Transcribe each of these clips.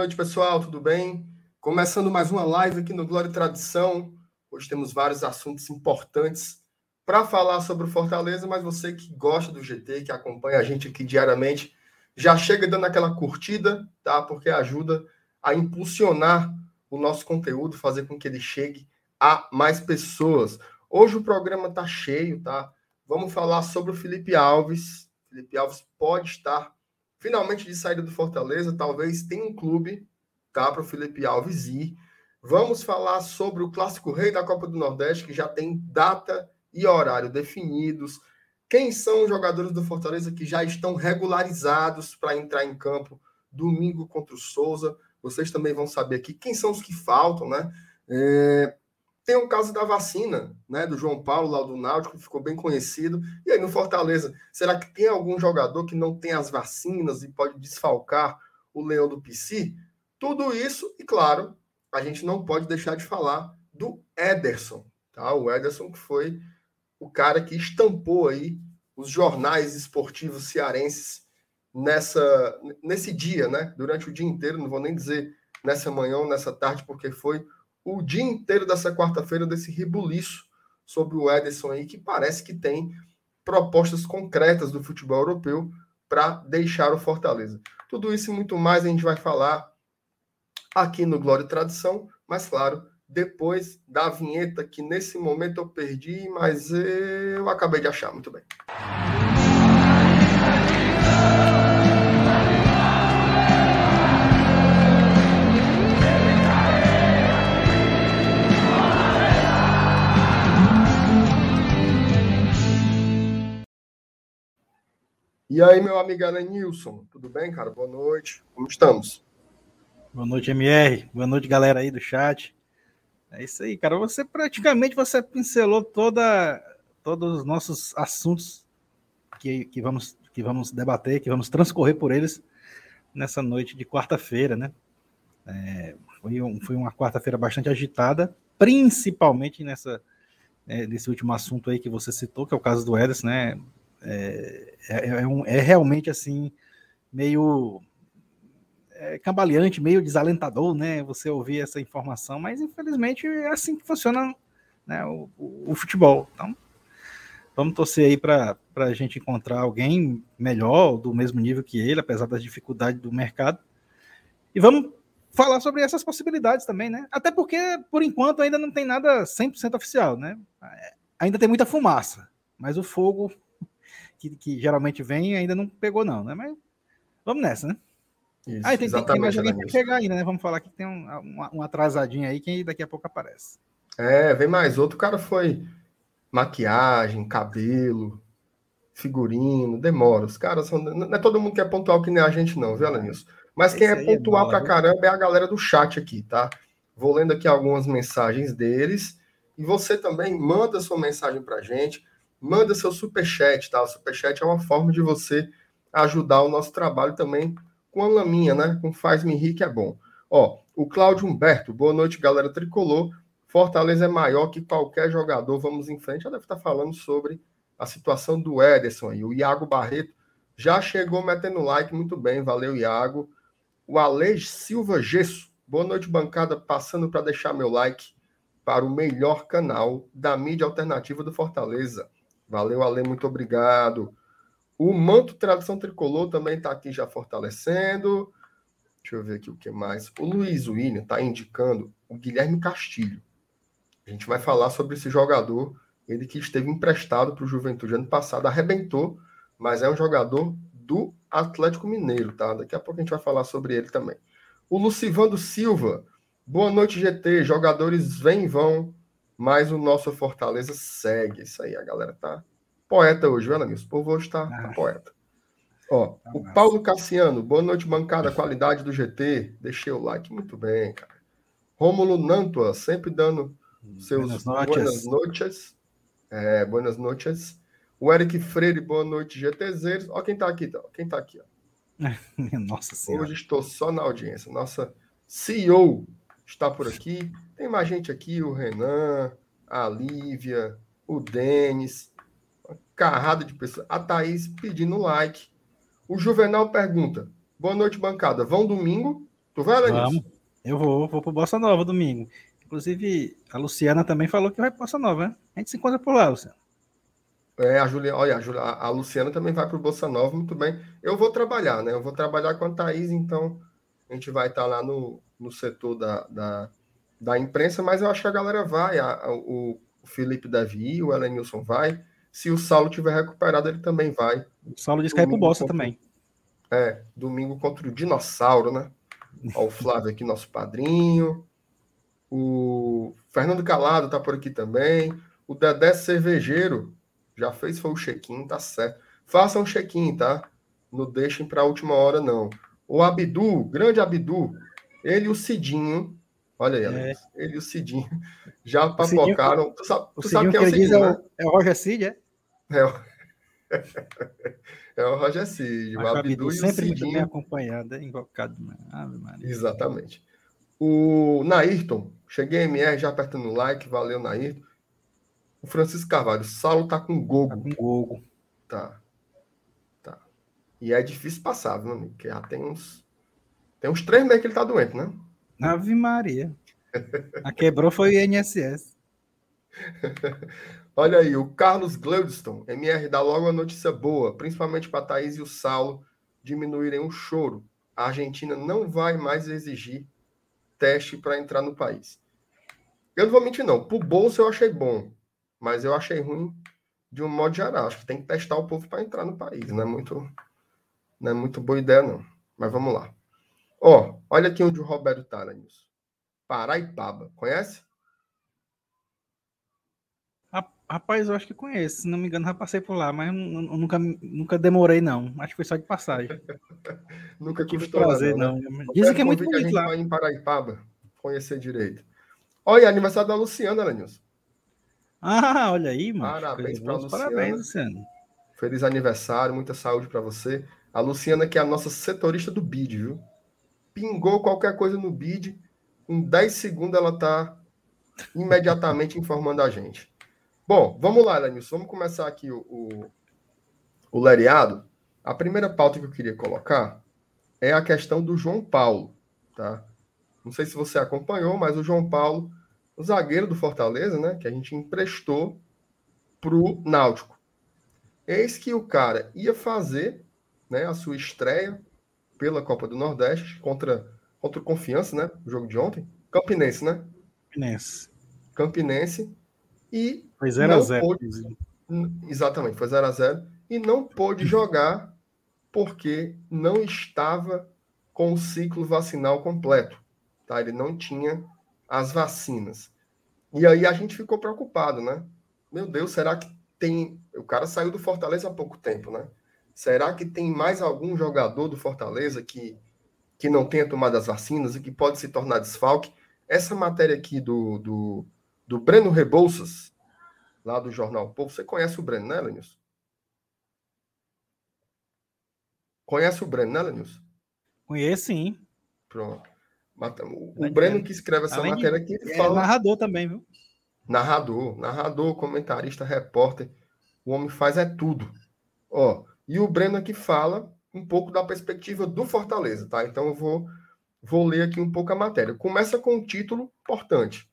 noite, pessoal, tudo bem? Começando mais uma live aqui no Glória e Tradição. Hoje temos vários assuntos importantes para falar sobre o Fortaleza, mas você que gosta do GT, que acompanha a gente aqui diariamente, já chega dando aquela curtida, tá? Porque ajuda a impulsionar o nosso conteúdo, fazer com que ele chegue a mais pessoas. Hoje o programa tá cheio, tá? Vamos falar sobre o Felipe Alves. Felipe Alves pode estar finalmente de saída do Fortaleza, talvez tenha um clube, tá, para o Felipe Alves ir. Vamos falar sobre o Clássico Rei da Copa do Nordeste, que já tem data e horário definidos. Quem são os jogadores do Fortaleza que já estão regularizados para entrar em campo domingo contra o Souza? Vocês também vão saber aqui quem são os que faltam, né? É, tem o caso da vacina, né, do João Paulo lá do Náutico, que ficou bem conhecido. E aí no Fortaleza, será que tem algum jogador que não tem as vacinas e pode desfalcar o Leão do PC? Tudo isso, e claro, a gente não pode deixar de falar do Ederson, tá? O Ederson que foi o cara que estampou aí os jornais esportivos cearenses nessa nesse dia, né? Durante o dia inteiro, não vou nem dizer nessa manhã ou nessa tarde, porque foi o dia inteiro dessa quarta-feira desse ribuliço sobre o Ederson aí, que parece que tem propostas concretas do futebol europeu para deixar o Fortaleza. Tudo isso e muito mais a gente vai falar aqui no Glória e Tradição, mas claro, depois da vinheta que nesse momento eu perdi, mas eu acabei de achar. Muito bem. E aí, meu amigo Alan Nilson, tudo bem, cara? Boa noite. Como estamos? Boa noite, MR. Boa noite, galera aí do chat. É isso aí, cara. Você praticamente você pincelou toda, todos os nossos assuntos que, que, vamos, que vamos debater, que vamos transcorrer por eles nessa noite de quarta-feira, né? É, foi, um, foi uma quarta-feira bastante agitada, principalmente nessa, é, nesse último assunto aí que você citou, que é o caso do Ederson, né? É, é, é, um, é realmente assim, meio é, cambaleante, meio desalentador, né? Você ouvir essa informação, mas infelizmente é assim que funciona né, o, o, o futebol. Então, vamos torcer aí para a gente encontrar alguém melhor, do mesmo nível que ele, apesar das dificuldades do mercado. E vamos falar sobre essas possibilidades também, né? Até porque, por enquanto, ainda não tem nada 100% oficial, né? É, ainda tem muita fumaça, mas o fogo que, que geralmente vem ainda não pegou, não, né? Mas vamos nessa, né? Isso, ah, tem, tem, mais alguém para chegar ainda, né? Vamos falar que tem um, um, um atrasadinho aí que daqui a pouco aparece. É, vem mais outro. Cara foi maquiagem, cabelo, figurino, demora. Os caras são. Não é todo mundo que é pontual que nem a gente, não, viu, Alanilson? Mas quem é, é pontual é pra caramba é a galera do chat aqui, tá? Vou lendo aqui algumas mensagens deles. E você também manda sua mensagem pra gente manda seu superchat, tá? O superchat é uma forma de você ajudar o nosso trabalho também com a laminha, né? Com Faz-me Rir, que é bom. Ó, o Cláudio Humberto, boa noite, galera tricolor. Fortaleza é maior que qualquer jogador. Vamos em frente. Já deve estar falando sobre a situação do Ederson aí. O Iago Barreto já chegou metendo like. Muito bem, valeu, Iago. O Alej Silva Gesso. Boa noite, bancada. Passando para deixar meu like para o melhor canal da mídia alternativa do Fortaleza. Valeu, Ale, muito obrigado. O Manto Tradição Tricolor também está aqui já fortalecendo. Deixa eu ver aqui o que mais. O Luiz William está indicando o Guilherme Castilho. A gente vai falar sobre esse jogador, ele que esteve emprestado para o Juventude ano passado, arrebentou, mas é um jogador do Atlético Mineiro, tá? Daqui a pouco a gente vai falar sobre ele também. O Lucivando Silva, boa noite, GT. Jogadores vêm e vão, mas o nosso Fortaleza segue. Isso aí, a galera tá poeta hoje, viu, Alanis? O povo hoje tá, tá ah. poeta. Ó, tá o Paulo Cassiano, boa noite, bancada, qualidade do GT. Deixei o like, muito bem, cara. Rômulo Nantua, sempre dando seus boas noites. É, boas noites. O Eric Freire, boa noite, GTZeros. Ó quem tá aqui, ó. quem tá aqui, ó. Nossa Senhora. Hoje estou só na audiência. Nossa CEO está por aqui. Tem mais gente aqui, o Renan, a Lívia, o Denis, uma carrada de pessoas. A Thaís pedindo like. O Juvenal pergunta: Boa noite, bancada. Vão domingo? Tu vai? Vamos. Eu vou, vou pro Bossa Nova domingo. Inclusive, a Luciana também falou que vai pro Bossa Nova, né? A gente se encontra por lá, Luciana. É, a Juliana, olha, a, Juliana, a Luciana também vai para o Bolsa Nova, muito bem. Eu vou trabalhar, né? Eu vou trabalhar com a Thaís, então a gente vai estar lá no, no setor da, da, da imprensa, mas eu acho que a galera vai. A, a, o, Felipe Davi, o Elenilson vai. Se o Saulo tiver recuperado, ele também vai. O Saulo disse que é pro Bossa contra, também. É, domingo contra o Dinossauro, né? Ó, o Flávio aqui, nosso padrinho. O Fernando Calado tá por aqui também. O Dedé Cervejeiro já fez foi o check-in, tá certo. Façam um check-in, tá? Não deixem para a última hora, não. O Abdu, grande Abdu, ele e o Cidinho, olha aí, é. ele e o Cidinho já papocaram. Cidinho, tu sabe, tu sabe quem é o Cidinho, é, né? é, o Roger Cid, é? É o, é o Roger Cid, o Abdu e o sempre Cidinho. bem acompanhado, é invocado. Ave Maria. Exatamente. O Nairton, cheguei MR já apertando o like, valeu, Nairton. O Francisco Carvalho, Saulo tá com gogo. Tá com gogo. Tá. E é difícil passar, viu, amigo? Porque já tem uns. Tem uns três meses que ele tá doente, né? Ave Maria. A quebrou foi o INSS. Olha aí, o Carlos Gladstone, MR, dá logo uma notícia boa, principalmente para Thaís e o Saulo diminuírem o choro. A Argentina não vai mais exigir teste para entrar no país. Eu não vou mentir, não. Pro bolso eu achei bom. Mas eu achei ruim de um modo geral. Acho que tem que testar o povo para entrar no país. Não é muito, não é muito boa ideia, não. Mas vamos lá. Ó, olha aqui onde o Roberto tá, nisso. Paraipaba. Conhece? Rapaz, eu acho que conheço. Se não me engano, já passei por lá, mas nunca, nunca demorei, não. Acho que foi só de passagem. nunca tive prazer, não. Né? não. Dizem que é muito bonito lá. em Paraipaba conhecer direito. Olha, aniversário da Luciana, Lenilson. Ah, olha aí, mano. Parabéns para Luciana. Parabéns, Luciano. Feliz aniversário, muita saúde para você. A Luciana, que é a nossa setorista do BID, viu? Pingou qualquer coisa no BID, em 10 segundos ela tá imediatamente informando a gente. Bom, vamos lá, Lenilson. Vamos começar aqui o, o, o Leriado. A primeira pauta que eu queria colocar é a questão do João Paulo, tá? Não sei se você acompanhou, mas o João Paulo o zagueiro do Fortaleza, né, que a gente emprestou para o Náutico. Eis que o cara ia fazer né, a sua estreia pela Copa do Nordeste contra, contra o Confiança, né? O jogo de ontem. Campinense, né? Campinense. Campinense. E. Foi 0x0. Pôde... Exatamente, foi 0x0. E não pôde jogar porque não estava com o ciclo vacinal completo. Tá? Ele não tinha as vacinas. E aí a gente ficou preocupado, né? Meu Deus, será que tem. O cara saiu do Fortaleza há pouco tempo, né? Será que tem mais algum jogador do Fortaleza que, que não tenha tomado as vacinas e que pode se tornar desfalque? Essa matéria aqui do, do, do Breno Rebouças, lá do Jornal Povo, você conhece o Breno, né, Lenilson? Conhece o Breno, né, Lenilson? Conheço, sim. Pronto. O Breno que escreve essa Além matéria aqui, ele é fala. narrador também, viu? Narrador, narrador, comentarista, repórter. O homem faz é tudo. Ó, e o Breno aqui fala um pouco da perspectiva do Fortaleza, tá? Então eu vou, vou ler aqui um pouco a matéria. Começa com um título importante.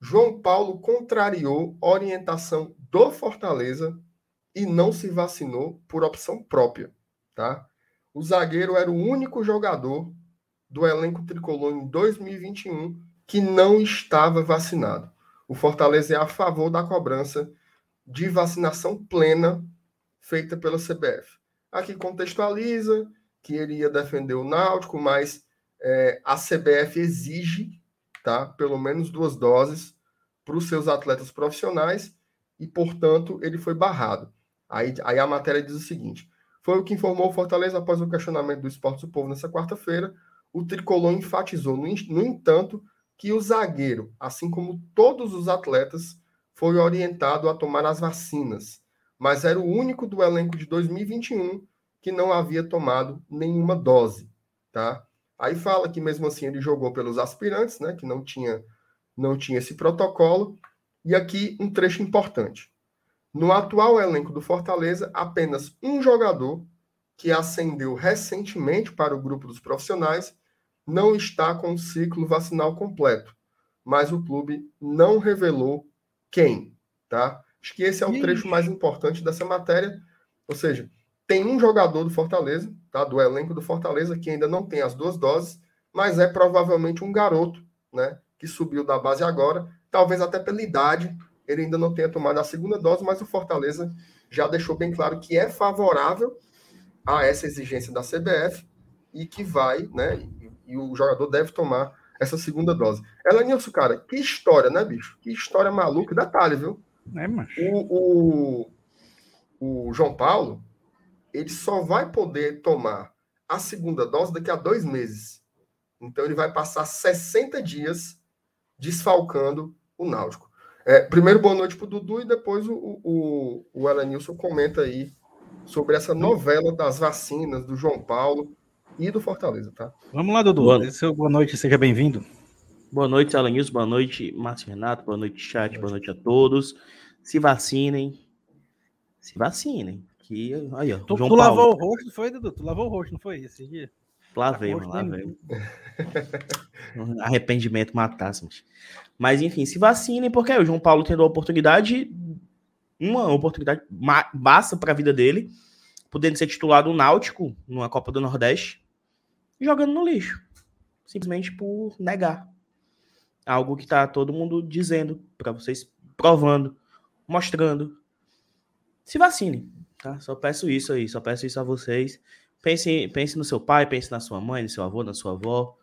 João Paulo contrariou orientação do Fortaleza e não se vacinou por opção própria, tá? O zagueiro era o único jogador do elenco tricolor em 2021 que não estava vacinado. O Fortaleza é a favor da cobrança de vacinação plena feita pela CBF. Aqui contextualiza que ele ia defender o Náutico, mas é, a CBF exige tá, pelo menos duas doses para os seus atletas profissionais e, portanto, ele foi barrado. Aí, aí a matéria diz o seguinte: foi o que informou o Fortaleza após o questionamento do Esporte do Povo nessa quarta-feira o tricolor enfatizou, no, no entanto, que o zagueiro, assim como todos os atletas, foi orientado a tomar as vacinas, mas era o único do elenco de 2021 que não havia tomado nenhuma dose, tá? Aí fala que mesmo assim ele jogou pelos aspirantes, né, que não tinha não tinha esse protocolo. E aqui um trecho importante. No atual elenco do Fortaleza, apenas um jogador que ascendeu recentemente para o grupo dos profissionais não está com o ciclo vacinal completo, mas o clube não revelou quem, tá? Acho que esse é o trecho mais importante dessa matéria. Ou seja, tem um jogador do Fortaleza, tá? Do elenco do Fortaleza que ainda não tem as duas doses, mas é provavelmente um garoto, né? Que subiu da base agora, talvez até pela idade, ele ainda não tenha tomado a segunda dose, mas o Fortaleza já deixou bem claro que é favorável a essa exigência da CBF e que vai, né? E, e o jogador deve tomar essa segunda dose. Ela, Nilson, cara, que história, né, bicho? Que história maluca. Detalhe, viu? É, macho. O, o, o João Paulo, ele só vai poder tomar a segunda dose daqui a dois meses. Então ele vai passar 60 dias desfalcando o Náutico. É, primeiro, boa noite para o Dudu e depois o, o, o Elenilson comenta aí sobre essa novela das vacinas do João Paulo e do Fortaleza, tá? Vamos lá, Dudu. Boa, boa noite, seja bem-vindo. Boa noite, Elenilson. Boa noite, Márcio Renato. Boa noite, chat. Boa noite a todos. Se vacinem. Se vacinem. Que, aí, ó, tu, tu lavou o rosto, não foi, Dudu? Tu lavou o rosto, não foi esse dia? Lavei, mano, lavei. Arrependimento matasse, mas. mas enfim, se vacinem, porque o João Paulo tendo a oportunidade, uma oportunidade basta para a vida dele, podendo ser titular do Náutico numa Copa do Nordeste, jogando no lixo. Simplesmente por negar. Algo que tá todo mundo dizendo para vocês, provando, mostrando. Se vacinem, tá? Só peço isso aí, só peço isso a vocês. Pense, pense no seu pai, pense na sua mãe, no seu avô, na sua avó.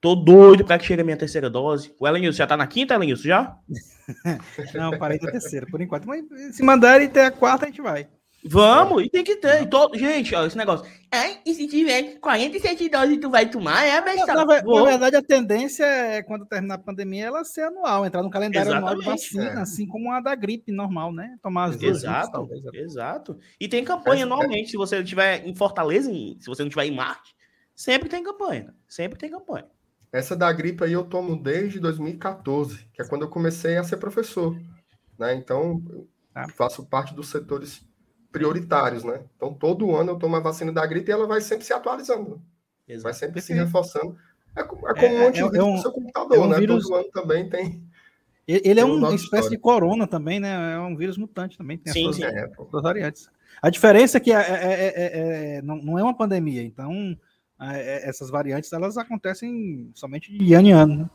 Tô doido para que chegue a minha terceira dose. O Elenilson já tá na quinta, Elenilson, já? Não, parei da terceira, por enquanto. Mas se mandarem até a quarta, a gente vai. Vamos, e tem que ter. Todo... Gente, ó, esse negócio. É, e se tiver 47 doses tu vai tomar, é besta. Na, na, na, verdade, a tendência é, quando terminar a pandemia, ela ser anual, entrar no calendário Exatamente, anual de vacina, é. assim como a da gripe normal, né? Tomar as duas. Exato, talvez. exato. E tem campanha anualmente. Se você estiver em Fortaleza, se você não estiver em Marte, sempre tem campanha. Sempre tem campanha. Essa da gripe aí eu tomo desde 2014, que é quando eu comecei a ser professor. Né? Então, ah. faço parte dos setores prioritários, né? Então, todo ano eu tomo a vacina da gripe e ela vai sempre se atualizando. Exato. Vai sempre se reforçando. É, é como é, um antivírus é, é um, seu computador, é um né? Vírus... Todo ano também tem. Ele é uma espécie história. de corona também, né? É um vírus mutante também. Tem sim, as suas, é, suas variantes. A diferença é que é, não, não, é uma pandemia, então essas variantes elas acontecem somente de ano em ano. Né?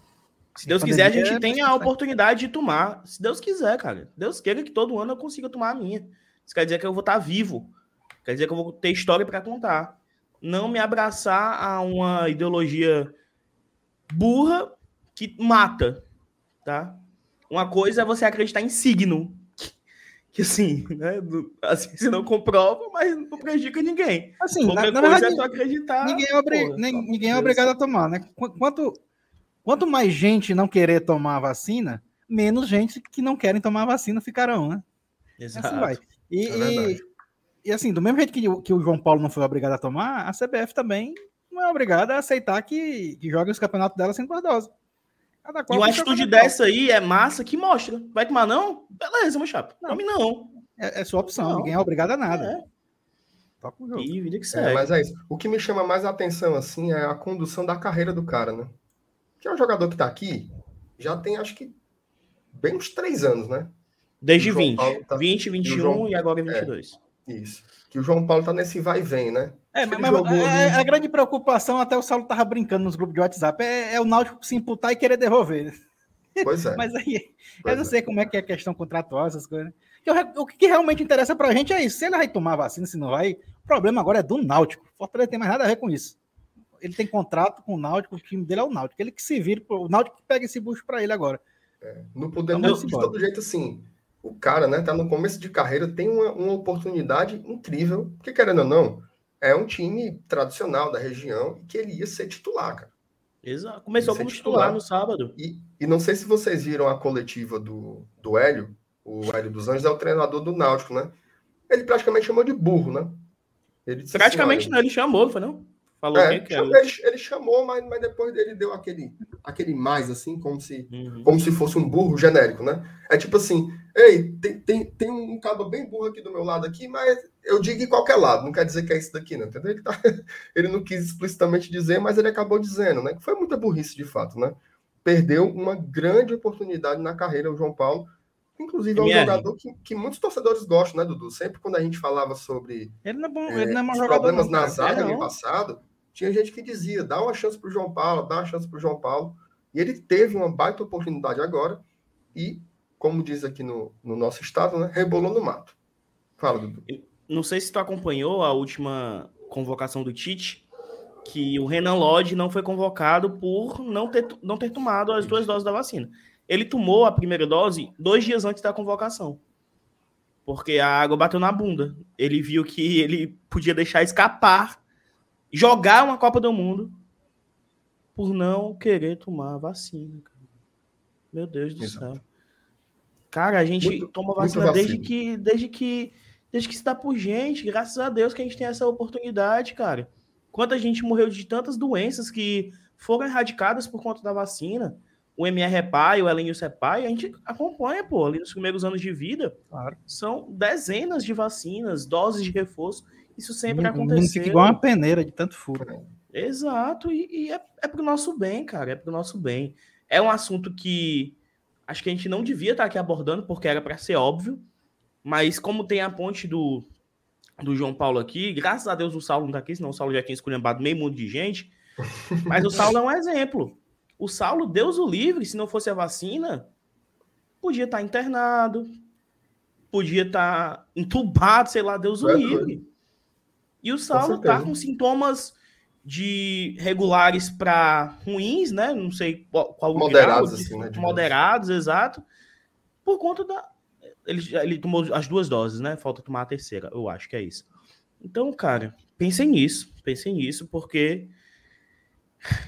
Se Deus quiser, a gente tem a oportunidade de tomar. Se Deus quiser, cara. Deus queira que todo ano eu consiga tomar a minha. Isso quer dizer que eu vou estar vivo. Quer dizer que eu vou ter história para contar. Não me abraçar a uma ideologia burra que mata, tá? Uma coisa é você acreditar em signo, que assim, né? Assim, você não comprova, mas não prejudica ninguém. Assim, Outra na, coisa na verdade, é acreditar. Ninguém é, obri... Pô, nem, ninguém é obrigado a tomar, né? Quanto, quanto mais gente não querer tomar a vacina, menos gente que não querem tomar a vacina ficarão, né? Exato. Assim vai. E, é e, e, assim, do mesmo jeito que, que, o João Paulo não foi obrigado a tomar, a CBF também não é obrigada a aceitar que, que jogue os campeonatos dela sem duas doses. e uma atitude dessa aí é massa que mostra. Vai tomar não? Beleza, meu chapa. Não. Tome não. É, é sua opção, não. ninguém é obrigado a nada. É. Toca o jogo. E vida que segue. É, mas é isso. O que me chama mais a atenção, assim, é a condução da carreira do cara, né? Que é um jogador que tá aqui, já tem, acho que, bem uns três anos, né? Desde 20. Tá... 20, 21 e, João... e agora 22. É, isso. Que o João Paulo tá nesse vai e vem, né? É, mas, mas é, a grande preocupação, até o Saulo tava brincando nos grupos de WhatsApp, é, é o Náutico se imputar e querer devolver. Pois é. mas aí, pois eu não sei é. como é que é a questão contratual, essas coisas. O que realmente interessa pra gente é isso. Se ele vai tomar vacina, se não vai, o problema agora é do Náutico. O Fortaleza tem mais nada a ver com isso. Ele tem contrato com o Náutico, o time dele é o Náutico. Ele que se vira, o Náutico que pega esse bucho para ele agora. É, não podemos, então, de todo jeito, assim, o cara, né, tá no começo de carreira, tem uma, uma oportunidade incrível, porque querendo ou não, é um time tradicional da região e que ele ia ser titular, cara. Exato. Começou como titular. titular no sábado. E, e não sei se vocês viram a coletiva do, do Hélio, o Hélio dos Anjos é o treinador do Náutico, né? Ele praticamente chamou de burro, né? Ele praticamente assim, não, ele chamou, foi não? Falou é, que ele, ele, chamou, mas, mas depois ele deu aquele, aquele mais, assim, como se, uhum. como se fosse um burro genérico, né? É tipo assim, ei, tem, tem, tem um cabo bem burro aqui do meu lado aqui, mas eu digo em qualquer lado, não quer dizer que é isso daqui, não, entendeu? Ele, tá, ele não quis explicitamente dizer, mas ele acabou dizendo, né? Que foi muita burrice de fato, né? Perdeu uma grande oportunidade na carreira, o João Paulo. Inclusive, é um jogador que, que, muitos torcedores gostam, né, Dudu? Sempre quando a gente falava sobre ele não é bom, é, ele não é um jogador, problemas na zaga ano passado, tinha gente que dizia: dá uma chance para o João Paulo, dá uma chance para o João Paulo. E ele teve uma baita oportunidade agora e, como diz aqui no, no nosso estado, né, rebolou no mato. Fala, Dudu. Não sei se tu acompanhou a última convocação do Tite, que o Renan Lodge não foi convocado por não ter, não ter tomado as duas doses da vacina. Ele tomou a primeira dose dois dias antes da convocação. Porque a água bateu na bunda. Ele viu que ele podia deixar escapar, jogar uma Copa do Mundo por não querer tomar a vacina. Meu Deus do Exato. céu. Cara, a gente muito, toma vacina desde que, desde que desde que se dá por gente. Graças a Deus que a gente tem essa oportunidade, cara. Quanta gente morreu de tantas doenças que foram erradicadas por conta da vacina. O MR é pai, o Elenilson é pai, a gente acompanha, pô, ali nos primeiros anos de vida. Claro. São dezenas de vacinas, doses de reforço. Isso sempre aconteceu. Fica igual uma peneira de tanto furo. Exato, e, e é, é pro nosso bem, cara, é pro nosso bem. É um assunto que acho que a gente não devia estar aqui abordando, porque era para ser óbvio, mas como tem a ponte do, do João Paulo aqui, graças a Deus o Saulo não tá aqui, senão o Saulo já tinha esculhambado meio mundo de gente. Mas o Saulo é um exemplo. O Saulo, Deus o livre, se não fosse a vacina, podia estar tá internado, podia estar tá entubado, sei lá, Deus o é livre. E o Saulo tá com sintomas de regulares para ruins, né? Não sei qual, qual moderados, grau, assim, né? Moderados, exato. Por conta da, ele, ele tomou as duas doses, né? Falta tomar a terceira, eu acho que é isso. Então, cara, pensem nisso, pensem nisso, porque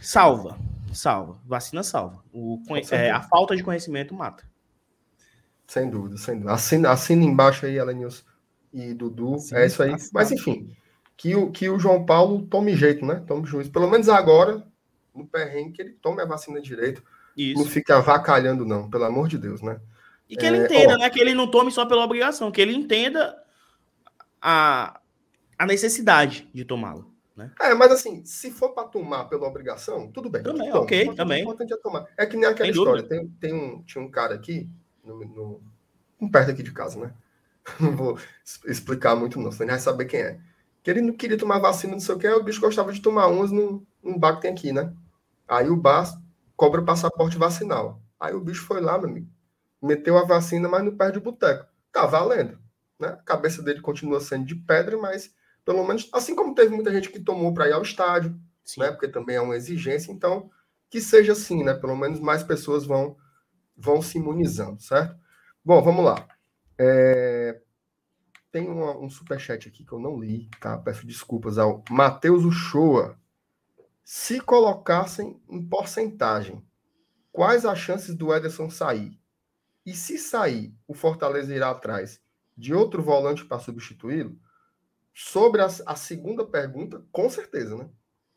salva, salva, vacina salva. O, é, a falta de conhecimento mata. Sem dúvida, sem dúvida. Assina, assina embaixo aí, Elenils e Dudu. Sim, é isso aí. Mas, enfim, que o, que o João Paulo tome jeito, né? Tome juízo. Pelo menos agora, no perrengue, que ele tome a vacina direito. Isso. Não fique avacalhando, não, pelo amor de Deus, né? E que ele é, entenda, ó, né? Que ele não tome só pela obrigação, que ele entenda a, a necessidade de tomá-la. Né? É, mas assim, se for para tomar pela obrigação, tudo bem. Também, toma. ok, também. importante é tomar. É que nem aquela história. Tem, tem um, tinha um cara aqui, no, no, perto aqui de casa, né? Não vou explicar muito, não, você nem vai saber quem é. Que ele não queria tomar vacina, não sei o que, o bicho gostava de tomar umas num, num bar que tem aqui, né? Aí o bar cobra o passaporte vacinal. Aí o bicho foi lá, meu amigo meteu a vacina, mas não perde o boteco. Tá valendo. Né? A cabeça dele continua sendo de pedra, mas pelo menos, assim como teve muita gente que tomou para ir ao estádio, né? Porque também é uma exigência, então que seja assim, né? Pelo menos mais pessoas vão vão se imunizando, certo? Bom, vamos lá. É... Tem uma, um superchat aqui que eu não li, tá? Peço desculpas ao Matheus Uchoa. Se colocassem em porcentagem, quais as chances do Ederson sair? E se sair, o Fortaleza irá atrás de outro volante para substituí-lo? Sobre a, a, segunda pergunta, com certeza, né?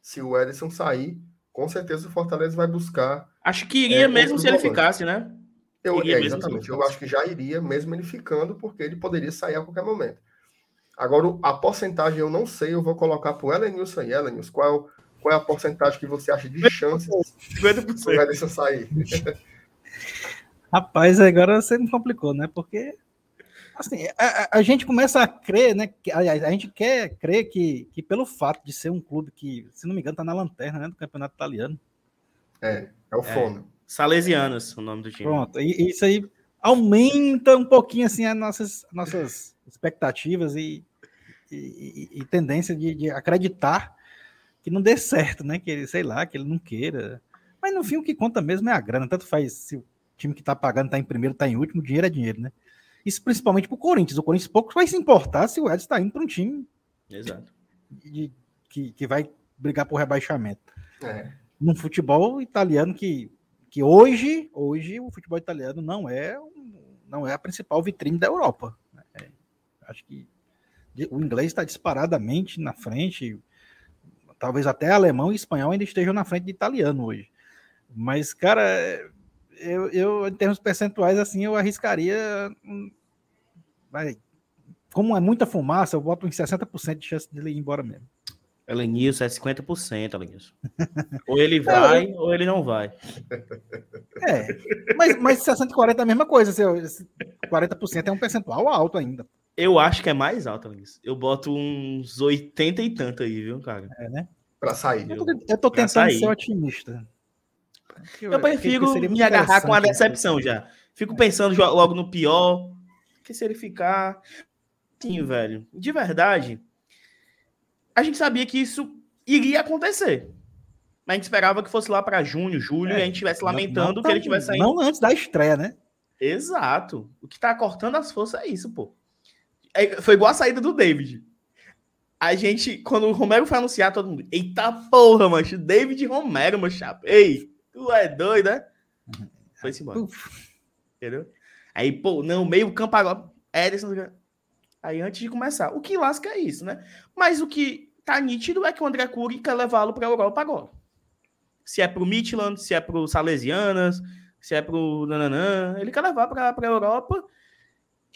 Se o Ederson sair, com certeza o Fortaleza vai buscar. Acho que iria é, mesmo se volante. ele ficasse, né? Eu, é, exatamente. Eu acho que já iria, mesmo ele ficando, porque ele poderia sair a qualquer momento. Agora, a porcentagem eu não sei, eu vou colocar para o Elenilson aí. Elenilson, qual, qual é a porcentagem que você acha de chances do Ederson sair? Rapaz, agora você me complicou, né? Porque assim, a, a, gente começa a crer, né? Que, aliás, a gente quer crer que, que pelo fato de ser um clube que, se não me engano, tá na lanterna né, do campeonato italiano. É, é o Fono. É, Salesianos, o nome do time. Pronto, e isso aí aumenta um pouquinho assim as nossas, nossas expectativas e, e, e tendência de, de, acreditar que não dê certo, né? Que ele, sei lá, que ele não queira. Mas no fim o que conta mesmo é a grana. Tanto faz se o time que está pagando está em primeiro, está em último, dinheiro é dinheiro, né? Isso principalmente para o Corinthians. O Corinthians pouco vai se importar se o Edson está indo para um time Exato. De, que, que vai brigar por rebaixamento. É. Num futebol italiano que, que hoje, hoje o futebol italiano não é, não é a principal vitrine da Europa. É, acho que o inglês está disparadamente na frente, talvez até alemão e espanhol ainda estejam na frente de italiano hoje. Mas, cara, eu, eu, em termos percentuais, assim, eu arriscaria vai, como é muita fumaça, eu boto em 60% de chance dele ir embora mesmo. Elenilson é 50%, Elenilson. ou ele vai, é, ou ele não vai. É, mas, mas 60 e 40 é a mesma coisa. 40% é um percentual alto ainda. Eu acho que é mais alto, Elenilson. Eu boto uns 80 e tanto aí, viu, cara? É, né? Pra sair. Eu tô, eu tô tentando ser otimista. Eu, eu prefiro me agarrar com a decepção já. Fico pensando logo no pior. Que se ele ficar. Sim, velho. De verdade a gente sabia que isso iria acontecer. Mas a gente esperava que fosse lá para junho, julho, é, e a gente estivesse lamentando não, não, que ele tivesse saindo. Não antes da estreia, né? Exato. O que tá cortando as forças é isso, pô. É, foi igual a saída do David. A gente, quando o Romero foi anunciar, todo mundo. Eita porra, macho. David Romero, meu chapa. Ei, tu é doido, né? Foi-se embora. Uf. Entendeu? Aí, pô, não, meio campo agora. Ederson. Aí antes de começar. O que lasca é isso, né? Mas o que tá nítido é que o André Cury quer levá-lo para a Europa agora. Se é pro Midland, se é pro Salesianas, se é pro Nananã, ele quer levar para a Europa.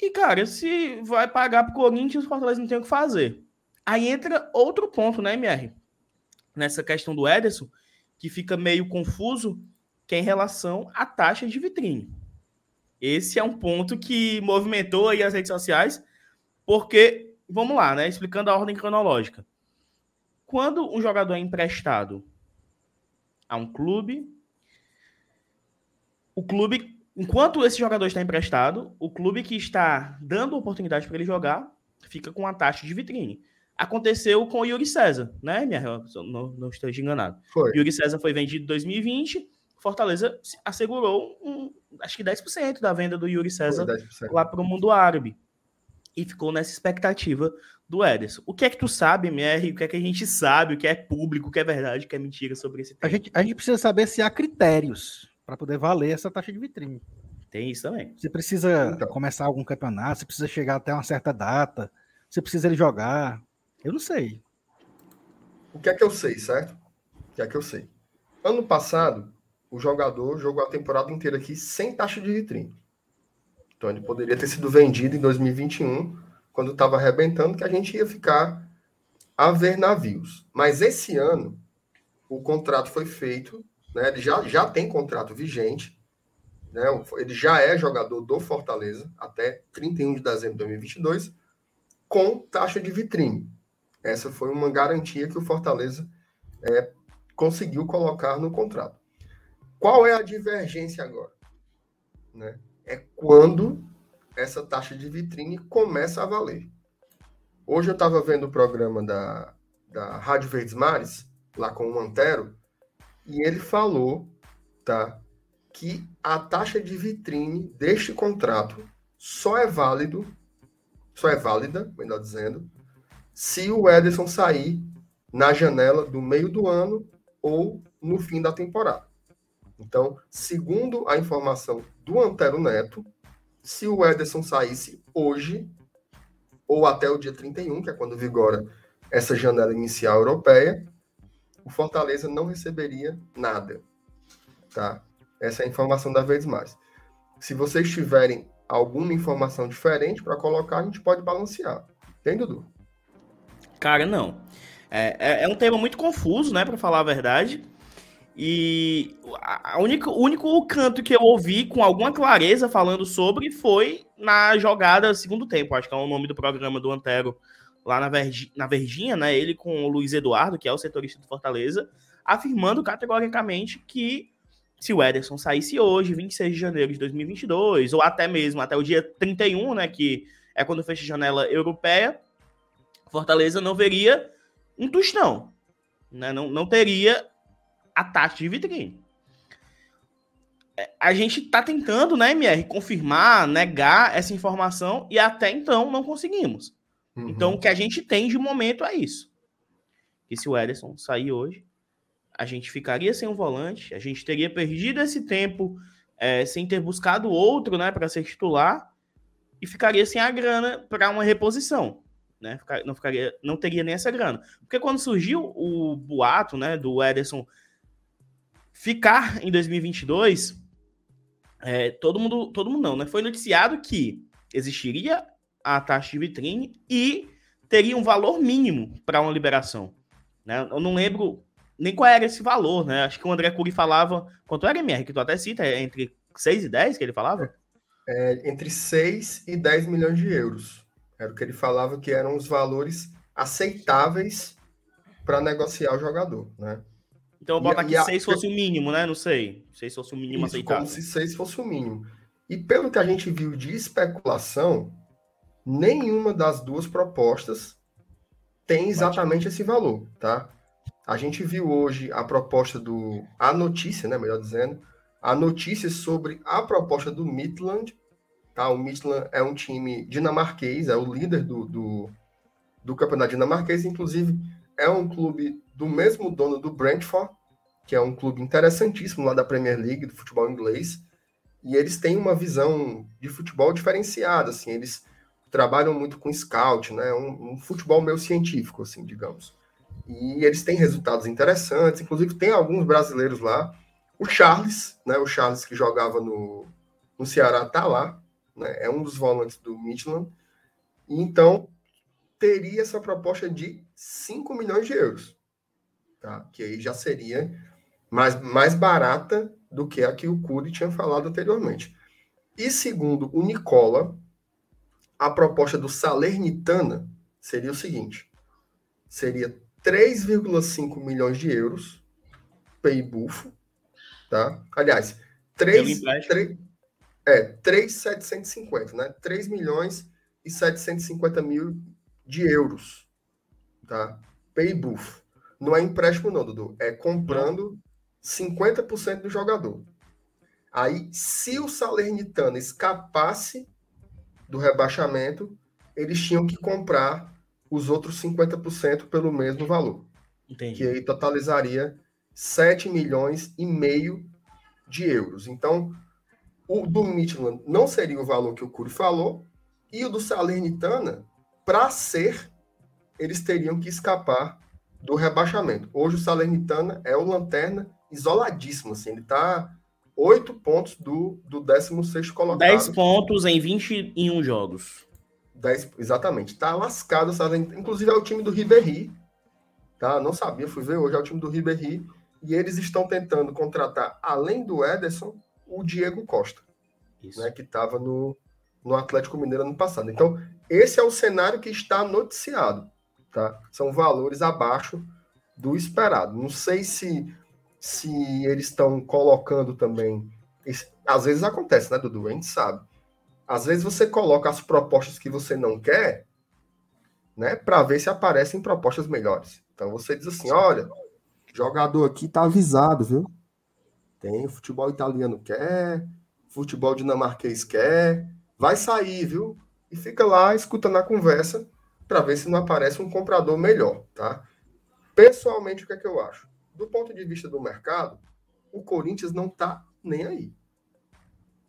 E, cara, se vai pagar pro Corinthians, o Fortaleza não tem o que fazer. Aí entra outro ponto, né, MR? Nessa questão do Ederson, que fica meio confuso, que é em relação à taxa de vitrine. Esse é um ponto que movimentou aí as redes sociais, porque, vamos lá, né? Explicando a ordem cronológica. Quando um jogador é emprestado a um clube, o clube, enquanto esse jogador está emprestado, o clube que está dando oportunidade para ele jogar fica com a taxa de vitrine. Aconteceu com o Yuri César, né? Minha, não, não esteja enganado. Foi. Yuri César foi vendido em 2020. Fortaleza assegurou um, acho que 10% da venda do Yuri César lá para o mundo árabe e ficou nessa expectativa do Ederson. O que é que tu sabe, MR? O que é que a gente sabe? O que é público? O que é verdade? O que é mentira sobre esse tema? A gente, a gente precisa saber se há critérios para poder valer essa taxa de vitrine. Tem isso também. Você precisa então. começar algum campeonato, você precisa chegar até uma certa data, você precisa ele jogar. Eu não sei. O que é que eu sei, certo? O que é que eu sei? Ano passado, o jogador jogou a temporada inteira aqui sem taxa de vitrine. Então ele poderia ter sido vendido em 2021, quando estava arrebentando, que a gente ia ficar a ver navios. Mas esse ano, o contrato foi feito, né? ele já, já tem contrato vigente, né? ele já é jogador do Fortaleza até 31 de dezembro de 2022, com taxa de vitrine. Essa foi uma garantia que o Fortaleza é, conseguiu colocar no contrato. Qual é a divergência agora? Né? É quando essa taxa de vitrine começa a valer. Hoje eu estava vendo o programa da, da Rádio Verdes Mares, lá com o Antero, e ele falou tá, que a taxa de vitrine deste contrato só é válido, só é válida, melhor dizendo, se o Ederson sair na janela do meio do ano ou no fim da temporada. Então, segundo a informação do Antero Neto, se o Ederson saísse hoje, ou até o dia 31, que é quando vigora essa janela inicial europeia, o Fortaleza não receberia nada. Tá? Essa é a informação da vez mais. Se vocês tiverem alguma informação diferente para colocar, a gente pode balancear. Tem, Dudu? Cara, não. É, é, é um tema muito confuso, né, para falar a verdade. E a única, o único canto que eu ouvi com alguma clareza falando sobre foi na jogada segundo tempo, acho que é o nome do programa do Antero lá na, Vergi, na Verdinha, né? Ele com o Luiz Eduardo, que é o setorista do Fortaleza, afirmando categoricamente que se o Ederson saísse hoje, 26 de janeiro de 2022, ou até mesmo até o dia 31, né, que é quando fecha a janela europeia, Fortaleza não veria um tostão, né? Não, não teria a taxa de vitrine. É, a gente está tentando, né, MR, confirmar, negar essa informação e até então não conseguimos. Uhum. Então, o que a gente tem de momento é isso. Que se o Ederson sair hoje, a gente ficaria sem um volante, a gente teria perdido esse tempo é, sem ter buscado outro, né, para ser titular e ficaria sem a grana para uma reposição, né? Não ficaria, não teria nem essa grana. Porque quando surgiu o boato, né, do Ederson ficar em 2022, é, todo mundo, todo mundo não, né? Foi noticiado que existiria a taxa de vitrine e teria um valor mínimo para uma liberação. Né? Eu não lembro nem qual era esse valor, né? Acho que o André Cury falava, quanto era MR, que tu até cita, é entre 6 e 10 que ele falava? É, entre 6 e 10 milhões de euros. Era o que ele falava que eram os valores aceitáveis para negociar o jogador, né? Então eu boto aqui 6 fosse o mínimo, né? Não sei. 6 fosse o mínimo Isso, aceitável. Como se 6 fosse o mínimo. E pelo que a gente viu de especulação, nenhuma das duas propostas tem exatamente esse valor, tá? A gente viu hoje a proposta do. a notícia, né? Melhor dizendo, a notícia sobre a proposta do Midland. Tá? O Midland é um time dinamarquês, é o líder do, do, do campeonato dinamarquês, inclusive é um clube do mesmo dono do Brentford, que é um clube interessantíssimo lá da Premier League, do futebol inglês. E eles têm uma visão de futebol diferenciada, assim, eles trabalham muito com scout, né? Um, um futebol meio científico, assim, digamos. E eles têm resultados interessantes, inclusive tem alguns brasileiros lá. O Charles, né? O Charles que jogava no, no Ceará tá lá, né? É um dos volantes do Midland. Então teria essa proposta de 5 milhões de euros, tá? Que aí já seria mais, mais barata do que a que o Cury tinha falado anteriormente. E segundo o Nicola, a proposta do Salernitana seria o seguinte: seria 3,5 milhões de euros, PI bufo, tá? Aliás, 3, 3, é, 3,750, né? 3 milhões e 750 mil de euros, tá? PI bufo. Não é empréstimo não, Dudu, é comprando 50% do jogador. Aí, se o Salernitana escapasse do rebaixamento, eles tinham que comprar os outros 50% pelo mesmo valor. Entendi. Que aí totalizaria 7 milhões e meio de euros. Então, o do Midland não seria o valor que o Cury falou, e o do Salernitana, para ser, eles teriam que escapar do rebaixamento. Hoje o Salernitana é o lanterna isoladíssimo, assim, ele está 8 pontos do, do 16 colocado. 10 pontos em 21 jogos. 10, exatamente. Tá lascado, sabe? Inclusive é o time do Ribéry. Tá? Não sabia, fui ver hoje, é o time do Ribéry. E eles estão tentando contratar, além do Ederson, o Diego Costa. Isso. Né, que estava no, no Atlético Mineiro ano passado. Então, esse é o cenário que está noticiado. Tá? São valores abaixo do esperado. Não sei se, se eles estão colocando também. Às vezes acontece, né, Dudu? A gente sabe às vezes você coloca as propostas que você não quer, né, para ver se aparecem propostas melhores. Então você diz assim, olha, jogador aqui tá avisado, viu? Tem futebol italiano quer, futebol dinamarquês quer, vai sair, viu? E fica lá escutando a conversa para ver se não aparece um comprador melhor, tá? Pessoalmente, o que é que eu acho? Do ponto de vista do mercado, o Corinthians não tá nem aí.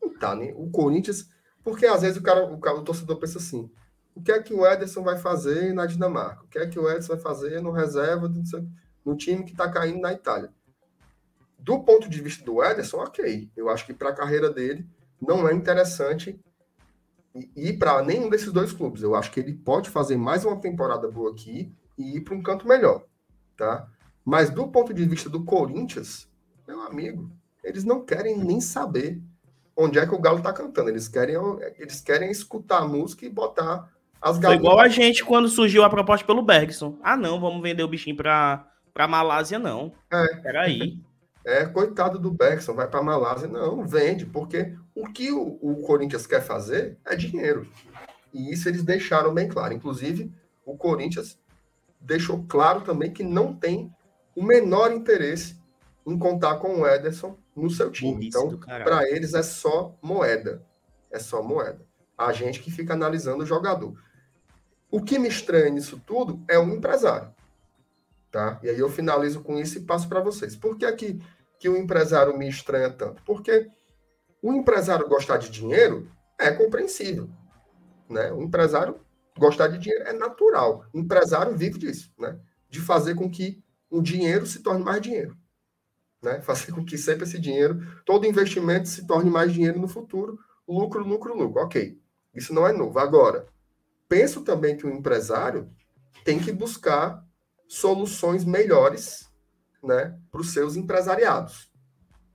Não tá nem. O Corinthians porque às vezes o cara, o, cara, o torcedor pensa assim: o que é que o Ederson vai fazer na Dinamarca? O que é que o Ederson vai fazer no reserva no time que está caindo na Itália? Do ponto de vista do Ederson, ok. Eu acho que para a carreira dele não é interessante ir para nenhum desses dois clubes. Eu acho que ele pode fazer mais uma temporada boa aqui e ir para um canto melhor, tá? Mas do ponto de vista do Corinthians, meu amigo, eles não querem nem saber onde é que o Galo tá cantando. Eles querem, eles querem escutar a música e botar as galinhas. Foi igual a gente quando surgiu a proposta pelo Bergson. Ah, não, vamos vender o bichinho para para Malásia, não. É. Peraí. É, coitado do Bergson, vai para Malásia. Não, vende, porque o que o, o Corinthians quer fazer é dinheiro. E isso eles deixaram bem claro. Inclusive, o Corinthians deixou claro também que não tem o menor interesse em contar com o Ederson no seu time. então, para eles é só moeda. É só moeda. A gente que fica analisando o jogador. O que me estranha nisso tudo é o empresário. Tá? E aí eu finalizo com isso e passo para vocês. Por que, que, que o empresário me estranha tanto? Porque o empresário gostar de dinheiro é compreensível. Né? O empresário gostar de dinheiro é natural. O empresário vive disso, né? de fazer com que o dinheiro se torne mais dinheiro né? Fazer com que sempre esse dinheiro, todo investimento se torne mais dinheiro no futuro, lucro, lucro, lucro. Ok, isso não é novo. Agora, penso também que o empresário tem que buscar soluções melhores né, para os seus empresariados.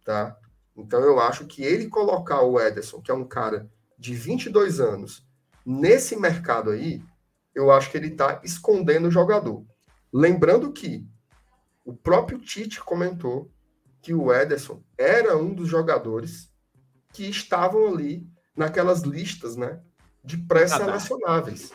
Tá? Então, eu acho que ele colocar o Ederson, que é um cara de 22 anos, nesse mercado aí, eu acho que ele está escondendo o jogador. Lembrando que o próprio Tite comentou que o Ederson era um dos jogadores que estavam ali naquelas listas né, de pré-selecionáveis.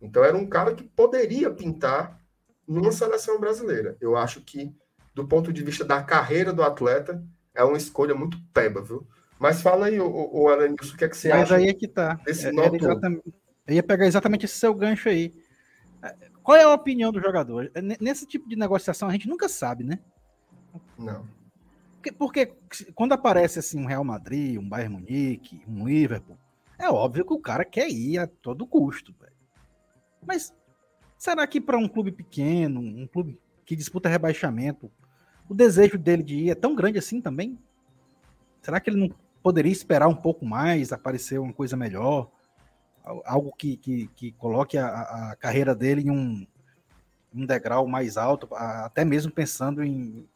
Então era um cara que poderia pintar numa seleção brasileira. Eu acho que, do ponto de vista da carreira do atleta, é uma escolha muito peba, viu? Mas fala aí, o, o o que é que você Mas acha? Mas aí é que tá. Desse é, eu ia pegar exatamente esse seu gancho aí. Qual é a opinião do jogador? Nesse tipo de negociação a gente nunca sabe, né? Não. Porque, porque quando aparece assim um Real Madrid, um Bayern Munique, um Liverpool, é óbvio que o cara quer ir a todo custo. Véio. Mas será que para um clube pequeno, um clube que disputa rebaixamento, o desejo dele de ir é tão grande assim também? Será que ele não poderia esperar um pouco mais, aparecer uma coisa melhor? algo que, que, que coloque a, a, carreira dele em um, um degrau mais alto, até mesmo pensando em,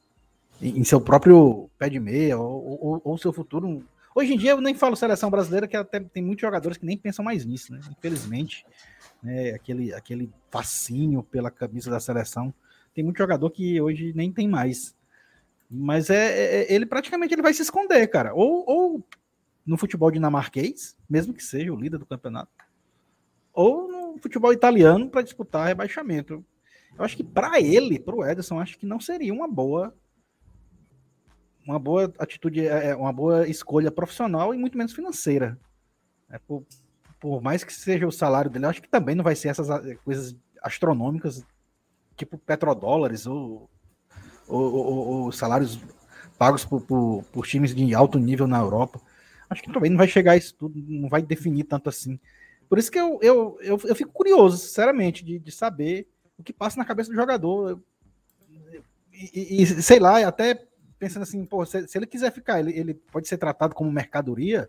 em, seu próprio pé de meia ou, ou, ou, seu futuro. Hoje em dia eu nem falo seleção brasileira, que até tem muitos jogadores que nem pensam mais nisso, né? Infelizmente, né? aquele, aquele fascínio pela camisa da seleção. Tem muito jogador que hoje nem tem mais. Mas é, é, é ele praticamente ele vai se esconder, cara. Ou, ou no futebol dinamarquês, mesmo que seja o líder do campeonato, ou no futebol italiano para disputar rebaixamento. Eu acho que para ele, para o Ederson, acho que não seria uma boa uma boa atitude, é, é, uma boa escolha profissional e muito menos financeira. É, por, por mais que seja o salário dele, acho que também não vai ser essas coisas astronômicas, tipo petrodólares ou, ou salários pagos por, por, por, times de alto nível na Europa. Acho que também não vai chegar isso tudo, não vai definir tanto assim. Por isso que eu, eu, eu, eu fico curioso, sinceramente, de, de saber o que passa na cabeça do jogador. E, e, sei lá, até pensando assim, pô, se, se, ele quiser ficar, ele, ele pode ser tratado como mercadoria,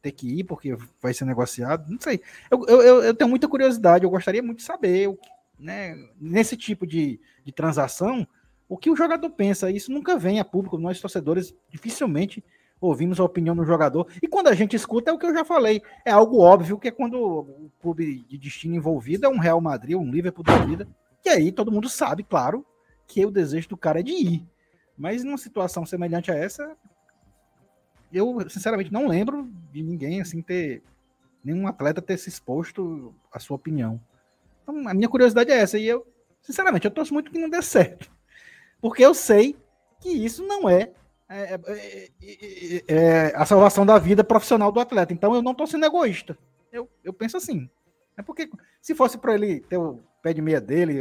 ter que ir porque vai ser negociado, não sei. Eu, eu, eu tenho muita curiosidade, eu gostaria muito de saber, o né, nesse tipo de, de transação, o que o jogador pensa. Isso nunca vem a público, nós torcedores dificilmente ouvimos a opinião do jogador. E quando a gente escuta, é o que eu já falei. É algo óbvio que é quando o clube de destino envolvido é um Real Madrid, um Liverpool da vida. E aí todo mundo sabe, claro, que o desejo do cara é de ir. Mas numa situação semelhante a essa, eu sinceramente não lembro de ninguém assim ter nenhum atleta ter se exposto a sua opinião. Então, a minha curiosidade é essa e eu, sinceramente, eu torço muito que não dê certo. Porque eu sei que isso não é é é, é, é, é, a salvação da vida profissional do atleta. Então eu não estou sendo egoísta. Eu, eu penso assim. É porque se fosse para ele ter o pé de meia dele,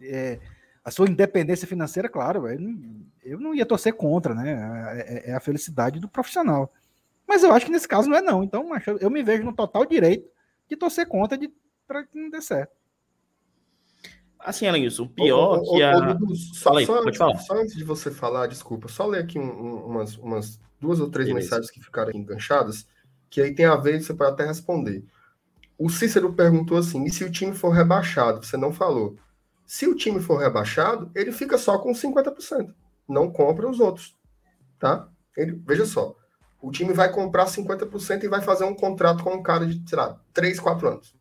é, a sua independência financeira, claro, eu não, eu não ia torcer contra, né? É, a felicidade do profissional. Mas eu acho que nesse caso não é não. Então eu me vejo no total direito de torcer contra para que não dê certo. Assim, Alenilson, o pior ô, que a. Ô, só, aí, só. Só antes de você falar, desculpa, só ler aqui um, um, umas, umas duas ou três Beleza. mensagens que ficaram enganchadas, que aí tem a ver, você pode até responder. O Cícero perguntou assim: e se o time for rebaixado? Você não falou. Se o time for rebaixado, ele fica só com 50%. Não compra os outros. Tá? Ele, veja só. O time vai comprar 50% e vai fazer um contrato com um cara de, sei lá, 3, 4 anos.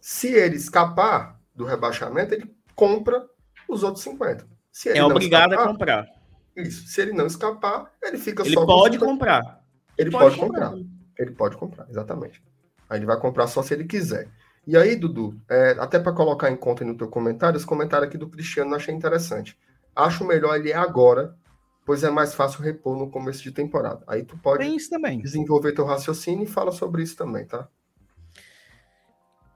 Se ele escapar, do rebaixamento, ele compra os outros 50. é obrigado escapar, a comprar. Isso. Se ele não escapar, ele fica ele só. Pode com comprar. Ele pode, pode comprar. comprar. Ele pode comprar, exatamente. Aí ele vai comprar só se ele quiser. E aí, Dudu, é, até para colocar em conta no teu comentário, esse comentário aqui do Cristiano eu achei interessante. Acho melhor ele é agora, pois é mais fácil repor no começo de temporada. Aí tu pode desenvolver teu raciocínio e fala sobre isso também, tá?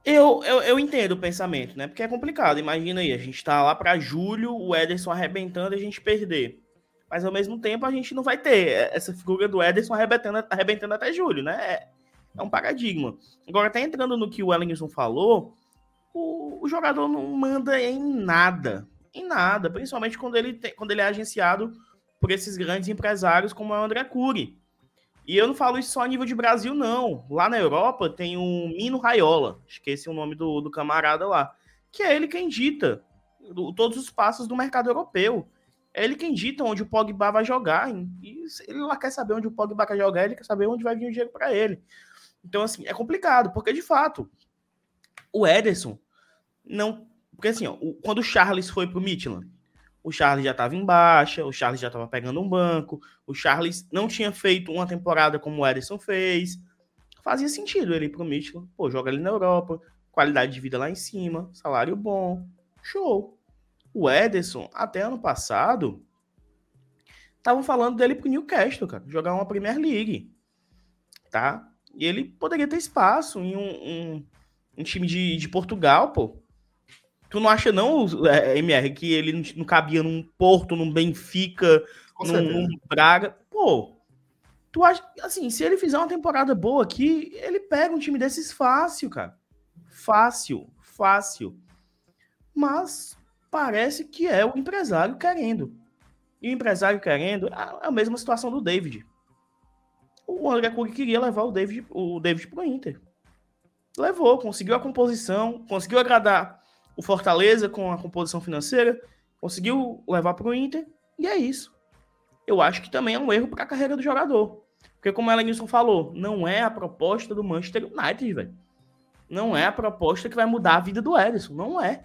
Eu, eu, eu entendo o pensamento, né? Porque é complicado. Imagina aí, a gente tá lá para julho, o Ederson arrebentando e a gente perder. Mas ao mesmo tempo a gente não vai ter essa figura do Ederson arrebentando, arrebentando até julho, né? É, é um paradigma. Agora, até entrando no que o Ellingson falou, o, o, jogador não manda em nada. Em nada. Principalmente quando ele, quando ele é agenciado por esses grandes empresários como é o André Cury. E eu não falo isso só a nível de Brasil, não. Lá na Europa tem um Mino Raiola, esqueci o nome do, do camarada lá, que é ele quem dita do, todos os passos do mercado europeu. É ele quem dita onde o Pogba vai jogar. E ele lá quer saber onde o Pogba vai jogar, ele quer saber onde vai vir o dinheiro para ele. Então, assim, é complicado, porque de fato, o Ederson não. Porque assim, ó, quando o Charles foi pro Midland, o Charles já estava em baixa, o Charles já estava pegando um banco, o Charles não tinha feito uma temporada como o Ederson fez. Fazia sentido ele ir pro Michelin, pô, joga ali na Europa, qualidade de vida lá em cima, salário bom, show. O Ederson, até ano passado, estavam falando dele pro Newcastle, cara, jogar uma Premier League, tá? E ele poderia ter espaço em um, um, um time de, de Portugal, pô, Tu não acha, não, é, MR, que ele não cabia num Porto, num Benfica, num, num, Braga? Pô, tu acha, assim, se ele fizer uma temporada boa aqui, ele pega um time desses fácil, cara. Fácil, fácil. Mas parece que é o empresário querendo. E o empresário querendo é a mesma situação do David. O André Cury queria levar o David, o David pro Inter. Levou, conseguiu a composição, conseguiu agradar o Fortaleza, com a composição financeira, conseguiu levar para o Inter, e é isso. Eu acho que também é um erro para a carreira do jogador. Porque, como a Elenilson falou, não é a proposta do Manchester United, velho. Não é a proposta que vai mudar a vida do Ederson. Não é.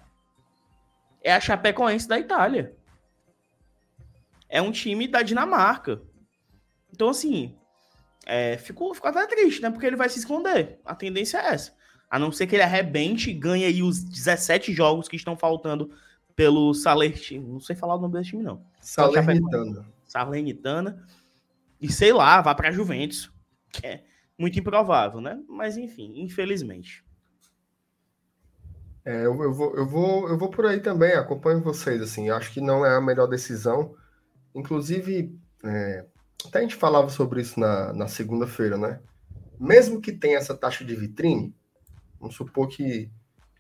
É a Chapecoense da Itália. É um time da Dinamarca. Então, assim, é, ficou, ficou até triste, né? Porque ele vai se esconder. A tendência é essa. A não ser que ele arrebente e ganhe aí os 17 jogos que estão faltando pelo Salernitana. Não sei falar o nome desse time, não. Salernitana. Salernitana. E sei lá, vá para Juventus. Que é muito improvável, né? Mas enfim, infelizmente. É, eu, eu, vou, eu, vou, eu vou por aí também, acompanho vocês, assim, acho que não é a melhor decisão. Inclusive, é, até a gente falava sobre isso na, na segunda-feira, né? Mesmo que tenha essa taxa de vitrine, Vamos supor que,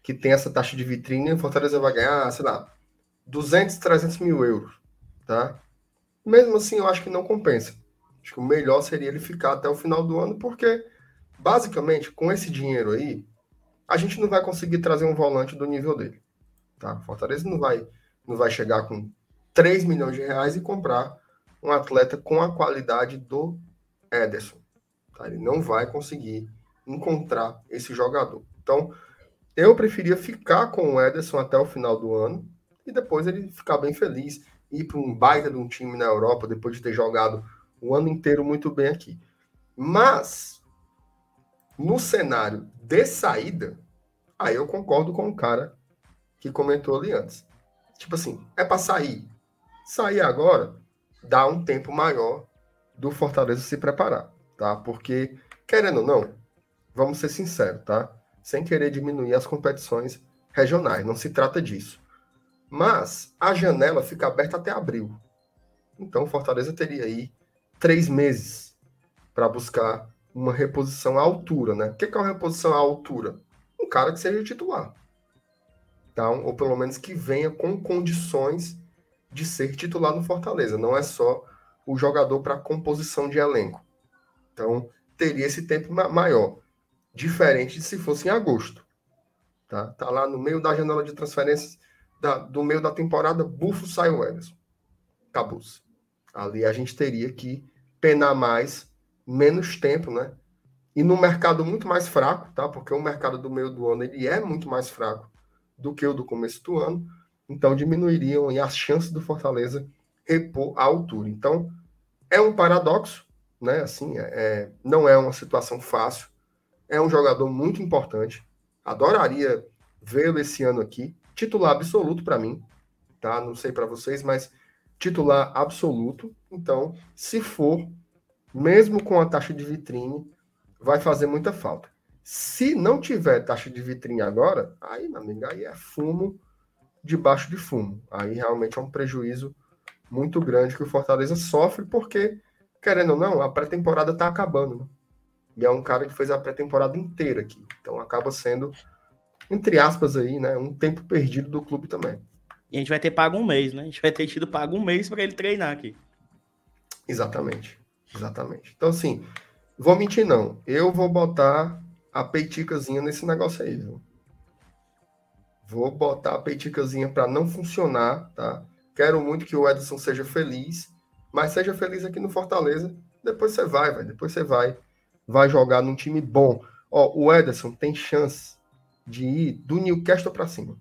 que tem essa taxa de vitrine o Fortaleza vai ganhar, sei lá, 200, 300 mil euros, tá? Mesmo assim, eu acho que não compensa. Acho que o melhor seria ele ficar até o final do ano, porque, basicamente, com esse dinheiro aí, a gente não vai conseguir trazer um volante do nível dele, tá? Fortaleza não vai, não vai chegar com 3 milhões de reais e comprar um atleta com a qualidade do Ederson. Tá? Ele não vai conseguir encontrar esse jogador. Então, eu preferia ficar com o Ederson até o final do ano e depois ele ficar bem feliz, ir para um baita de um time na Europa depois de ter jogado o ano inteiro muito bem aqui. Mas, no cenário de saída, aí eu concordo com o cara que comentou ali antes. Tipo assim, é para sair. Sair agora dá um tempo maior do Fortaleza se preparar, tá? Porque, querendo ou não, vamos ser sinceros, tá? Sem querer diminuir as competições regionais, não se trata disso. Mas a janela fica aberta até abril. Então, Fortaleza teria aí três meses para buscar uma reposição à altura, né? O que é uma reposição à altura? Um cara que seja titular. Tá? Ou pelo menos que venha com condições de ser titular no Fortaleza. Não é só o jogador para composição de elenco. Então, teria esse tempo maior diferente se fosse em agosto. Tá, tá lá no meio da janela de transferências, da, do meio da temporada, bufo sai o Ederson. Acabou-se. Ali a gente teria que penar mais, menos tempo, né? E no mercado muito mais fraco, tá? Porque o mercado do meio do ano ele é muito mais fraco do que o do começo do ano. Então diminuiriam as chances do Fortaleza repor a altura. Então é um paradoxo, né? Assim, é, é não é uma situação fácil é um jogador muito importante. Adoraria vê-lo esse ano aqui. Titular absoluto para mim, tá? Não sei para vocês, mas titular absoluto. Então, se for, mesmo com a taxa de vitrine, vai fazer muita falta. Se não tiver taxa de vitrine agora, aí, meu amigo, aí é fumo debaixo de fumo. Aí realmente é um prejuízo muito grande que o Fortaleza sofre, porque, querendo ou não, a pré-temporada está acabando. Né? E é um cara que fez a pré-temporada inteira aqui. Então acaba sendo, entre aspas, aí, né? Um tempo perdido do clube também. E a gente vai ter pago um mês, né? A gente vai ter tido pago um mês para ele treinar aqui. Exatamente. Exatamente. Então, assim, Vou mentir, não. Eu vou botar a peiticazinha nesse negócio aí, viu? Vou botar a peiticazinha para não funcionar, tá? Quero muito que o Edson seja feliz, mas seja feliz aqui no Fortaleza. Depois você vai, vai. Depois você vai, vai jogar num time bom. Ó, o Ederson tem chance de ir do Newcastle para cima,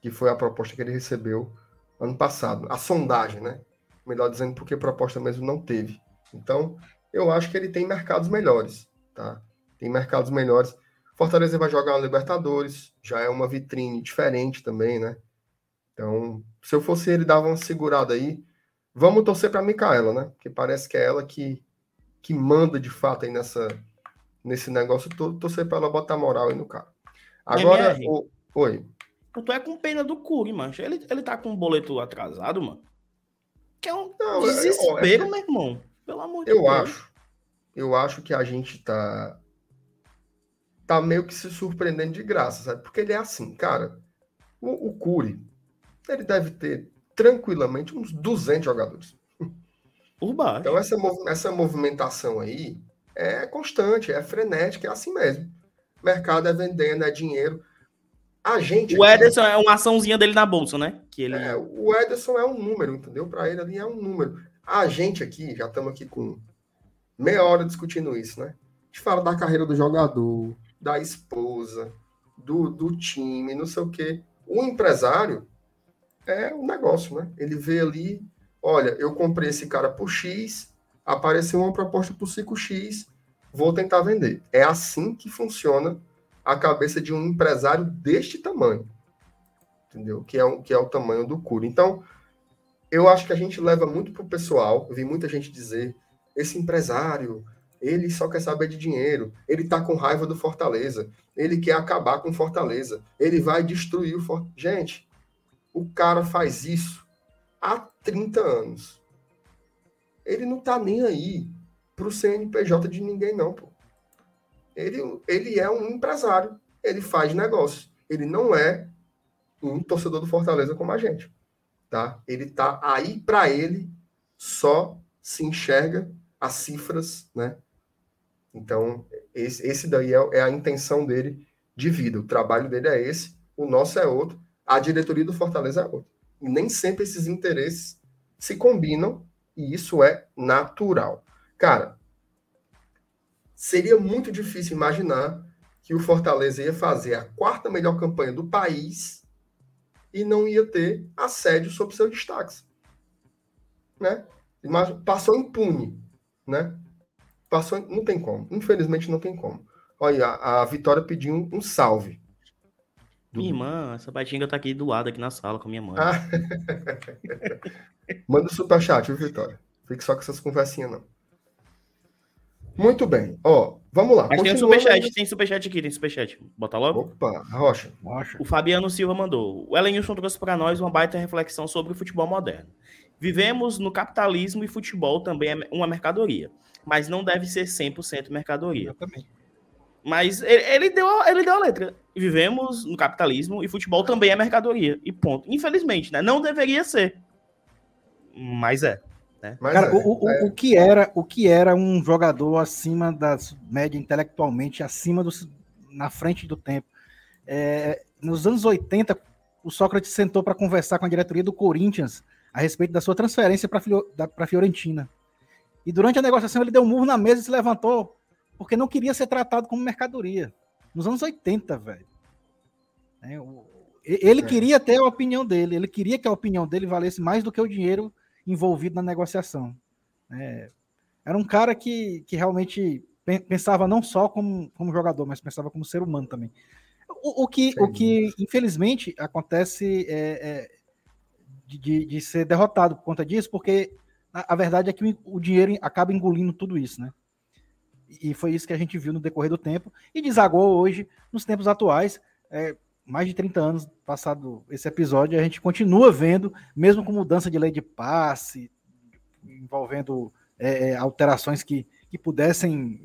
que foi a proposta que ele recebeu ano passado. A sondagem, né? Melhor dizendo, porque proposta mesmo não teve. Então, eu acho que ele tem mercados melhores, tá? Tem mercados melhores. Fortaleza vai jogar na Libertadores, já é uma vitrine diferente também, né? Então, se eu fosse ele, dava uma segurada aí. Vamos torcer para Micaela, né? Porque parece que é ela que, que manda de fato aí nessa, nesse negócio todo. Torcer para ela botar moral aí no cara. Agora, o... oi. Tu é com pena do Curi, mancho. Ele, ele tá com um boleto atrasado, mano. Que é um Não, desespero, é, é, meu irmão. Pelo amor de eu Deus. acho. Eu acho que a gente tá tá meio que se surpreendendo de graça, sabe? Porque ele é assim, cara. O, o Curi, ele deve ter tranquilamente uns 200 jogadores. Por baixo. Então essa, essa movimentação aí é constante, é frenética, é assim mesmo. O mercado é vendendo, é dinheiro. A gente. O Ederson é uma açãozinha dele na bolsa, né? Que ele... É, o Ederson é um número, entendeu? Para ele ali é um número. A gente aqui, já estamos aqui com meia hora discutindo isso, né? A gente fala da carreira do jogador, da esposa, do, do time, não sei o quê. O empresário é um negócio, né? Ele vê ali, olha, eu comprei esse cara por X, apareceu uma proposta por 5X, vou tentar vender. É assim que funciona a cabeça de um empresário deste tamanho. Entendeu? Que é, um, que é o tamanho do Curo. Então, eu acho que a gente leva muito pro pessoal. Eu vi muita gente dizer: esse empresário, ele só quer saber de dinheiro, ele tá com raiva do Fortaleza, ele quer acabar com Fortaleza, ele vai destruir o Fortaleza. Gente, o cara faz isso há 30 anos. Ele não tá nem aí pro CNPJ de ninguém, não, pô. Ele, ele é um empresário, ele faz negócio. Ele não é um torcedor do Fortaleza como a gente, tá? Ele tá aí para ele só se enxerga as cifras, né? Então, esse, esse daí é, é, a intenção dele de vida. O trabalho dele é esse, o nosso é outro, a diretoria do Fortaleza é outra. E nem sempre esses interesses se combinam, e isso é natural. Cara, seria muito difícil imaginar que o Fortaleza ia fazer a quarta melhor campanha do país e não ia ter assédio sobre seus destaques. Né? Passou impune, né? Passou, não tem como. Infelizmente não tem como. Olha, a, a Vitória pediu um, um salve. Do... Minha irmã, essa batinga tá aqui do lado, aqui na sala com minha mãe. Ah. Manda o superchat, viu, Vitória? Fique só com essas conversinhas, não. Muito bem. Ó, vamos lá. Mas tem superchat, tem superchat aqui, tem superchat. Bota logo. Opa, Rocha. Rocha. O Fabiano Silva mandou. O Elenilson trouxe para nós uma baita reflexão sobre o futebol moderno. Vivemos no capitalismo e futebol também é uma mercadoria mas não deve ser 100% mercadoria. Mas ele, ele, deu, ele deu a letra. Vivemos no capitalismo e futebol também é mercadoria. E ponto. Infelizmente, né? Não deveria ser. Mas é. Né? Mas Cara, é, o, é. o, que era, o que era um jogador acima das médias intelectualmente, acima do, na frente do tempo. É, nos anos 80, o Sócrates sentou para conversar com a diretoria do Corinthians a respeito da sua transferência para a Fiorentina. E durante a negociação ele deu um murro na mesa e se levantou, porque não queria ser tratado como mercadoria. Nos anos 80, velho. É, ele é. queria ter a opinião dele, ele queria que a opinião dele valesse mais do que o dinheiro envolvido na negociação. É, era um cara que, que realmente pensava não só como, como jogador, mas pensava como ser humano também. O, o que, o que infelizmente, acontece é, é de, de, ser derrotado por conta disso, porque a, a verdade é que o, dinheiro acaba engolindo tudo isso, né? E foi isso que a gente viu no decorrer do tempo e desagou hoje, nos tempos atuais. É, mais de 30 anos passado esse episódio, a gente continua vendo, mesmo com mudança de lei de passe, envolvendo é, é alterações que, que pudessem,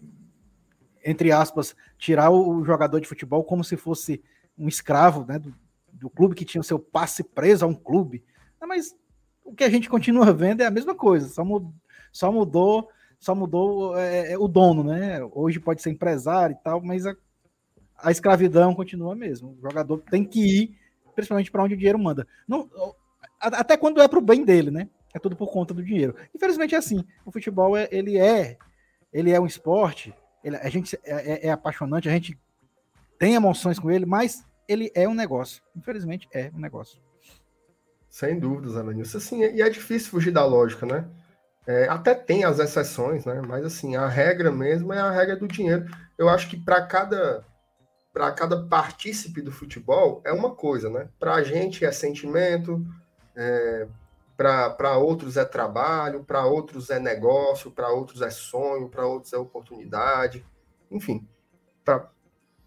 entre aspas, tirar o jogador de futebol como se fosse um escravo né, do, do clube que tinha o seu passe preso a um clube. Mas o que a gente continua vendo é a mesma coisa, só, mudou, só mudou, só mudou é, é, o dono, né? Hoje pode ser empresário e tal, mas a, a escravidão continua mesmo. O jogador tem que ir, principalmente para onde o dinheiro manda. Não, até quando é para o bem dele, né? É tudo por conta do dinheiro. Infelizmente é assim. O futebol é, ele é ele é um esporte. Ele, a gente é, é, é apaixonante, a gente tem emoções com ele, mas ele é um negócio. Infelizmente é um negócio. Sem dúvidas, Alanilson. Assim, e é difícil fugir da lógica, né? É, até tem as exceções, né? Mas assim, a regra mesmo é a regra do dinheiro. Eu acho que para cada para cada partícipe do futebol é uma coisa, né? Para a gente é sentimento, é, para outros é trabalho, para outros é negócio, para outros é sonho, para outros é oportunidade, enfim, pra,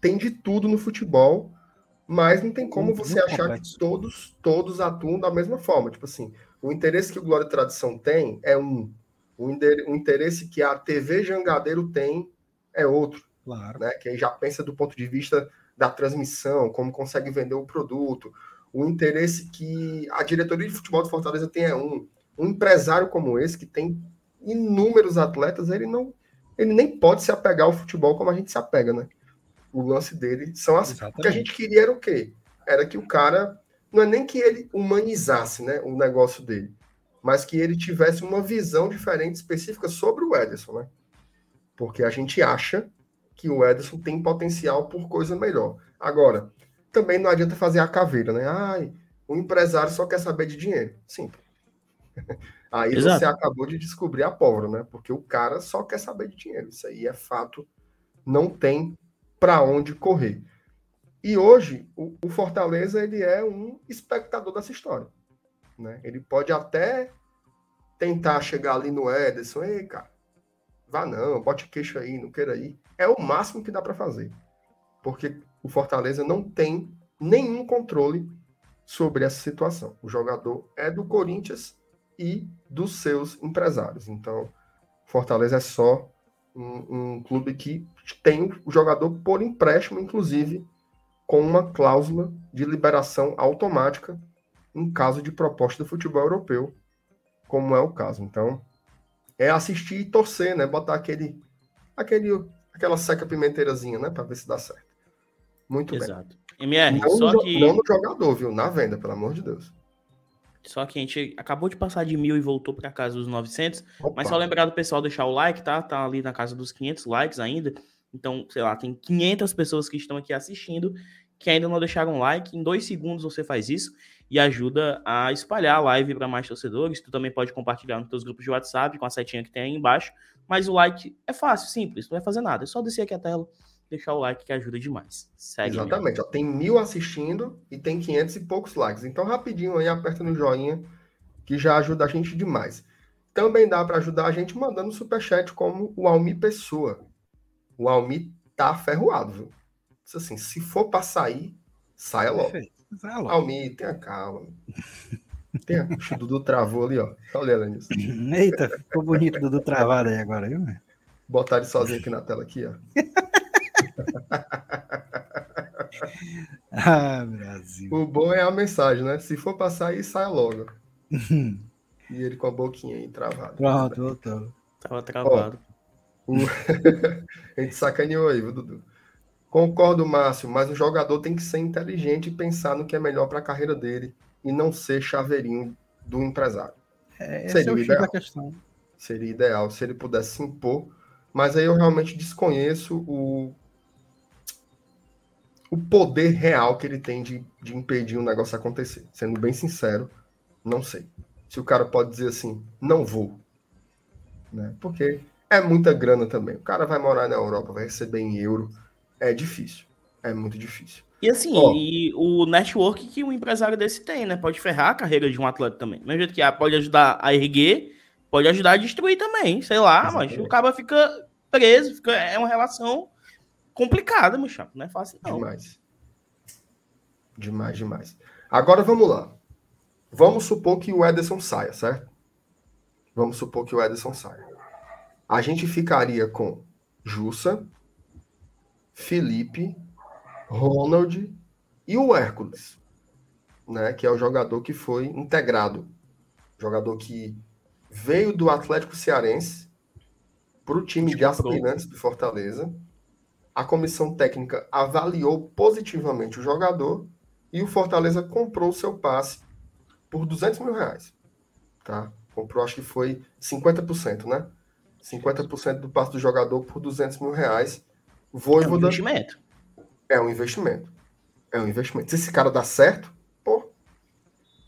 tem de tudo no futebol, mas não tem como você achar que todos todos atuam da mesma forma. Tipo assim, o interesse que o Glória e Tradição tem é um. O interesse que a TV Jangadeiro tem é outro. Claro. Né? Que aí já pensa do ponto de vista da transmissão, como consegue vender o produto. O interesse que a diretoria de futebol de Fortaleza tem é um. Um empresário como esse, que tem inúmeros atletas, ele não ele nem pode se apegar ao futebol como a gente se apega, né? O lance dele são as. Exatamente. O que a gente queria era o quê? Era que o cara não é nem que ele humanizasse né, o negócio dele, mas que ele tivesse uma visão diferente, específica sobre o Ederson, né? Porque a gente acha que o Ederson tem potencial por coisa melhor. Agora, também não adianta fazer a caveira, né? Ai, o empresário só quer saber de dinheiro. Sim. Aí Exato. você acabou de descobrir a pólvora, né? Porque o cara só quer saber de dinheiro. Isso aí é fato. Não tem para onde correr. E hoje, o, o, Fortaleza ele é um espectador dessa história. Né? Ele pode até tentar chegar ali no Ederson, ei, cara, vá não, bote queixo aí, não queira aí. É o máximo que dá para fazer. Porque o Fortaleza não tem nenhum controle sobre essa situação. O jogador é do Corinthians e dos seus empresários. Então, Fortaleza é só um, um clube que tem o jogador por empréstimo, inclusive com uma cláusula de liberação automática em caso de proposta do futebol europeu, como é o caso. Então, é assistir e torcer, né? Botar aquele, aquele aquela seca pimenteirazinha, né? Para ver se dá certo. Muito Exato. bem. MR, não, só no, que... não no jogador, viu? Na venda, pelo amor de Deus. Só que a gente acabou de passar de mil e voltou para casa dos 900. Opa. Mas só lembrar do pessoal deixar o like, tá? Tá ali na casa dos 500 likes ainda. Então, sei lá, tem 500 pessoas que estão aqui assistindo que ainda não deixaram like. Em dois segundos você faz isso e ajuda a espalhar a live para mais torcedores. Tu também pode compartilhar nos teus grupos de WhatsApp com a setinha que tem aí embaixo. Mas o like é fácil, simples, não vai fazer nada. É só descer aqui a tela, deixar o like que ajuda demais. Segue Exatamente. Ó, tem mil assistindo e tem 500 e poucos likes. Então, rapidinho aí, aperta no joinha que já ajuda a gente demais. Também dá para ajudar a gente mandando superchat como o Almi Pessoa. O Almi tá ferroado, viu? Diz assim, se for para sair, saia logo. Saia logo. Almi, tenha calma. Tenha... O Dudu travou ali, ó. Olha ela nisso. Eita, ficou bonito o Dudu travado aí agora, viu? Botar ele sozinho aqui na tela, aqui, ó. ah, Brasil. O bom é a mensagem, né? Se for para sair, saia logo. e ele com a boquinha aí travada. Pronto, voltou. Tava travado. Ó, o... a gente sacaneou aí, viu, Dudu? Concordo, Márcio, mas o jogador tem que ser inteligente e pensar no que é melhor para a carreira dele e não ser chaveirinho do empresário. É, Seria é o ideal. da questão. Seria ideal se ele pudesse se impor, mas aí eu realmente desconheço o, o poder real que ele tem de, de impedir um negócio acontecer. Sendo bem sincero, não sei. Se o cara pode dizer assim, não vou. Né? Porque é muita grana também. O cara vai morar na Europa, vai receber em euro. É difícil. É muito difícil. E assim, oh. e o network que um empresário desse tem, né? Pode ferrar a carreira de um atleta também. Do mesmo jeito que ah, pode ajudar a erguer, pode ajudar a destruir também, sei lá, Exatamente. mas o cara fica preso, fica, é uma relação complicada, meu chapa, não é fácil não. Demais. Demais, demais. Agora vamos lá. Vamos supor que o Ederson saia, certo? Vamos supor que o Ederson saia. A gente ficaria com Jussa, Felipe, Ronald e o Hércules, né? Que é o jogador que foi integrado, jogador que veio do Atlético Cearense para o time de aspirantes do Fortaleza. A comissão técnica avaliou positivamente o jogador e o Fortaleza comprou o seu passe por 200 mil reais. Tá? Comprou, acho que foi 50%, né? 50% do passe do jogador por 200 mil reais. Voivoda, é um investimento. É um investimento. É um investimento. Se esse cara dá certo, pô,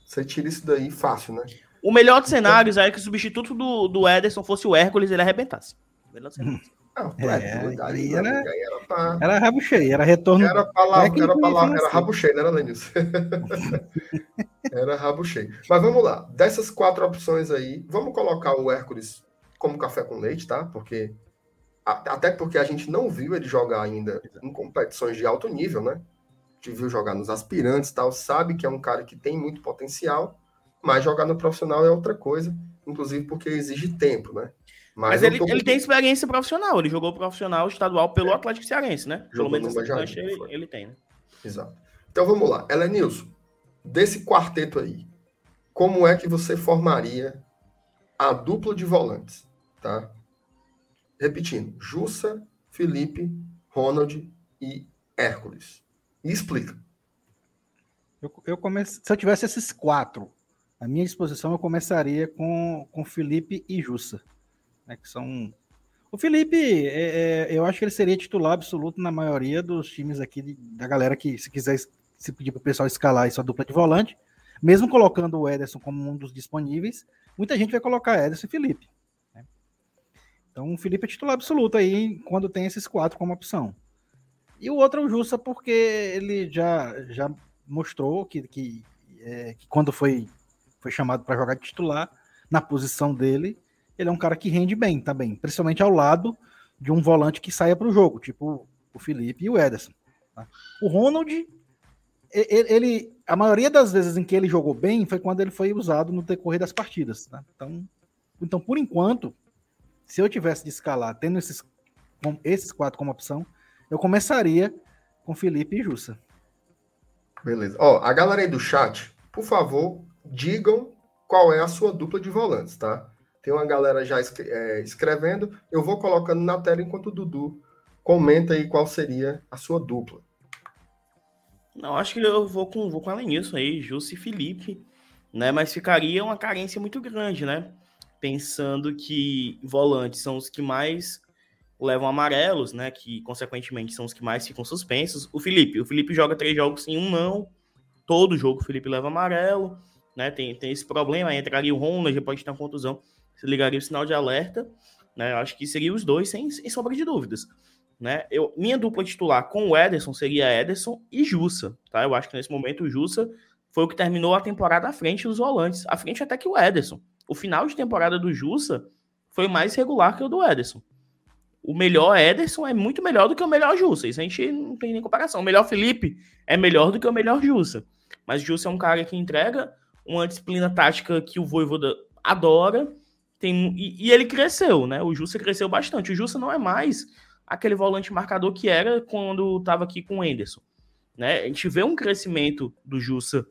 você tira isso daí fácil, né? O melhor dos cenários é que o substituto do, do Ederson fosse o Hércules ele arrebentasse. O melhor cenários. Não, é, é era, era, era, pra... era retorno. Era palavra, era, palavra, era rabo cheio, não era Lenilson? era rabo cheio. Mas vamos lá, dessas quatro opções aí, vamos colocar o Hércules como café com leite, tá? Porque até porque a gente não viu ele jogar ainda em competições de alto nível, né? A gente viu jogar nos aspirantes tal, sabe que é um cara que tem muito potencial, mas jogar no profissional é outra coisa, inclusive porque exige tempo, né? Mas, Mas ele, ele tem experiência profissional, ele jogou profissional estadual pelo é. Atlético Cearense, né? Pelo menos essa ele, ele tem, né? Exato. Então vamos lá. Elenilson, desse quarteto aí, como é que você formaria a dupla de volantes, tá? Repetindo, Jussa, Felipe, Ronald e Hércules. E explica. Eu, eu comece... Se eu tivesse esses quatro à minha disposição, eu começaria com, com Felipe e Jussa né, que são. O Felipe, é, é, eu acho que ele seria titular absoluto na maioria dos times aqui, da galera que, se quiser, se pedir para o pessoal escalar essa dupla de volante, mesmo colocando o Ederson como um dos disponíveis, muita gente vai colocar Ederson e Felipe. Então, o Felipe é titular absoluto aí, quando tem esses quatro como opção. E o outro é o Justa, porque ele já, já mostrou que, que, é, que quando foi, foi chamado para jogar de titular, na posição dele, ele é um cara que rende bem também, principalmente ao lado de um volante que saia para o jogo, tipo o Felipe e o Ederson. Tá? O Ronald, ele, a maioria das vezes em que ele jogou bem foi quando ele foi usado no decorrer das partidas. Tá? Então, então, por enquanto, se eu tivesse de escalar tendo esses, esses quatro como opção, eu começaria com Felipe e Jussa. Beleza. Ó, a galera aí do chat, por favor, digam qual é a sua dupla de volantes, tá? Tem uma galera já é, escrevendo. Eu vou colocando na tela enquanto o Dudu comenta aí qual seria a sua dupla. Não, acho que eu vou com, vou com ela nisso aí, Jussi e Felipe, né? Mas ficaria uma carência muito grande, né? Pensando que volantes são os que mais levam amarelos, né? Que consequentemente são os que mais ficam suspensos. O Felipe, o Felipe joga três jogos sem um não. Todo jogo o Felipe leva amarelo, né? Tem, tem esse problema. Entraria o Ronald, pode ter uma contusão se ligaria o sinal de alerta, né? Eu acho que seria os dois, sem, sem sombra de dúvidas. Né? Eu, minha dupla titular com o Ederson seria Ederson e Jussa, tá? Eu acho que nesse momento o Jussa foi o que terminou a temporada à frente dos volantes, à frente até que o Ederson. O final de temporada do Jussa foi mais regular que o do Ederson. O melhor Ederson é muito melhor do que o melhor Jussa. Isso a gente não tem nem comparação. O melhor Felipe é melhor do que o melhor Jussa. Mas Jussa é um cara que entrega uma disciplina tática que o Voivoda adora tem, e, e, ele cresceu, né? O Jussa cresceu bastante. O Jussa não é mais aquele volante marcador que era quando estava aqui com o Enderson. Né? A gente vê um crescimento do Jussa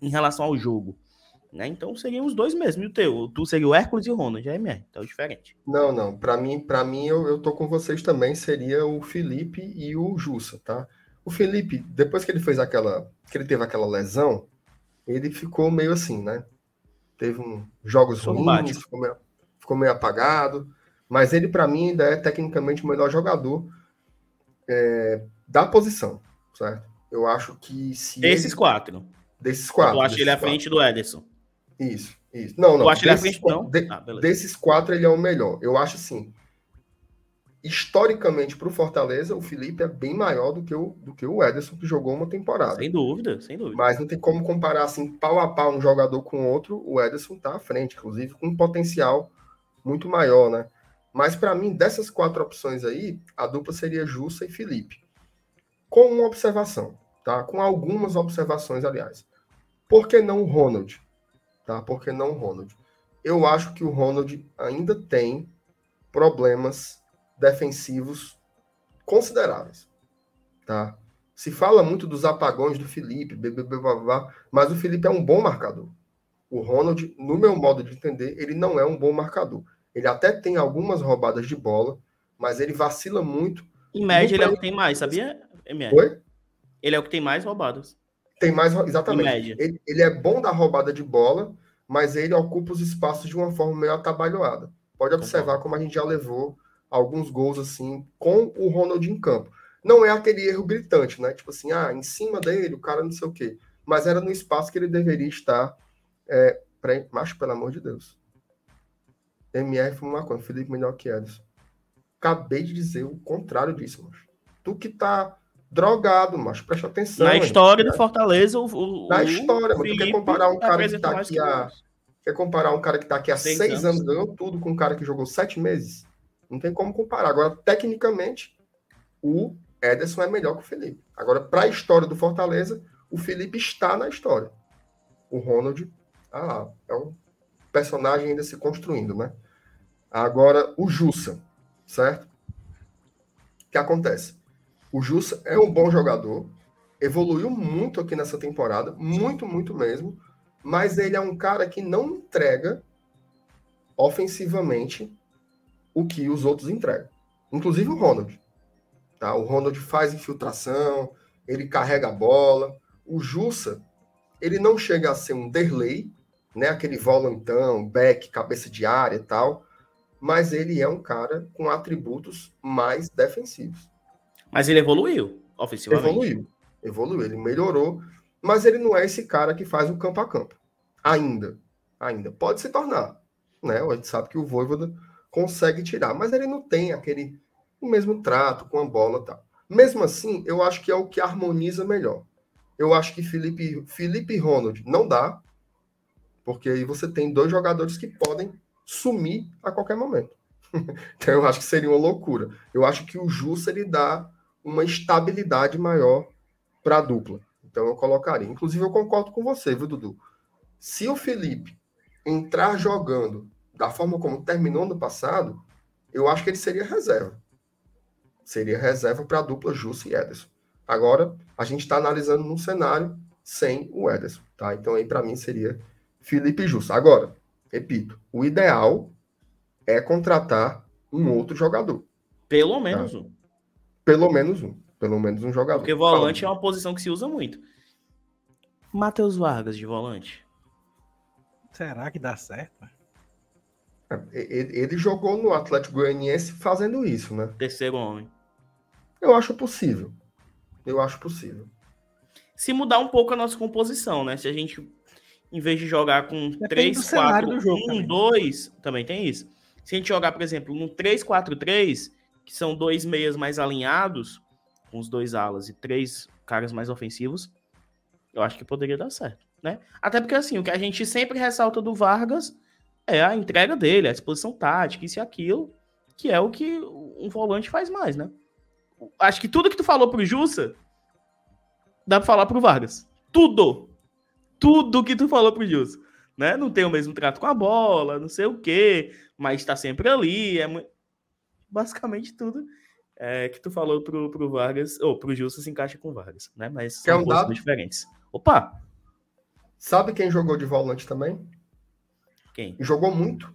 em relação ao jogo. Né? Então seriam os dois mesmo. E o teu? Tu seria o Hércules e o Ronald, é MR, então é diferente. Não, não. Para mim, para mim eu, eu tô com vocês também. Seria o Felipe e o Jussa, tá? O Felipe, depois que ele fez aquela. que ele teve aquela lesão, ele ficou meio assim, né? teve um, jogos ruins, ficou meio, ficou meio, apagado, mas ele, para mim, ainda é tecnicamente o melhor jogador é, da posição, certo? Eu acho que se. Desses ele, quatro. Desses quatro. Eu acho ele à frente do Ederson. Isso, isso. Não, não. Eu acho ele à frente, não? De, ah, desses quatro, ele é o melhor. Eu acho assim historicamente para o Fortaleza, o Felipe é bem maior do que, o, do que o Ederson, que jogou uma temporada. Sem dúvida, sem dúvida. Mas não tem como comparar assim, pau a pau, um jogador com outro. O Ederson está à frente, inclusive, com um potencial muito maior, né? Mas para mim, dessas quatro opções aí, a dupla seria Jussa e Felipe. Com uma observação, tá? Com algumas observações, aliás. Por que não o Ronald? Tá? Por que não o Ronald? Eu acho que o Ronald ainda tem problemas defensivos consideráveis. Tá? Se fala muito dos apagões do Felipe, mas o Felipe é um bom marcador. O Ronald, no meu modo de entender, ele não é um bom marcador. Ele até tem algumas roubadas de bola, mas ele vacila muito. Em média, ele é o que tem mais, sabia? Oi? Ele é o que tem mais roubadas. Tem mais, exatamente. Ele, ele, é bom da roubada de bola, mas ele ocupa os espaços de uma forma meio atabalhoada. Pode observar como a gente já levou alguns gols assim com o Ronald em campo. Não é aquele erro gritante, né? Tipo assim, ah, em cima dele, o cara não sei o quê. Mas era no espaço que ele deveria estar. É, pra... Macho, pelo amor de Deus. MR foi uma coisa, Felipe melhor que Ederson. Acabei de dizer o contrário disso, macho. Tu que tá drogado, macho, presta atenção. Na história do Fortaleza, o, o Na história, mas tu quer comparar um cara que tá aqui a. Quer comparar um cara que tá aqui há seis, seis anos, ganhou tudo com um cara que jogou sete meses? Não tem como comparar. Agora, tecnicamente, o Ederson é melhor que o Felipe. Agora, para a história do Fortaleza, o Felipe está na história. O Ronald, ah, é um personagem ainda se construindo, né? Agora, o Jussa, certo? O que acontece? O Jussa é um bom jogador, evoluiu muito aqui nessa temporada, muito, muito mesmo, mas ele é um cara que não entrega ofensivamente o que os outros entregam. Inclusive o Ronald. Tá? O Ronald faz infiltração, ele carrega a bola. O Jussa, ele não chega a ser um Derley, né? aquele volantão, back, cabeça de área e tal, mas ele é um cara com atributos mais defensivos. Mas ele evoluiu ofensivamente. Evoluiu, evoluiu, ele melhorou, mas ele não é esse cara que faz o campo a campo. Ainda, ainda. Pode se tornar, né? A gente sabe que o Voivoda consegue tirar, mas ele não tem aquele o mesmo trato com a bola tal. Mesmo assim, eu acho que é o que harmoniza melhor. Eu acho que Felipe, Felipe e Ronald não dá, porque aí você tem dois jogadores que podem sumir a qualquer momento. então eu acho que seria uma loucura. Eu acho que o Jussa ele dá uma estabilidade maior para a dupla. Então eu colocaria. Inclusive eu concordo com você, viu, Dudu? Se o Felipe entrar jogando da forma como terminou no passado, eu acho que ele seria reserva seria reserva para a dupla Jussa e Ederson. Agora, a gente está analisando num cenário sem o Ederson, tá? Então, aí para mim seria Felipe Jussa. Agora, repito, o ideal é contratar um outro jogador. Pelo menos tá? um. Pelo menos um. Pelo menos um jogador. Porque volante é uma posição que se usa muito. Matheus Vargas de volante. Será que dá certo? Ele, ele jogou no Atlético Goianiense fazendo isso, né? Terceiro homem. Eu acho possível. Eu acho possível. Se mudar um pouco a nossa composição, né? Se a gente, em vez de jogar com Depende 3, 4, 1, 2, também tem isso. Se a gente jogar, por exemplo, no 3, 4, 3, que são dois meias mais alinhados, com os dois alas e três caras mais ofensivos, eu acho que poderia dar certo, né? Até porque, assim, o que a gente sempre ressalta do Vargas é a entrega dele, a disposição tática, isso e aquilo, que é o que um volante faz mais, né? Acho que tudo que tu falou pro Jussa, dá pra falar pro Vargas. Tudo! Tudo que tu falou pro Jussa. Né? Não tem o mesmo trato com a bola, não sei o quê, mas tá sempre ali. É muito... Basicamente tudo é, que tu falou pro, pro Vargas, ou pro Jussa se encaixa com o Vargas, né? Mas são um diferentes. Opa! Sabe quem jogou de volante também? Quem? Jogou muito.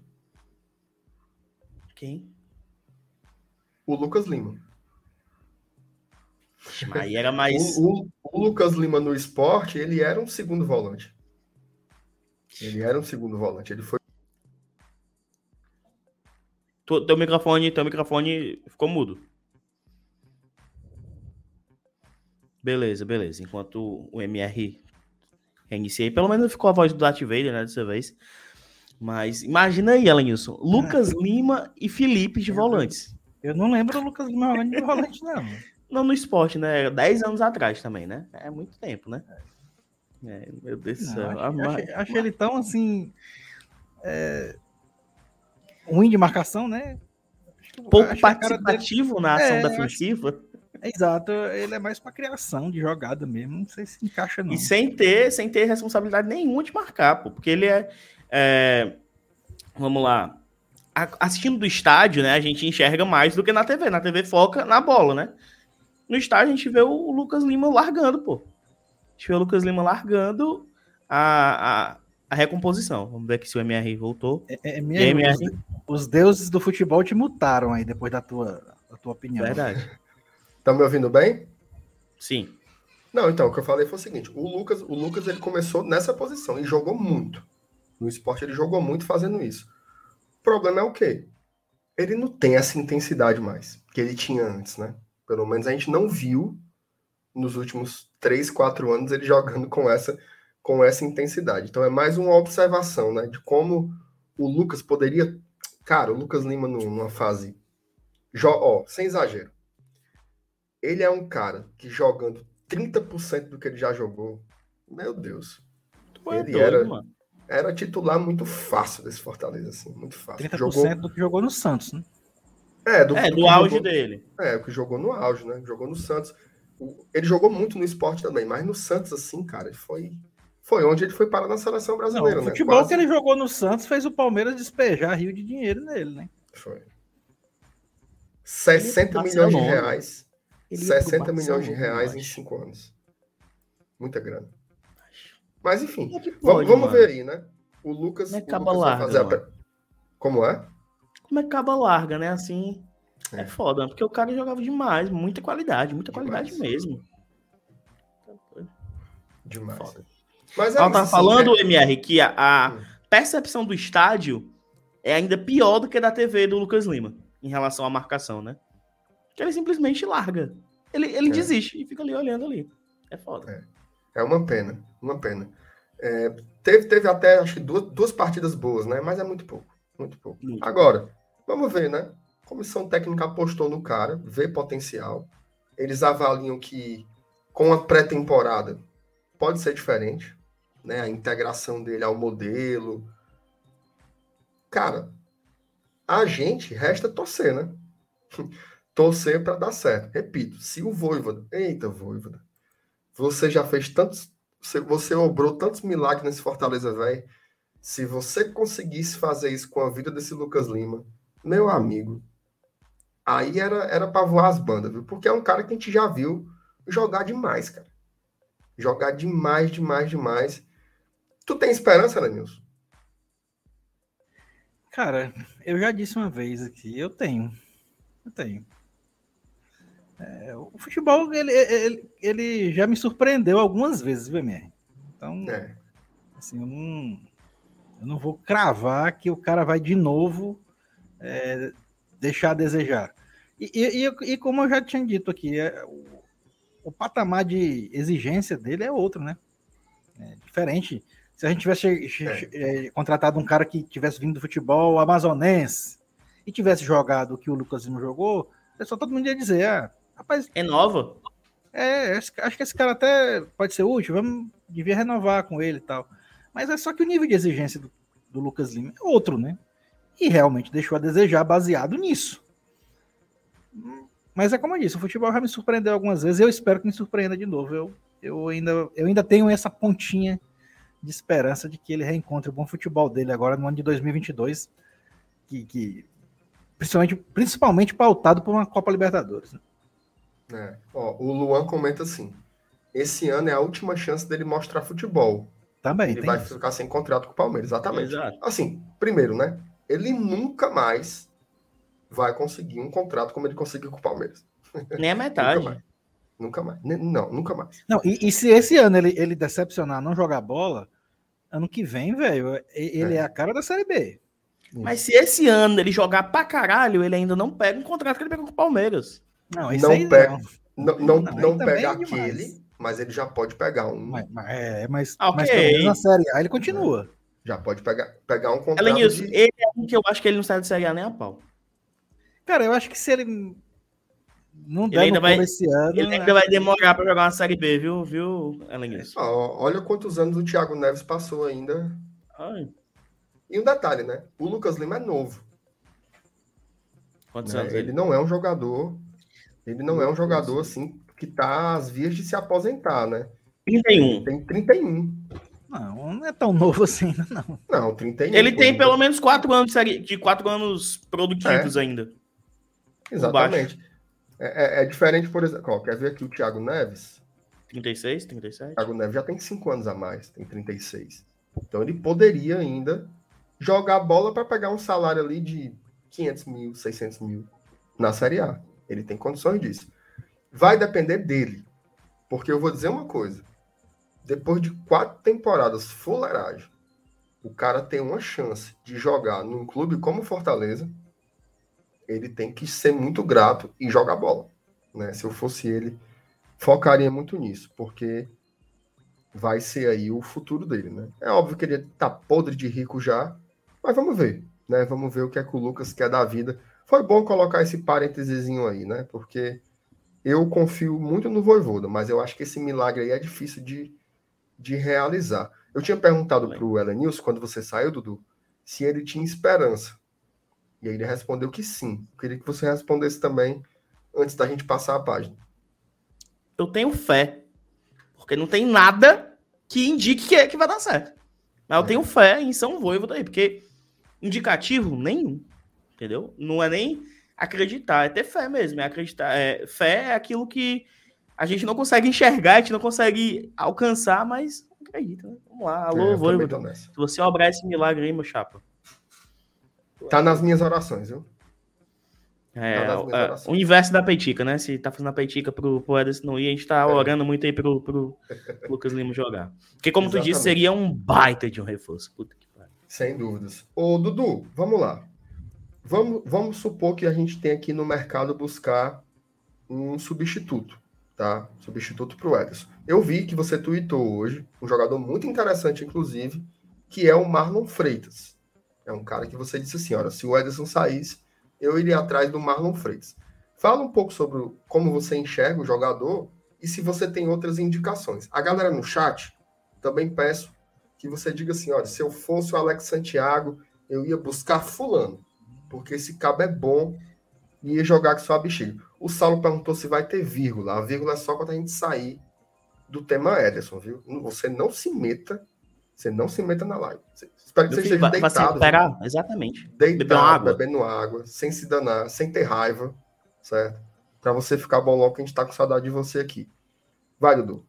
Quem? O Lucas Lima. Aí era mais. O, o, o, Lucas Lima no esporte, ele era um segundo volante. Ele era um segundo volante. Ele foi. Tu, teu microfone, teu microfone ficou mudo. Beleza, beleza. Enquanto o MR reinicia, pelo menos ficou a voz do Darth Vader, né, dessa vez. Mas imagina aí, Elenilson. Lucas ah, Lima e Felipe de volantes. Eu não lembro o Lucas Lima de volante, não. Não no esporte, né? Dez anos atrás também, né? É muito tempo, né? É, meu Deus do céu. Acho, acho, ele tão assim. É, ruim de marcação, né? Pouco participativo dele... na ação é, defensiva. Acho... Exato, ele é mais para criação de jogada mesmo, não sei se encaixa não. E sem ter, sem ter responsabilidade nenhuma de marcar, pô, porque ele é, é vamos lá, assistindo do estádio, né, a gente enxerga mais do que na TV. Na TV foca na bola, né? No estádio a gente vê o Lucas Lima largando, pô. A gente vê o Lucas Lima largando a, a a recomposição. Vamos ver aqui se o MR voltou. É, é, MR, MR... Os, os, deuses do futebol te mutaram aí depois da tua, da tua opinião. Verdade. Tá me ouvindo bem? Sim. Não, então, o que eu falei foi o seguinte: o Lucas, o Lucas ele começou nessa posição e jogou muito. No esporte ele jogou muito fazendo isso. O problema é o quê? Ele não tem essa intensidade mais que ele tinha antes, né? Pelo menos a gente não viu nos últimos 3, 4 anos ele jogando com essa com essa intensidade. Então é mais uma observação, né, de como o Lucas poderia, cara, o Lucas Lima numa fase, ó, sem exagero, ele é um cara que jogando 30% do que ele já jogou, meu Deus, tu é ele doido, era mano. era titular muito fácil desse Fortaleza, assim, muito fácil. 30% jogou... do que jogou no Santos, né? É, do, é, do, do auge jogou... dele. É, o que jogou no auge, né? Jogou no Santos. Ele jogou muito no esporte também, mas no Santos, assim, cara, foi foi onde ele foi parar na seleção brasileira, não, o né? futebol Quase... que ele jogou no Santos fez o Palmeiras despejar rio de dinheiro nele, né? Foi. 60 milhões de reais. 60 milhões de reais em 5 anos. Muita grana. Mas enfim, é pode, vamos, vamos ver aí, né? O Lucas, Como é o Lucas larga, fazer a... Como é? Como é que acaba larga, né? Assim, é. é foda, porque o cara jogava demais, muita qualidade, muita demais. qualidade mesmo. Demais. Foda. Mas é Ela tá falando, é... MR, que a, a hum. percepção do estádio é ainda pior do que da TV do Lucas Lima, em relação à marcação, né? Que ele simplesmente larga. Ele, ele é. desiste e fica ali olhando ali. É foda. É, é uma pena, uma pena. É, teve, teve até, acho que duas, duas partidas boas, né? Mas é muito pouco, muito pouco. Muito Agora, vamos ver, né? A comissão técnica apostou no cara, vê potencial. Eles avaliam que com a pré-temporada pode ser diferente né, a integração dele ao modelo. Cara, a gente resta torcer, né? torcer para dar certo. Repito, se o Voivoda, eita Voivoda, você já fez tantos, você, você obrou tantos milagres nesse Fortaleza, velho. Se você conseguisse fazer isso com a vida desse Lucas Lima, meu amigo, aí era era para voar as bandas, viu? Porque é um cara que a gente já viu jogar demais, cara. Jogar demais, demais, demais. Tu tem esperança, Lenilson? Cara, eu já disse uma vez aqui, eu tenho. Eu tenho. É, o futebol, ele, ele, ele, já me surpreendeu algumas vezes, VMR. Então, é. assim, eu não, eu não vou cravar que o cara vai de novo é, deixar a desejar. E, e, e, como eu já tinha dito aqui, é, o, o, patamar de exigência dele é outro, né? É diferente se a gente tivesse é. é. contratado um cara que tivesse vindo do futebol amazonense e tivesse jogado o que o Lucas Lima jogou, só todo mundo ia dizer, ah, rapaz. É nova? É, acho que esse cara até pode ser útil, vamos devia renovar com ele e tal. Mas é só que o nível de exigência do, do Lucas Lima é outro, né? E realmente deixou a desejar baseado nisso. Mas é como eu disse, o futebol já me surpreendeu algumas vezes, eu espero que me surpreenda de novo. Eu, eu, ainda, eu ainda tenho essa pontinha de esperança de que ele reencontre o bom futebol dele agora no ano de 2022, que, que principalmente, principalmente pautado por uma Copa Libertadores. Né? É. Ó, o Luan comenta assim: esse ano é a última chance dele mostrar futebol. Também. Ele vai isso. ficar sem contrato com o Palmeiras, exatamente. Exato. Assim, primeiro, né? Ele nunca mais vai conseguir um contrato como ele conseguiu com o Palmeiras. Nem a metade. Nunca mais. Não, nunca mais. Não, e, e, se esse ano ele, ele decepcionar, não jogar bola, ano que vem, velho, ele é. é. a cara da Série B. Mas se esse ano ele jogar pra caralho, ele ainda não pega um contrato que ele pegou com o Palmeiras. Não, não aí pega, não. Não, não, não pega é aquele, mas ele já pode pegar um. Mas, é, mas, okay. mas pelo menos na Série A ele continua. Já pode pegar, pegar um contrato. Além disso, de... ele é um que eu acho que ele não sai de Série A nem a pau. Cara, eu acho que se ele não ele ainda vai, esse ano. Ele ainda né? vai demorar para jogar uma Série B, viu, viu, olha quantos anos o Thiago Neves passou ainda. Ai. E um detalhe, né? O Lucas Lima é novo. Quantos né? anos? Ele não é um jogador. Ele não é um jogador assim que está às vias de se aposentar, né? 31. Tem 31. Não, não é tão novo assim, não. Não, 31. Ele tem pelo menos 4 anos de 4 anos produtivos é. ainda. Exatamente. É, é, é, diferente, por exemplo, ó, quer ver aqui o Thiago Neves? 36, 37? O Thiago Neves já tem 5 anos a mais, tem 36. Então ele poderia ainda jogar bola para pegar um salário ali de 500 mil, 600 mil na Série A. Ele tem condições disso. Vai depender dele. Porque eu vou dizer uma coisa. Depois de quatro temporadas fuleiragem, o cara tem uma chance de jogar num clube como Fortaleza, ele tem que ser muito grato e jogar bola. Né? Se eu fosse ele, focaria muito nisso, porque vai ser aí o futuro dele. Né? É óbvio que ele tá podre de rico já, mas vamos ver. Né? Vamos ver o que é que o Lucas quer da vida. Foi bom colocar esse parênteses aí, né? Porque eu confio muito no Voivoda, mas eu acho que esse milagre aí é difícil de, de realizar. Eu tinha perguntado para o Elenilson, quando você saiu, Dudu, se ele tinha esperança. E aí ele respondeu que sim. Eu queria que você respondesse também, antes da gente passar a página. Eu tenho fé. Porque não tem nada que indique que, é, que vai dar certo. Mas eu é. tenho fé em São Voivoda aí, porque indicativo nenhum. Entendeu? Não é nem acreditar, é ter fé mesmo. É acreditar. É, fé é aquilo que a gente não consegue enxergar, a gente não consegue alcançar, mas acredita, né? Vamos lá. Alô, é, Voivoda. Se você obrar esse milagre aí, meu chapa. Tá nas minhas orações, viu? É, tá orações. o inverso da peitica, né? Se tá fazendo a peitica pro, pro Ederson não ir, a gente tá é. orando muito aí pro, pro Lucas Lima jogar. Porque, como Exatamente. tu disse, seria um baita de um reforço. Puta que pariu. Sem dúvidas. Ô, Dudu, vamos lá. Vamos, vamos supor que a gente tem aqui no mercado buscar um substituto tá? Substituto para o Ederson. Eu vi que você tweetou hoje, um jogador muito interessante, inclusive, que é o Marlon Freitas. É um cara que você disse assim: olha, se o Ederson saísse, eu iria atrás do Marlon Freitas. Fala um pouco sobre como você enxerga o jogador e se você tem outras indicações. A galera no chat, também peço que você diga assim: olha, se eu fosse o Alex Santiago, eu ia buscar Fulano, porque esse cabo é bom e ia jogar com sua bexiga. O Saulo perguntou se vai ter vírgula. A vírgula é só quando a gente sair do tema Ederson, viu? Você não se meta, você não se meta na live. Espero que você esteja deitado. Pegar, exatamente. Deitado, água. bebendo água, sem se danar, sem ter raiva, certo? Para você ficar bom logo, que a gente tá com saudade de você aqui. Vai, Dudu.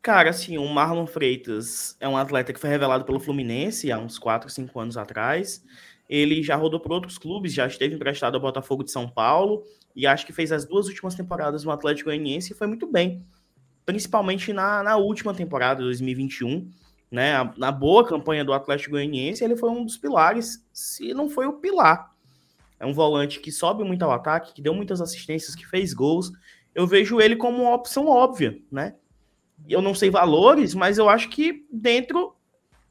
Cara, assim, o Marlon Freitas é um atleta que foi revelado pelo Fluminense há uns 4, 5 anos atrás. Ele já rodou por outros clubes, já esteve emprestado ao Botafogo de São Paulo e acho que fez as duas últimas temporadas no Atlético Goianiense e foi muito bem, principalmente na, na última temporada, 2021, né? Na boa campanha do Atlético Goianiense, ele foi um dos pilares, se não foi o pilar. É um volante que sobe muito ao ataque, que deu muitas assistências, que fez gols. Eu vejo ele como uma opção óbvia, né? Eu não sei valores, mas eu acho que dentro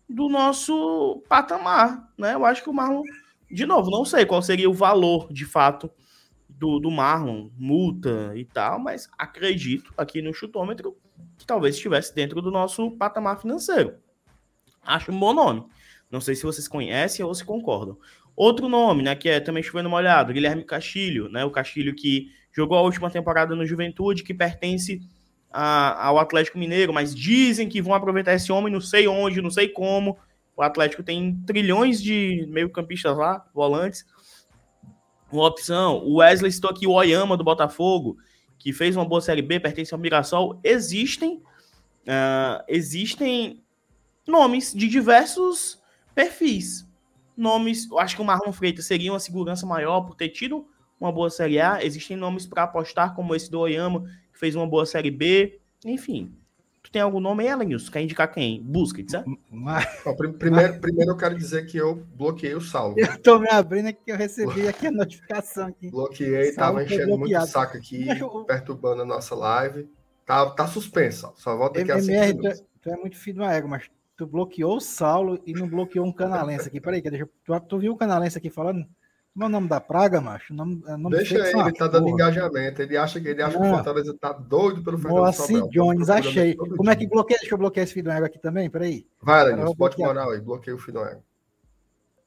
do nosso patamar, né? Eu acho que o Marlon, de novo, não sei qual seria o valor de fato do, do Marlon, multa e tal, mas acredito aqui no chutômetro que talvez estivesse dentro do nosso patamar financeiro. Acho um bom nome. Não sei se vocês conhecem ou se concordam. Outro nome, né, que é também chovendo molhado, Guilherme Castilho, né, o Castilho que jogou a última temporada no Juventude, que pertence a, ao Atlético Mineiro, mas dizem que vão aproveitar esse homem, não sei onde, não sei como. O Atlético tem trilhões de meio-campistas lá, volantes. Uma opção, o Wesley estou aqui, o Oyama do Botafogo, que fez uma boa Série B, pertence ao Mirassol. Existem, uh, existem nomes de diversos perfis. Nomes, eu acho que o Marlon Freitas seria uma segurança maior por ter tido uma boa Série A. Existem nomes para apostar, como esse do Oyama, fez uma boa Série B, enfim. Tu tem algum nome aí, Elenilson? Quer indicar quem? Busca, certo? Mas... primeiro, primeiro eu quero dizer que eu bloqueei o saldo. Eu tô me abrindo aqui que eu recebi aqui a notificação. Aqui. Bloqueei, tava enchendo muito saco aqui, eu... perturbando a nossa live. Tá, tá suspenso, só volta aqui MMR, a tu, tu é muito filho do ego, mas tu bloqueou o Saulo e não bloqueou um canalense aqui. Peraí, deixa, tu, tu viu o canalense aqui falando? Como é o nome da praga, macho? Nome, é nome Deixa ele, ele tá dando porra. engajamento. Ele acha que ele acha que o Fortaleza tá doido pelo Fernando Moacir Jones, achei. Como é que bloqueia? Deixa eu bloquear esse Fidonego aqui também, peraí. Vai, Lenilson, bote moral aí, bloqueia o Fidonego.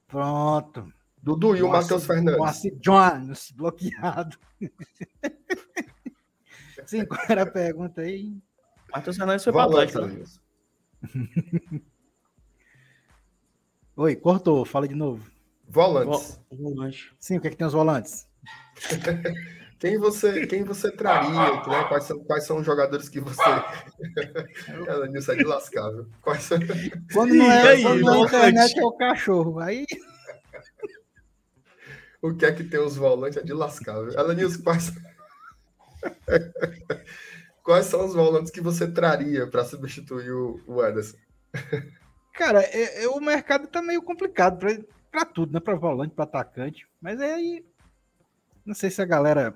Pronto. Dudu e o Matheus Fernandes. Moacir Jones, bloqueado. Sim, qual era a pergunta aí? Matheus Fernandes foi para Atlético. Oi, cortou, fala de novo. Volantes. Volante. Sim, o que é que tem os volantes? Quem você, quem você traria? Né? Quais, são, quais são os jogadores que você. Ela é de lascável. Quais são... Quando não é, aí, quando não é internet, é o cachorro. Aí. O que é que tem os volantes? É de lascável. Ela Nilson, quais. quais são os volantes que você traria para substituir o, o Ederson? Cara, é, é, o mercado tá meio complicado para tudo, né? Para volante, para atacante. Mas aí. Não sei se a galera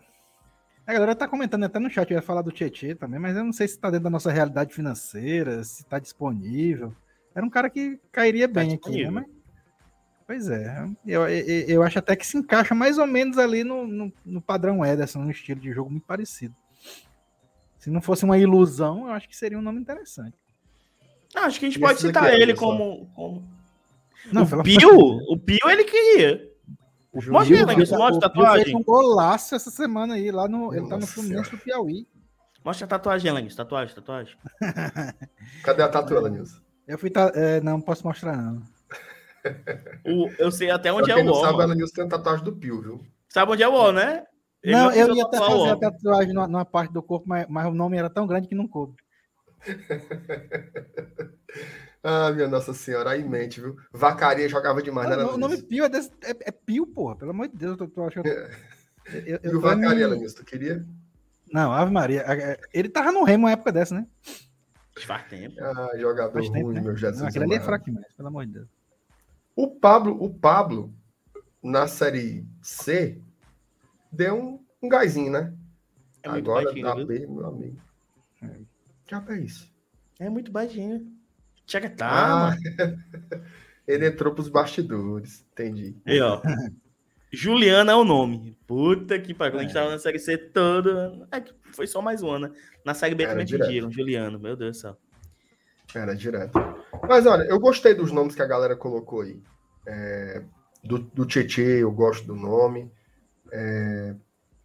a galera tá comentando até no chat, eu ia falar do Tietê também, mas eu não sei se tá dentro da nossa realidade financeira, se tá disponível. Era um cara que cairia tá bem tá aqui, né? Mas... Pois é, eu, eu, eu, acho até que se encaixa mais ou menos ali no, no, no padrão Ederson, no estilo de jogo muito parecido. Se não fosse uma ilusão, eu acho que seria um nome interessante. Não, acho que a gente pode citar ele como, como... Não, o Pio, o Pio ele queria. O mostra aí, Lenguinho, mostra a tatuagem. fez um golaço essa semana aí, lá no. Nossa ele tá no Fluminense do Piauí. Mostra a tatuagem, Lenguinho, tatuagem, tatuagem. Cadê a tatuagem, Nilson? Eu fui. Ta... É, não, posso mostrar, não. O, eu sei até onde é o O. sabe, a tem a tatuagem do Pio, viu? Sabe onde é o O, né? Ele não, eu ia até fazer a tatuagem numa, numa, parte do corpo, mas, mas o nome era tão grande que não coube. Ah, minha Nossa Senhora, aí mente, viu? Vacaria jogava demais, não, né? O nome Pio é, desse, é, é, Pio, porra, pelo amor de Deus, eu tô achando. Eu, eu, e o Vacaria, me... tu queria? Não, Ave Maria. Ele tava no Remo uma época dessa, né? Faz tempo. Ah, jogador Faz tempo, ruim, né? meu Jesus. Não, aquele ali é fraco demais, pelo amor de Deus. O Pablo, o Pablo, na série C, deu um, um gásinho, né? É Agora baixinho, da B, meu amigo. É. Que é isso? É muito baixinho. Chega tá, ah, Ele entrou pros bastidores, entendi. Aí, ó. Juliana é o nome. Puta que pariu. É. A gente é. tava na série C toda. É, foi só mais uma, né? Na série B também pediram, Juliano. Meu Deus do céu. Era direto. Mas olha, eu gostei dos nomes que a galera colocou aí. É, do, do Tietê, eu gosto do nome. É...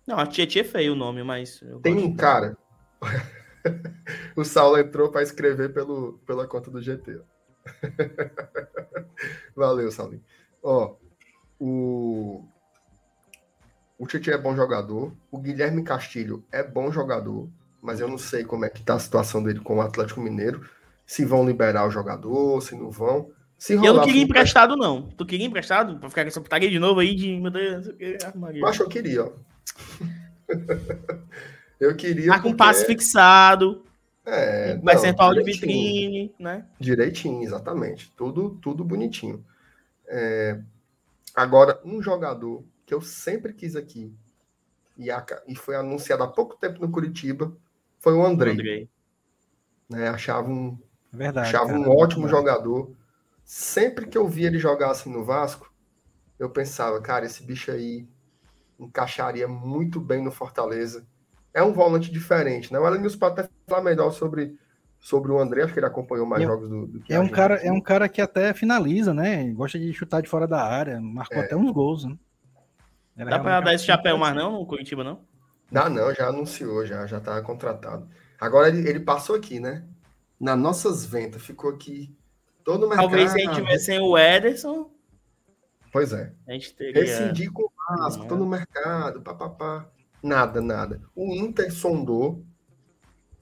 Não, a Tietê é feio o nome, mas. Tem um cara. o Saulo entrou para escrever pelo, pela conta do GT. Valeu, Saulinho. Ó, o o Titi é bom jogador, o Guilherme Castilho é bom jogador, mas eu não sei como é que tá a situação dele com o Atlético Mineiro, se vão liberar o jogador, se não vão. Se rolar, eu não queria emprestado, não. Tu queria emprestado? Pra ficar com essa putaria de novo aí de. Meu Deus, Mas eu queria, ó. Eu queria. Tá com passe fixado. É, percentual de vitrine, né? Direitinho, exatamente. Tudo, tudo bonitinho. É, agora, um jogador que eu sempre quis aqui e, a, e foi anunciado há pouco tempo no Curitiba foi o Andrei. Andrei. Né, achava um, verdade, achava cara, um ótimo verdade. jogador. Sempre que eu via ele jogar assim no Vasco, eu pensava, cara, esse bicho aí encaixaria muito bem no Fortaleza é um volante diferente, né? O Elenilson pode até falar melhor sobre, sobre o André, acho que ele acompanhou mais é, jogos do, do que é um cara É um cara que até finaliza, né? Gosta de chutar de fora da área, marcou é. até uns gols, né? Dá para dar esse chapéu mais não no Curitiba, não? Dá não, já anunciou, já, já tá contratado. Agora ele, ele passou aqui, né? Nas nossas ventas, ficou aqui todo mercado. Talvez se a gente tivesse sem o Ederson. Pois é. A gente teria. Rescindir com o Vasco, tô no mercado, papapá. Nada, nada. O Inter sondou,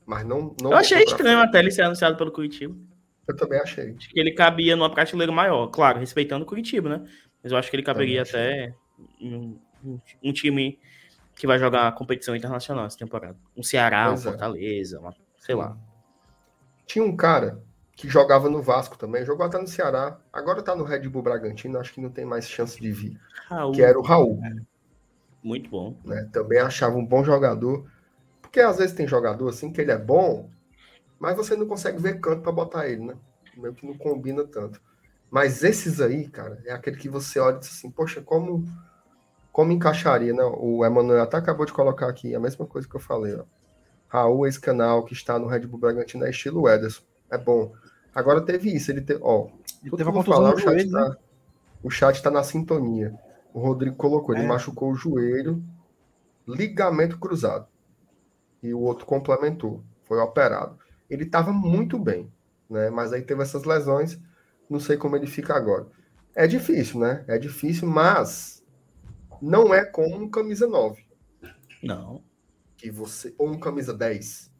mas não. não eu achei estranho até ele ser anunciado pelo Curitiba. Eu também achei. Acho que ele cabia numa prateleira maior, claro, respeitando o Curitiba, né? Mas eu acho que ele caberia até um, um, time que vai jogar competição internacional essa temporada. Um Ceará, pois um é. Fortaleza, uma, sei lá. Tinha um cara que jogava no Vasco também, jogou até no Ceará, agora tá no Red Bull Bragantino, acho que não tem mais chance de vir. Raul. Que era o Raul. É. Muito bom. Né? Também achava um bom jogador. Porque às vezes tem jogador assim que ele é bom, mas você não consegue ver canto para botar ele, né? Meio que não combina tanto. Mas esses aí, cara, é aquele que você olha e diz assim, poxa, como como encaixaria, né? O Emanuel até acabou de colocar aqui a mesma coisa que eu falei, ó. Raul, esse canal que está no Red Bull Bragantino é estilo Ederson. É bom. Agora teve isso, ele teve, ó, ele teve uma falar, o chat, tá, né? o chat tá na sintonia o Rodrigo colocou, ele é. machucou o joelho, ligamento cruzado. E o outro complementou, foi operado. Ele estava muito bem, né? Mas aí teve essas lesões, não sei como ele fica agora. É difícil, né? É difícil, mas não é como um camisa 9. Não. Que você. Ou um camisa 10.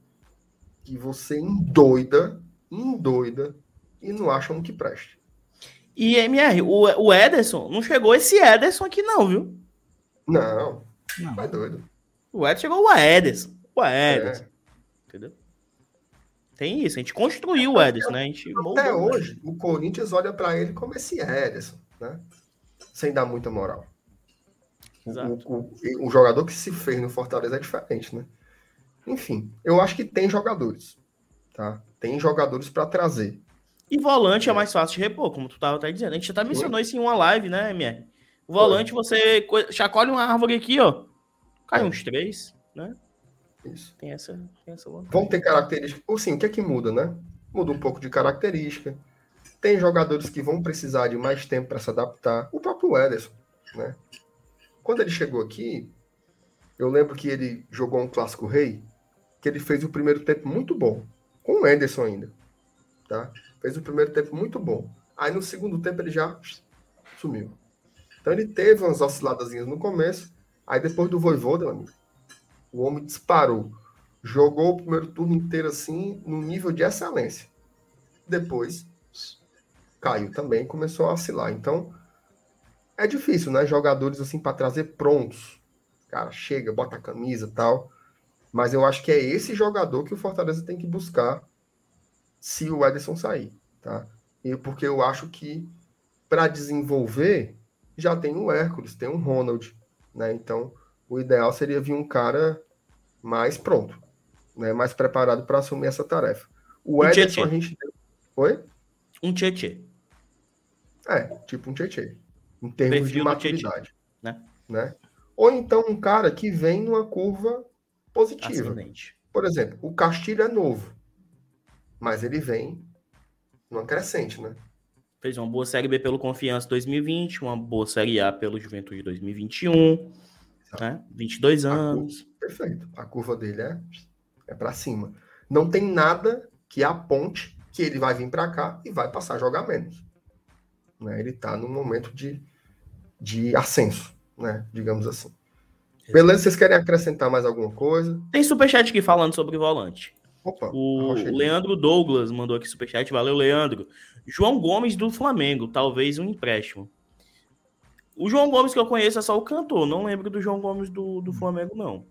Que você endoida, endoida, e não acha um que preste. E MR, o, o Ederson, não chegou esse Ederson aqui, não, viu? Não. Não. Vai doido. O Ederson chegou o Ederson. O É. Ederson. Entendeu? Tem isso, a gente construiu o Ederson, né? A gente Até moldou. hoje, o Corinthians olha pra ele como esse Ederson, né? Sem dar muita moral. O, Exato. o, o- o jogador que se fez no Fortaleza é diferente, né? Enfim, eu acho que tem jogadores, tá? Tem jogadores pra trazer. E volante é mais fácil de repor, como tu tava até dizendo. A gente até mencionou isso em uma live, né, MR? O volante, você co- chacoalha uma árvore aqui, ó. Cai É. uns três, né? Isso. Tem essa, tem essa vantagem. Vão ter características. Ou sim, o que é que muda, né? Muda um pouco de característica. Tem jogadores que vão precisar de mais tempo para se adaptar. O próprio Ederson, né? Quando ele chegou aqui, eu lembro que ele jogou um clássico rei, que ele fez o primeiro tempo muito bom, com o Ederson ainda, tá? Fez o primeiro tempo muito bom. Aí no segundo tempo ele já sumiu. Então ele teve umas osciladazinhas no começo, aí depois do Voivoda, meu amigo, o homem disparou jogou o primeiro turno inteiro assim, no nível de excelência. Depois caiu também, começou a oscilar. Então é difícil, né? Jogadores assim para trazer prontos. Cara, chega, bota a camisa tal. Mas eu acho que é esse jogador que o Fortaleza tem que buscar se o Ederson sair, tá? E porque eu acho que para desenvolver já tem o Hércules, tem o Ronald, né? Então o ideal seria vir um cara mais pronto, né? mais preparado para assumir essa tarefa. O Um Ederson Tietê. a gente. Oi? Um Tietê. É, tipo um Tietê. Em termos Perfil de maturidade. né? né? Ou então um cara que vem numa curva positiva. Ascendente. Por exemplo, o Castilho é novo, mas ele vem numa crescente, né? Fez uma boa Série B pelo Confiança 2020, uma boa Série A pelo Juventude 2021, né? 22 anos. Perfeito. A curva dele é, é para cima. Não tem nada que aponte que ele vai vir para cá e vai passar a jogar menos. Né? Ele está num momento de, de ascenso, né? digamos assim. Beleza, vocês querem acrescentar mais alguma coisa? Tem superchat aqui falando sobre volante. Opa, O. Leandro Douglas mandou aqui superchat. Valeu, Leandro. João Gomes do Flamengo, talvez um empréstimo. O João Gomes que eu conheço é só o cantor. Não lembro do João Gomes do, do Flamengo, não.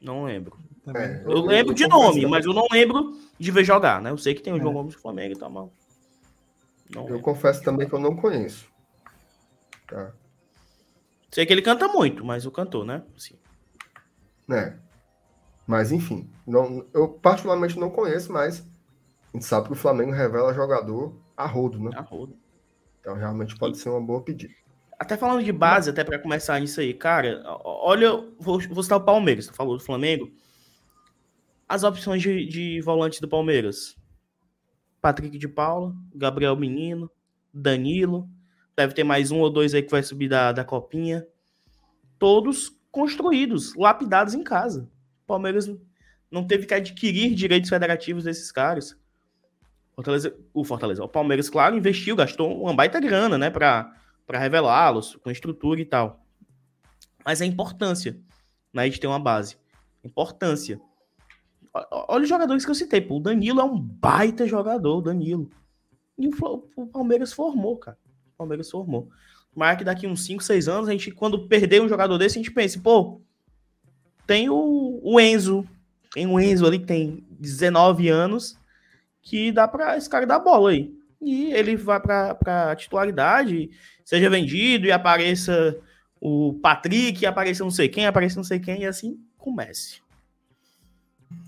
Não lembro. É, Eu lembro de confesso nome, também. mas eu não lembro de ver jogar, né? Eu sei que tem o João É. Gomes do Flamengo e tal, mas. Não Eu lembro. confesso também que eu não conheço. Tá? Sei que ele canta muito, mas o cantor, né? Sim. Né? Mas enfim, não, eu particularmente não conheço, mas a gente sabe que o Flamengo revela jogador a rodo, né? A roda. Então realmente pode ser uma boa pedida. Até falando de base, até pra começar nisso aí, cara, olha, vou, vou citar o Palmeiras, tu falou do Flamengo. As opções de, de volante do Palmeiras: Patrick de Paula, Gabriel Menino, Danilo. Deve ter mais um ou dois aí que vai subir da, da copinha. Todos construídos, lapidados em casa. O Palmeiras não teve que adquirir direitos federativos desses caras. Fortaleza, o Fortaleza, o Palmeiras, claro, investiu, gastou uma baita grana, né, para revelá-los, com estrutura e tal. Mas a importância né, de ter uma base. Importância. Olha os jogadores que eu citei. Pô. O Danilo é um baita jogador, o Danilo. E o, o Palmeiras formou, cara. Palmeiras formou. Mas que daqui uns 5, 6 anos, a gente, quando perder um jogador desse, a gente pensa, pô, tem o, o Enzo. Tem o Enzo ali tem 19 anos, que dá pra esse cara dar bola aí. E ele vai pra titularidade, seja vendido e apareça o Patrick, apareça não sei quem, apareça não sei quem, e assim comece.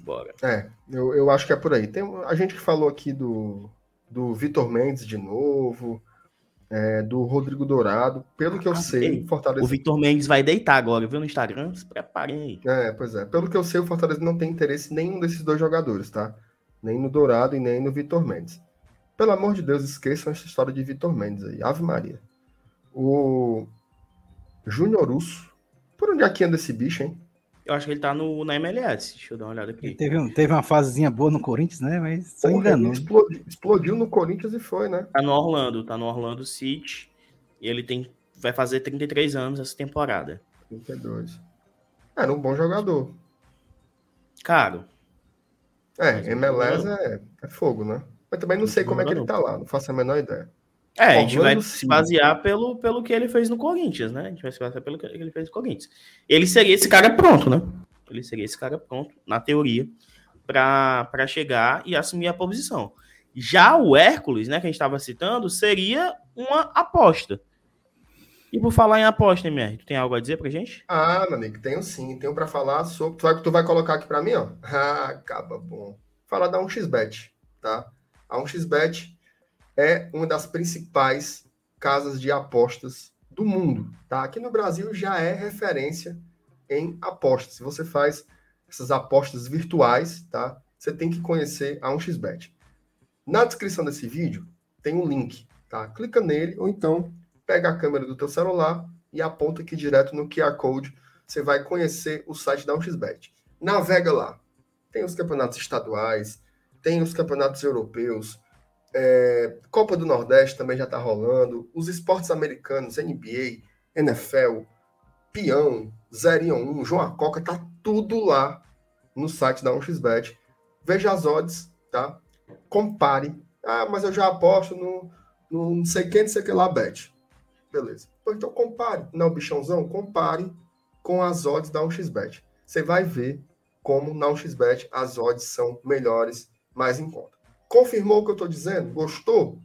Bora. É, eu, eu acho que é por aí. Tem a gente que falou aqui do, do Vitor Mendes de novo, é, do Rodrigo Dourado. Pelo que eu Ah, sei, ei, o Fortaleza. O Victor Mendes vai deitar agora, viu no Instagram? Se preparem aí. É, pois é. Pelo que eu sei, o Fortaleza não tem interesse em nenhum desses dois jogadores, tá? Nem no Dourado e nem no Vitor Mendes. Pelo amor de Deus, esqueçam essa história de Vitor Mendes aí. Ave Maria. O Júnior Russo. Por onde é que anda esse bicho, hein? Eu acho que ele tá no, na MLS. Deixa eu dar uma olhada Ele aqui. teve, um- teve uma fasezinha boa no Corinthians, né? Mas só Porra, enganou. ele explodiu, explodiu no Corinthians e foi, né? Tá no Orlando, tá no Orlando City. E ele tem, vai fazer 33 anos essa temporada. 32. Era um bom jogador. Caro. É, MLS é, é fogo, né? Mas também não sei como é que ele tá lá, não faço a menor ideia. É, a gente vai se basear pelo, pelo que ele fez no Corinthians, né? A gente vai se basear pelo que ele fez no Corinthians. Ele seria esse cara pronto, né? Ele seria esse cara pronto, na teoria, para chegar e assumir a posição. Já o Hércules, né, que a gente estava citando, seria uma aposta. E por falar em aposta, MR, tu tem algo a dizer pra gente? Ah, meu amigo, tenho sim. Tenho para falar sobre. Tu vai, tu vai colocar aqui para mim, ó. Ah, acaba bom. Falar da 1xBet, tá? A 1xBet é uma das principais casas de apostas do mundo, tá? Aqui no Brasil já é referência em apostas. Se você faz essas apostas virtuais, tá? Você tem que conhecer a 1xBet. Na descrição desse vídeo tem um link, tá? Clica nele ou então pega a câmera do teu celular e aponta aqui direto no QR Code. Você vai conhecer o site da 1xBet. Navega lá. Tem os campeonatos estaduais, tem os campeonatos europeus, é, Copa do Nordeste também já está rolando. Os esportes americanos, NBA, NFL, Peão, 0 1, João Acoca, tá tudo lá no site da 1xBet. Veja as odds, tá? Compare. Ah, mas eu já aposto no, no não sei quem, não sei que lá, bet. Beleza. Então compare. Não, bichãozão, compare com as odds da 1xBet. Você vai ver como na 1xBet as odds são melhores, mais em conta. Confirmou o que eu estou dizendo? Gostou?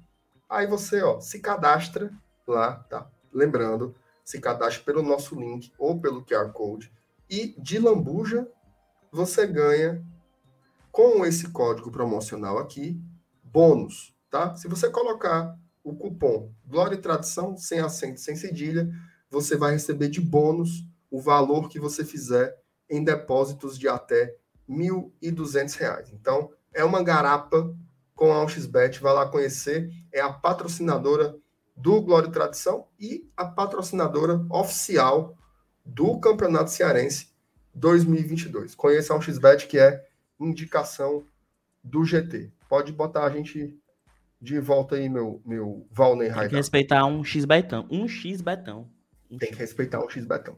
Aí você ó, se cadastra lá, tá? Lembrando, se cadastre pelo nosso link ou pelo QR Code. E de lambuja, você ganha com esse código promocional aqui, bônus, tá? Se você colocar o cupom Glória e Tradição, sem acento, sem cedilha, você vai receber de bônus o valor que você fizer em depósitos de até R$ 1.200. Então, é uma garapa com a 1xBet, vai lá conhecer, é a patrocinadora do Glória e Tradição e a patrocinadora oficial do Campeonato Cearense 2022. Conheça a 1xBet, que é indicação do GT. Pode botar a gente de volta aí, meu, meu Valnei Raidar. Tem que respeitar um X-Betão. Um X-Betão. Tem que respeitar um X-Betão.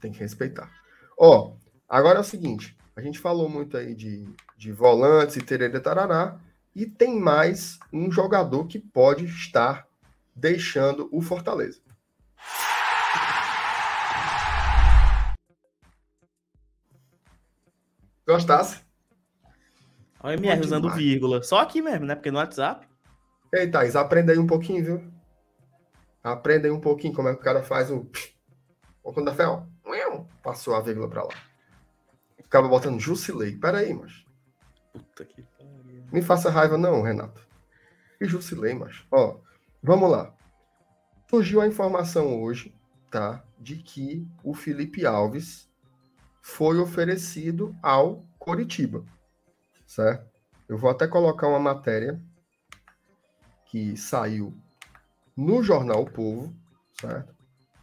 Tem que respeitar. Ó, agora é o seguinte. A gente falou muito aí de, de volantes e tererê tarará. E tem mais um jogador que pode estar deixando o Fortaleza. Gostasse? Olha o MR usando vírgula. Só aqui mesmo, né? Porque no WhatsApp. Ei, Thaís, aprenda aí um pouquinho, viu? Aprenda aí um pouquinho como é que o cara faz o. Ou quando a fé, ó. Passou a vírgula pra lá. Ficava botando Jusilei. Pera aí, mas. Puta que me faça raiva, não, Renato. E Jusilei, mas. Ó, vamos lá. Surgiu a informação hoje, tá? De que o Felipe Alves foi oferecido ao Coritiba, certo? Eu vou até colocar uma matéria que saiu no jornal o Povo, certo?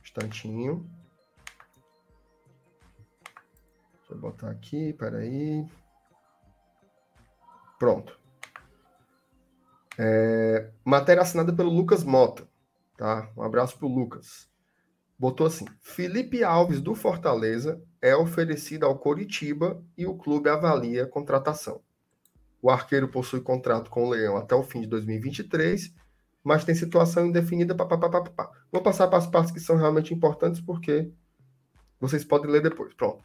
Instantinho. Deixa eu botar aqui, peraí. Pronto. É, matéria assinada pelo Lucas Mota. Tá? Um abraço para o Lucas. Botou assim: Felipe Alves do Fortaleza é oferecido ao Coritiba e o clube avalia a contratação. O arqueiro possui contrato com o Leão até o fim de 2023, mas tem situação indefinida. Pá, pá, pá, pá, Vou passar para as partes que são realmente importantes, porque vocês podem ler depois. Pronto.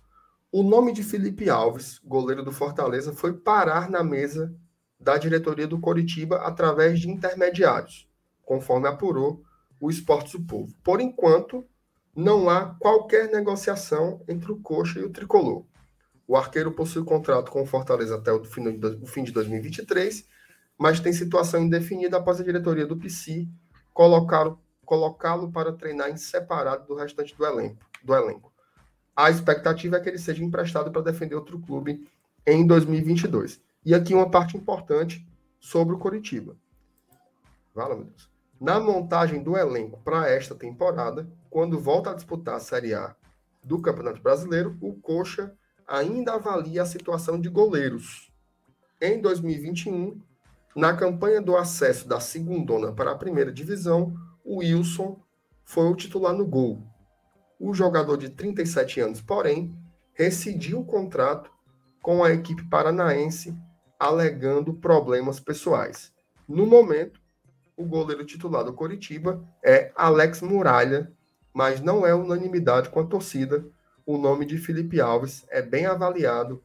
O nome de Felipe Alves, goleiro do Fortaleza, foi parar na mesa da diretoria do Coritiba através de intermediários, conforme apurou o Esportes do Povo. Por enquanto, não há qualquer negociação entre o Coxa e o Tricolor. O arqueiro possui contrato com o Fortaleza até o fim de 2023, mas tem situação indefinida após a diretoria do PC colocá-lo para treinar em separado do restante do elenco. Do elenco a expectativa é que ele seja emprestado para defender outro clube em 2022. E aqui uma parte importante sobre o Coritiba. Fala, meu Deus. Na montagem do elenco para esta temporada, quando volta a disputar a Série A do Campeonato Brasileiro, o Coxa ainda avalia a situação de goleiros. Em 2021, na campanha do acesso da segundona para a primeira divisão, o Wilson foi o titular no gol, o jogador de 37 anos, porém, rescindiu o contrato com a equipe paranaense, alegando problemas pessoais. No momento, o goleiro titular do Coritiba é Alex Muralha, mas não é unanimidade com a torcida. O nome de Felipe Alves é bem avaliado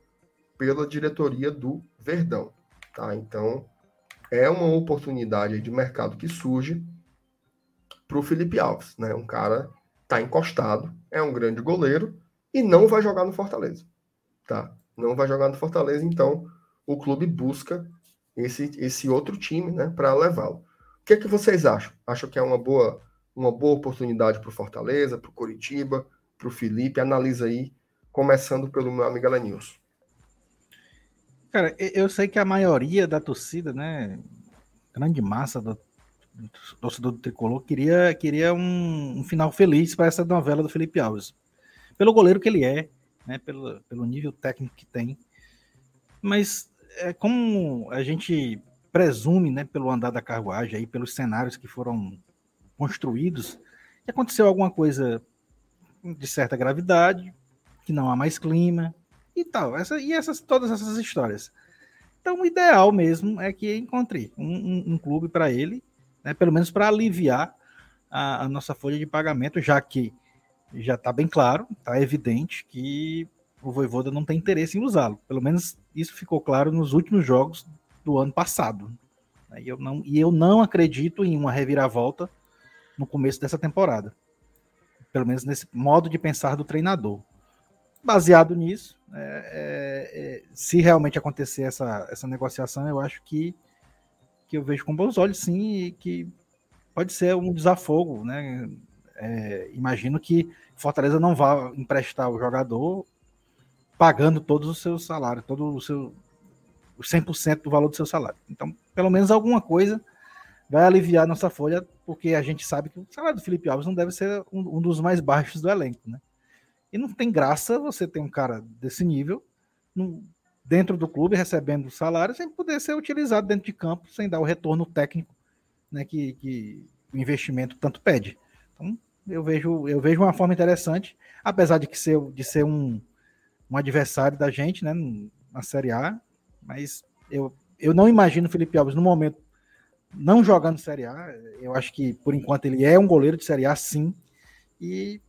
pela diretoria do Verdão. Tá? Então, é uma oportunidade de mercado que surge para o Felipe Alves. Né? Um cara está encostado, é um grande goleiro e não vai jogar no Fortaleza. Tá? Não vai jogar no Fortaleza, então o clube busca esse, esse outro time né, para levá-lo. O que é que vocês acham? Acham que é uma boa, uma boa oportunidade para o Fortaleza, para o Coritiba, para o Felipe? Analisa aí, começando pelo meu amigo Alanilson. Cara, eu sei que a maioria da torcida, né, grande massa do torcedor do Tricolor, queria, queria um, um final feliz para essa novela do Felipe Alves. Pelo goleiro que ele é, né, pelo, pelo nível técnico que tem. Mas é como a gente presume, né, pelo andar da carruagem, aí, pelos cenários que foram construídos, que aconteceu alguma coisa de certa gravidade, que não há mais clima, e tal. Essa, e essas, todas essas histórias. Então, o ideal mesmo é que encontre um, um, um clube para ele, né, pelo menos para aliviar a, a, nossa folha de pagamento, já que já está bem claro, está evidente que o Voivoda não tem interesse em usá-lo. Pelo menos isso ficou claro nos últimos jogos do ano passado. E eu não, e eu não acredito em uma reviravolta no começo dessa temporada. Pelo menos nesse modo de pensar do treinador baseado nisso, é, é, é, se realmente acontecer essa, essa negociação, eu acho que, que eu vejo com bons olhos, sim, e que pode ser um desafogo, né? É, imagino que Fortaleza não vá emprestar o jogador pagando todos os seus salários, todo o seu o 100% do valor do seu salário. Então, pelo menos alguma coisa vai aliviar nossa folha, porque a gente sabe que o salário do Felipe Alves não deve ser um, um dos mais baixos do elenco, né? E não tem graça você ter um cara desse nível no, dentro do clube recebendo salário sem poder ser utilizado dentro de campo, sem dar o retorno técnico né, que, que o investimento tanto pede. Então, eu vejo, eu vejo uma forma interessante, apesar de, que ser, de ser um, um adversário da gente né, na Série A, mas eu, eu não imagino o Felipe Alves no momento não jogando Série A. Eu acho que, por enquanto, ele é um goleiro de Série A, sim. E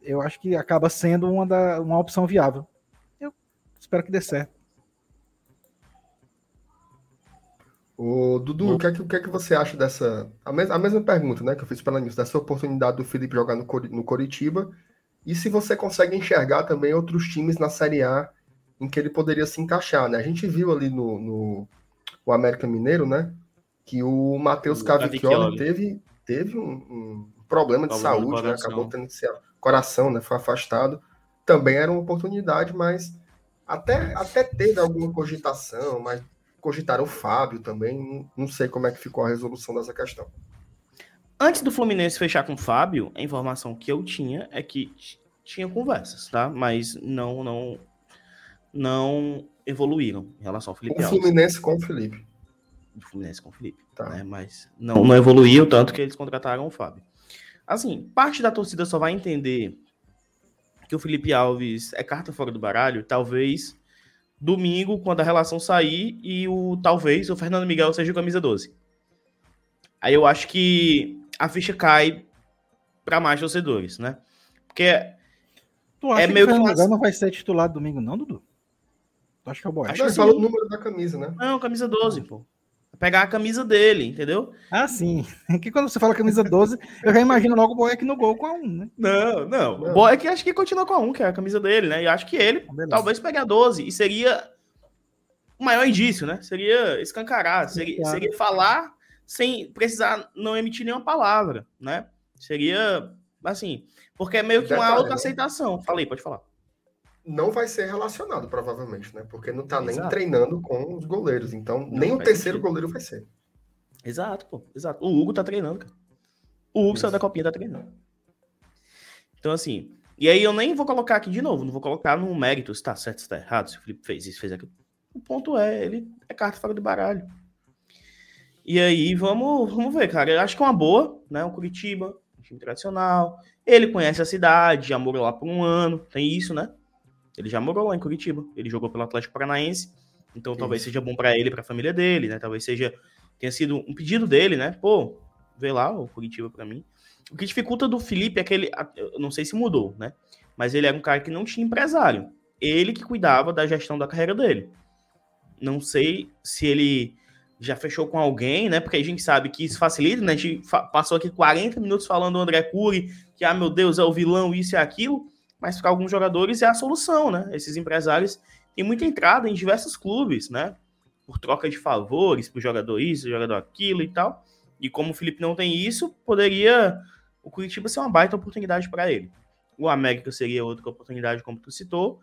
eu acho que acaba sendo uma, da, uma opção viável. Eu espero que dê certo. O Dudu, o que, é que, o que, é que você acha dessa. A, mes, a mesma pergunta né, que eu fiz para início, dessa oportunidade do Felipe jogar no, no Coritiba. E se você consegue enxergar também outros times na Série A em que ele poderia se encaixar, né? A gente viu ali no, no o América Mineiro, né? Que o Matheus Cavicchioli teve, teve um, um problema de saúde, né? Acabou tendo que ser coração, né? Foi afastado. Também era uma oportunidade, mas até, até teve alguma cogitação, mas cogitaram o Fábio também. Não sei como é que ficou a resolução dessa questão. Antes do Fluminense fechar com o Fábio, a informação que eu tinha é que tinha conversas, tá? Mas não não não evoluíram em relação ao Felipe o Fluminense com o Felipe. O Fluminense com o Felipe, tá. né? Mas não, não evoluiu tanto que eles contrataram o Fábio. Assim, parte da torcida só vai entender que o Felipe Alves é carta fora do baralho, talvez domingo, quando a relação sair, e o talvez o Fernando Miguel seja o camisa 12. Aí eu acho que a ficha cai para mais torcedores, né? Porque tu acha é meio que o Fernando Miguel não vai ser titular domingo, não, Dudu? Tu acha que é o Boa? Acho que fala o número da camisa, né? Não, camisa 12, pô pegar a camisa dele, entendeu? Ah, sim. Que quando você fala camisa 12, eu já imagino logo o Boeck no gol com a 1, né? Não, não. não. O Boeck acho que continua com a 1, que é a camisa dele, né? E acho que ele Beleza. talvez pegue a 12. E seria o maior indício, né? Seria escancarar, seria, claro. seria falar sem precisar não emitir nenhuma palavra, né? Seria assim, porque é meio que uma autoaceitação. Né? Falei, pode falar não vai ser relacionado, provavelmente, né? Porque não tá exato. nem treinando com os goleiros. Então, não nem o terceiro sentido. goleiro vai ser. Exato, pô. Exato. O Hugo tá treinando, cara. O Hugo saiu da copinha, tá treinando. Então, assim. E aí eu nem vou colocar aqui de novo, não vou colocar no mérito se tá certo, se tá errado, se o Felipe fez isso, fez aquilo. O ponto é, ele é carta fora do baralho. E aí, vamos, vamos ver, cara. Eu acho que é uma boa, né? Um Curitiba, um time tradicional. Ele conhece a cidade, já morou lá por um ano, tem isso, né? Ele já morou lá em Curitiba. Ele jogou pelo Atlético Paranaense. Então talvez seja bom para ele, para a família dele, né? Talvez seja tenha sido um pedido dele, né? Pô, vê lá o Curitiba para mim. O que dificulta do Felipe é que ele, eu não sei se mudou, né? Mas ele era um cara que não tinha empresário. Ele que cuidava da gestão da carreira dele. Não sei se ele já fechou com alguém, né? Porque a gente sabe que isso facilita, né? A gente passou aqui 40 minutos falando do André Cury, que, ah, meu Deus, é o vilão, isso e aquilo. Mas para alguns jogadores é a solução, né? Esses empresários têm muita entrada em diversos clubes, né? Por troca de favores, pro jogador isso, jogador aquilo e tal. E como o Felipe não tem isso, poderia o Curitiba ser uma baita oportunidade para ele. O América seria outra oportunidade, como tu citou.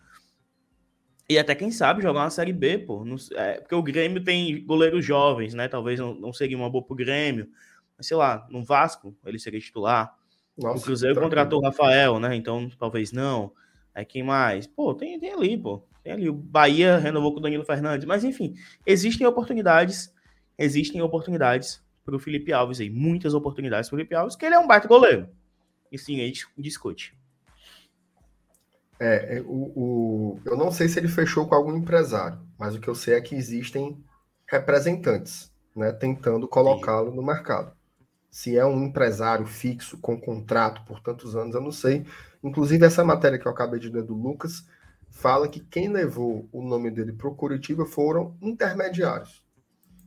E até quem sabe jogar uma Série B, pô. Não- é, porque o Grêmio tem goleiros jovens, né? Talvez não, não seria uma boa pro Grêmio. Mas sei lá, no Vasco ele seria titular. Nossa, o Cruzeiro tranquilo. contratou o Rafael, né? Então talvez não. Aí quem mais? Pô, tem, tem ali, pô. Tem ali. O Bahia renovou com o Danilo Fernandes. Mas enfim, existem oportunidades. Existem oportunidades pro Felipe Alves aí. Muitas oportunidades pro Felipe Alves, que ele é um baita goleiro. E sim, a gente discute. É, é, o, o- eu não sei se ele fechou com algum empresário, mas o que eu sei é que existem representantes, né, tentando colocá-lo no mercado. Se é um empresário fixo com contrato por tantos anos, eu não sei. Inclusive, essa matéria que eu acabei de ler do Lucas fala que quem levou o nome dele para o Curitiba foram intermediários.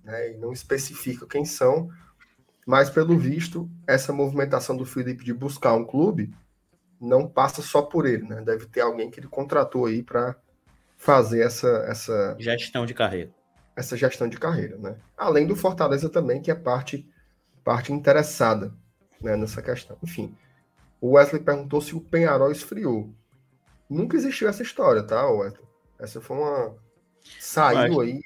Né, e não especifica quem são, mas pelo visto, essa movimentação do Felipe de buscar um clube não passa só por ele, né? Deve ter alguém que ele contratou aí para fazer essa, essa, Gestão de carreira. essa gestão de carreira, né? Além do Fortaleza também, que é parte, parte interessada né, nessa questão. Enfim, o Wesley perguntou se o Penharol esfriou. Nunca existiu essa história, tá, Wesley? Essa foi uma. Saiu aí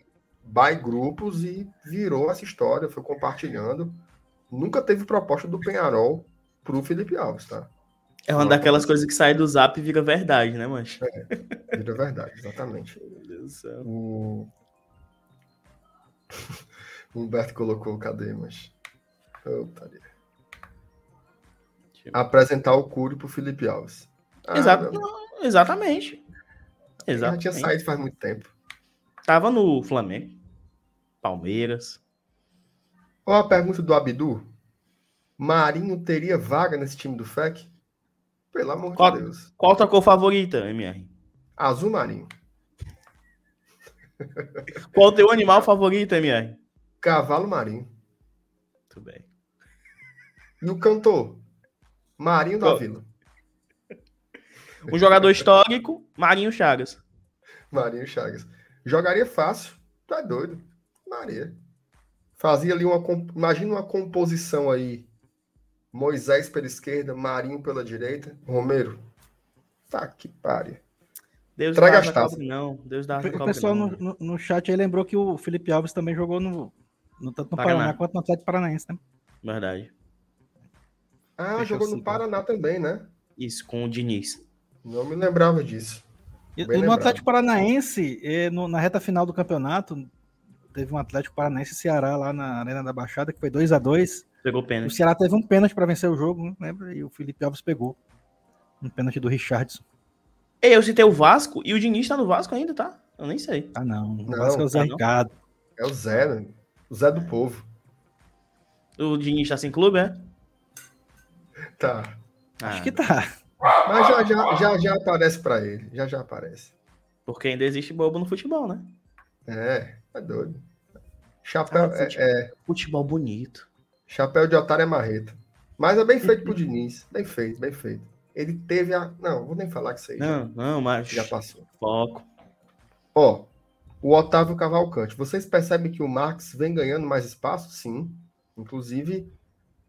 by grupos e virou essa história, foi compartilhando. Nunca teve proposta do Penharol pro Felipe Alves, tá? É uma Não daquelas coisas que sai do zap e vira verdade, né, mancha? Vira verdade, exatamente. Meu Deus do céu. O... o Humberto colocou, cadê, mas. Oh, taria. Apresentar o Cury pro Felipe Alves. Ah, Exato. Não, exatamente. Já Exatamente. tinha saído faz muito tempo. Tava no Flamengo, Palmeiras. Ó, a pergunta do Abdu. Marinho teria vaga nesse time do FEC? Pelo amor Qual- de Deus. Qual a tua cor favorita, MR? Azul Marinho. Qual o teu animal favorito, MR? Cavalo Marinho. Muito bem. E o cantor? Marinho da? Vila. Um jogador histórico, Marinho Chagas. Marinho Chagas. Jogaria fácil. Tá doido. Maria. Fazia ali uma. Imagina uma composição aí. Moisés pela esquerda, Marinho pela direita. Romero. Tá que pare. Deus Traga as taças. não. Deus dá O pessoal não. no, no, no chat aí lembrou que o Felipe Alves também jogou no, no tanto no Paraná. Paraná quanto no Atlético Paranaense, né? Verdade. Ah, Fechou jogou o no ciclo. Paraná também, né? Isso, com o Diniz. Não me lembrava disso. E no lembrado. Atlético Paranaense, no- na reta final do campeonato, teve um Atlético Paranaense e Ceará lá na Arena da Baixada, que foi 2 a 2 Pegou O pênalti. Ceará teve um pênalti para vencer o jogo, né? lembra? E o Felipe Alves pegou. Um pênalti do Richardson. Ei, eu citei o Vasco e o Diniz tá no Vasco ainda, tá? Eu nem sei. Ah, não. O Não, Vasco é o Zé tá não. Ricardo. É o Zé, né? O Zé do Povo. O Diniz tá sem clube, é? Tá. Acho Ah, que tá. Mas já já, já, já aparece pra ele. Já já aparece. Porque ainda existe bobo no futebol, né? É, é doido. Chapéu, Ah, é- futebol. é, Futebol bonito. chapéu de otário é marreta. Mas é bem feito pro Diniz. Bem feito, bem feito. Ele teve a. Não, vou nem falar que isso aí já- Não, não, mas. já passou. Foco. Ó, o Otávio Cavalcante. Vocês percebem que o Marx vem ganhando mais espaço? Sim. Inclusive,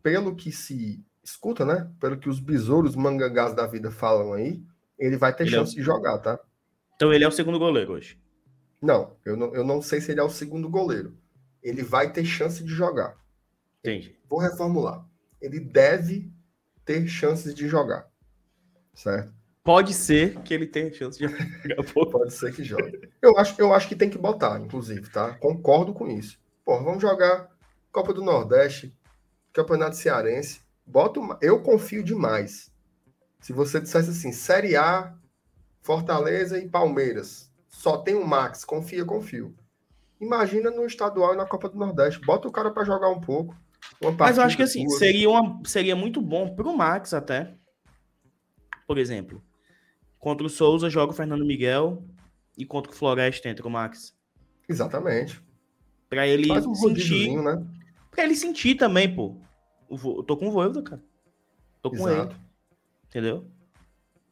pelo que se escuta, né? Pelo que os besouros mangangás da vida falam aí, ele vai ter Ele é o- chance de jogar, tá? Então ele é o segundo goleiro hoje. Não eu, não, eu não sei se ele é o segundo goleiro. Ele vai ter chance de jogar. Entendi. Vou reformular. Ele deve ter chances de jogar. Certo? Pode ser que ele tenha chance de jogar. Pode ser que jogue. Eu acho, eu acho que tem que botar, inclusive, tá? Concordo com isso. Pô, vamos jogar Copa do Nordeste, Campeonato Cearense. Bota uma... Eu confio demais. Se você dissesse assim, Série A, Fortaleza e Palmeiras. Só tem o Max, confia, confio. Imagina no estadual e na Copa do Nordeste. Bota o cara para jogar um pouco. Mas eu acho que assim, seria, uma, seria muito bom pro Max até. Por exemplo, contra o Souza joga o Fernando Miguel e contra o Floresta entra o Max. Exatamente. Pra ele um sentir. Né? Pra ele sentir também, pô. Eu tô com o Voivoda, cara. Tô com Exato. ele. Entendeu?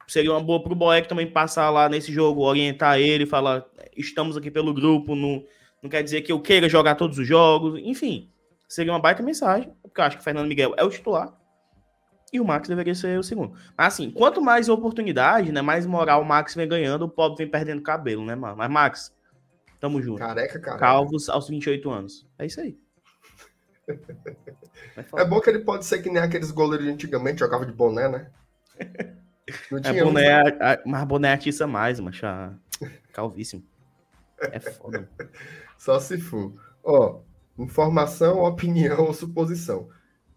Seria uma boa pro Boeck também passar lá nesse jogo, orientar ele, falar: estamos aqui pelo grupo, não, não quer dizer que eu queira jogar todos os jogos. Enfim, seria uma baita mensagem, porque eu acho que o Fernando Miguel é o titular e o Max deveria ser o segundo. Mas assim, quanto mais oportunidade, né, mais moral o Max vem ganhando, o pobre vem perdendo cabelo, né, mano? Mas Max, tamo junto. Careca, careca. Calvos aos 28 anos. É isso aí. É bom que ele pode ser que nem aqueles goleiros de antigamente jogavam de boné, né? Não é tinha é boné, a, mas boné atiça mais, macho. Calvíssimo. É foda. Só se for. Ó, informação, opinião ou suposição.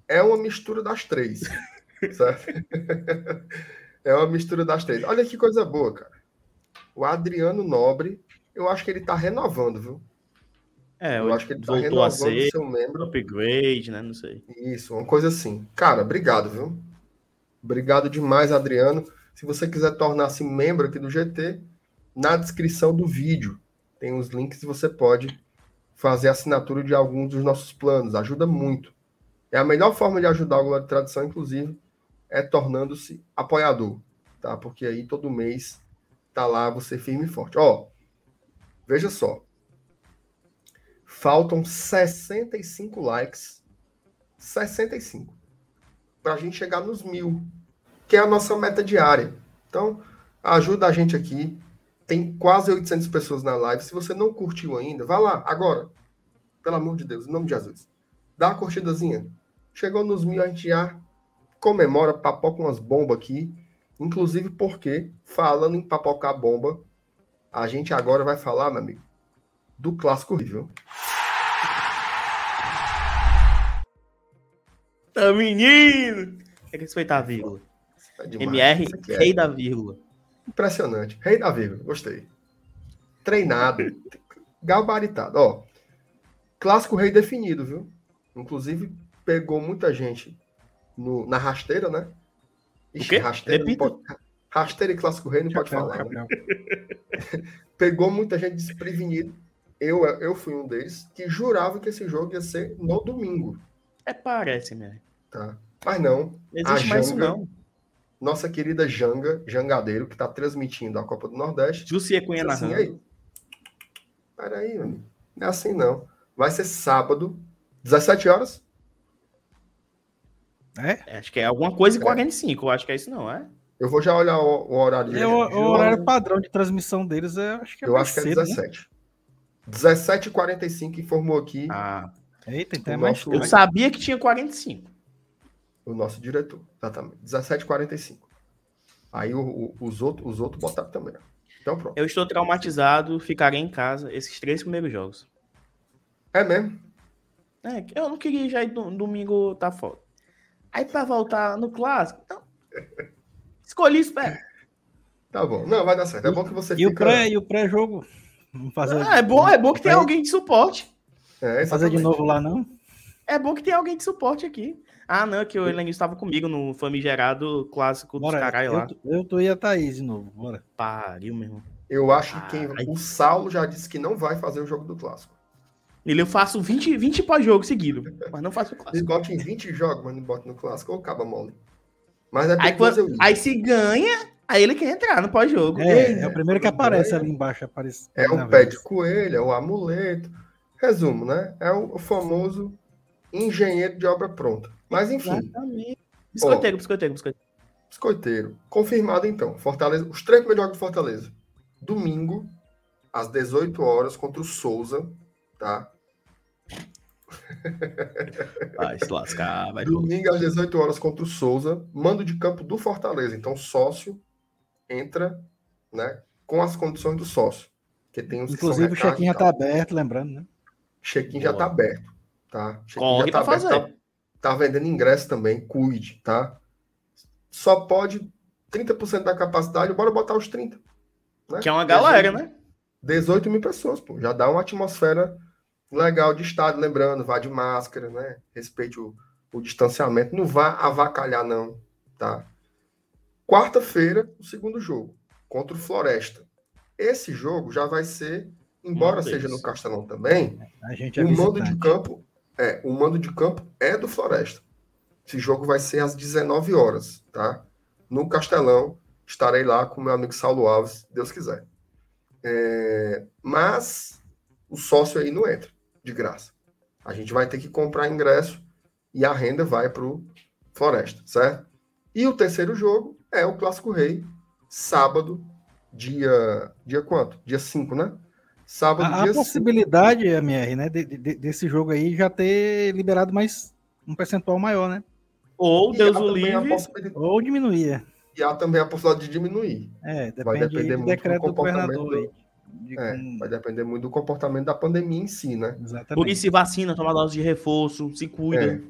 É uma mistura das três. certo? é uma mistura das três. Olha que coisa boa, cara. O Adriano Nobre, eu acho que ele tá renovando, viu? É, eu acho que ele tá renovando a ser, seu membro. Upgrade, né? Não sei. Isso, uma coisa assim. Cara, obrigado, viu? Obrigado demais, Adriano. Se você quiser tornar-se membro aqui do GT, na descrição do vídeo tem os links e você pode fazer assinatura de alguns dos nossos planos. Ajuda muito. É a melhor forma de ajudar o Glória de Tradição, inclusive, é tornando-se apoiador, tá? Porque aí todo mês tá lá você firme e forte. Ó, veja só. Faltam 65 likes. 65. Para a gente chegar nos mil, que é a nossa meta diária. Então, ajuda a gente aqui. Tem quase 800 pessoas na live. Se você não curtiu ainda, vá lá, agora. Pelo amor de Deus, em nome de Jesus. Dá uma curtidazinha. Chegou nos mil, a gente já comemora, papoca umas bombas aqui. Inclusive porque, falando em papocar bomba, a gente agora vai falar, meu amigo, do clássico Rio. Tá menino! Tem que respeitar a vírgula. É MR, é. rei da vírgula. Impressionante. Rei da vírgula, gostei. Treinado, gabaritado. Ó, clássico rei definido, viu? Inclusive, pegou muita gente no, na rasteira, né? Ixi, rasteira, pode, rasteira e clássico rei não pode falar. Né? pegou muita gente desprevenida eu, eu fui um deles que jurava que esse jogo ia ser no domingo. É, parece, né? Tá. Mas não. Não existe mais Janga, isso, não. Nossa querida Janga, Jangadeiro, que está transmitindo a Copa do Nordeste. Jussi Cunha na assim, aí. Peraí, amigo. Não é assim, não. Vai ser sábado, 17 horas. É? é acho que é alguma coisa e 45. É. Eu acho que é isso, não, é? Eu vou já olhar o, o horário. É, o, o, horário padrão de transmissão deles, é, acho que é Eu acho que é 17. Né? 17h45 informou aqui. Ah, eita, então é mais nosso... Eu sabia que tinha 45. O nosso diretor, exatamente. 17h45. Aí o, o, os, outros, os outros botaram também. Então pronto. Eu estou traumatizado, ficarei em casa esses três primeiros jogos. É mesmo? É, eu não queria já ir no, domingo tá foda. Aí para voltar no clássico, então, escolhi espera. Tá bom. Não, vai dar certo. É bom que você e fica... O pré, e o pré-jogo? Vamos fazer. Ah, é bom, é bom que tem alguém de suporte. É, fazer de novo lá, não? É bom que tem alguém de suporte aqui. Ah, não, que o Elenil estava comigo no famigerado clássico Bora, dos caralho lá. Eu tô e a Thaís de novo, bora. Pariu, mesmo. Eu acho que quem. O Saulo já disse que não vai fazer o jogo do clássico. Ele eu faço 20, 20 pós-jogo seguido, mas não faço o clássico. Ele bota em 20 jogos, mas não bota no clássico ou acaba mole. Mas é aí, quando, aí se ganha, Aí ele quer entrar no pós-jogo. É, é o primeiro que aparece ali embaixo. Aparece, é o pé de coelho, é o amuleto. Resumo, né? É o famoso engenheiro de obra pronta. Mas enfim. Exatamente. Biscoiteiro, ó, biscoiteiro, biscoiteiro. Biscoiteiro. Confirmado então. Fortaleza, os três primeiros jogos do Fortaleza. Domingo, às 18 horas, contra o Souza, tá? Vai se lascar, vai. Domingo às 18 horas contra o Souza, mando de campo do Fortaleza. Então, sócio entra né, com as condições do sócio. Que tem os Inclusive, o check-in já está aberto, lembrando, né? Check-in já está aberto. Tá? Corre tá fazer. Tá, tá, vendendo ingresso também, cuide, tá? Só pode 30% da capacidade, bora botar os 30%. Né? Que é uma galera, 18, né? 18 mil pessoas, pô. Já dá uma atmosfera legal de estádio, lembrando, vá de máscara, né? Respeite o, o distanciamento. Não vá avacalhar, não, tá? Quarta-feira, o segundo jogo, contra o Floresta. Esse jogo já vai ser, embora seja no Castelão também, é o mando de campo é, o mando de campo é do Floresta. Esse jogo vai ser às 19 horas, tá? No Castelão, estarei lá com meu amigo Saulo Alves, Deus quiser. É, mas o sócio aí não entra, de graça. A gente vai ter que comprar ingresso e a renda vai para o Floresta, certo? E o terceiro jogo é o Clássico Rei, sábado, dia. Dia quanto? Dia 5, né? Sábado, a, dia a possibilidade, cinco. MR, né, de, de, desse jogo aí já ter liberado mais um percentual maior, né? Ou, Deus o livre, ou diminuir. E há também a possibilidade de diminuir. É, depende vai depender do muito decreto do governador. Do, de é, com... Vai depender muito do comportamento da pandemia em si, né? Exatamente. Por isso se vacina, toma dose de reforço, se cuida. É.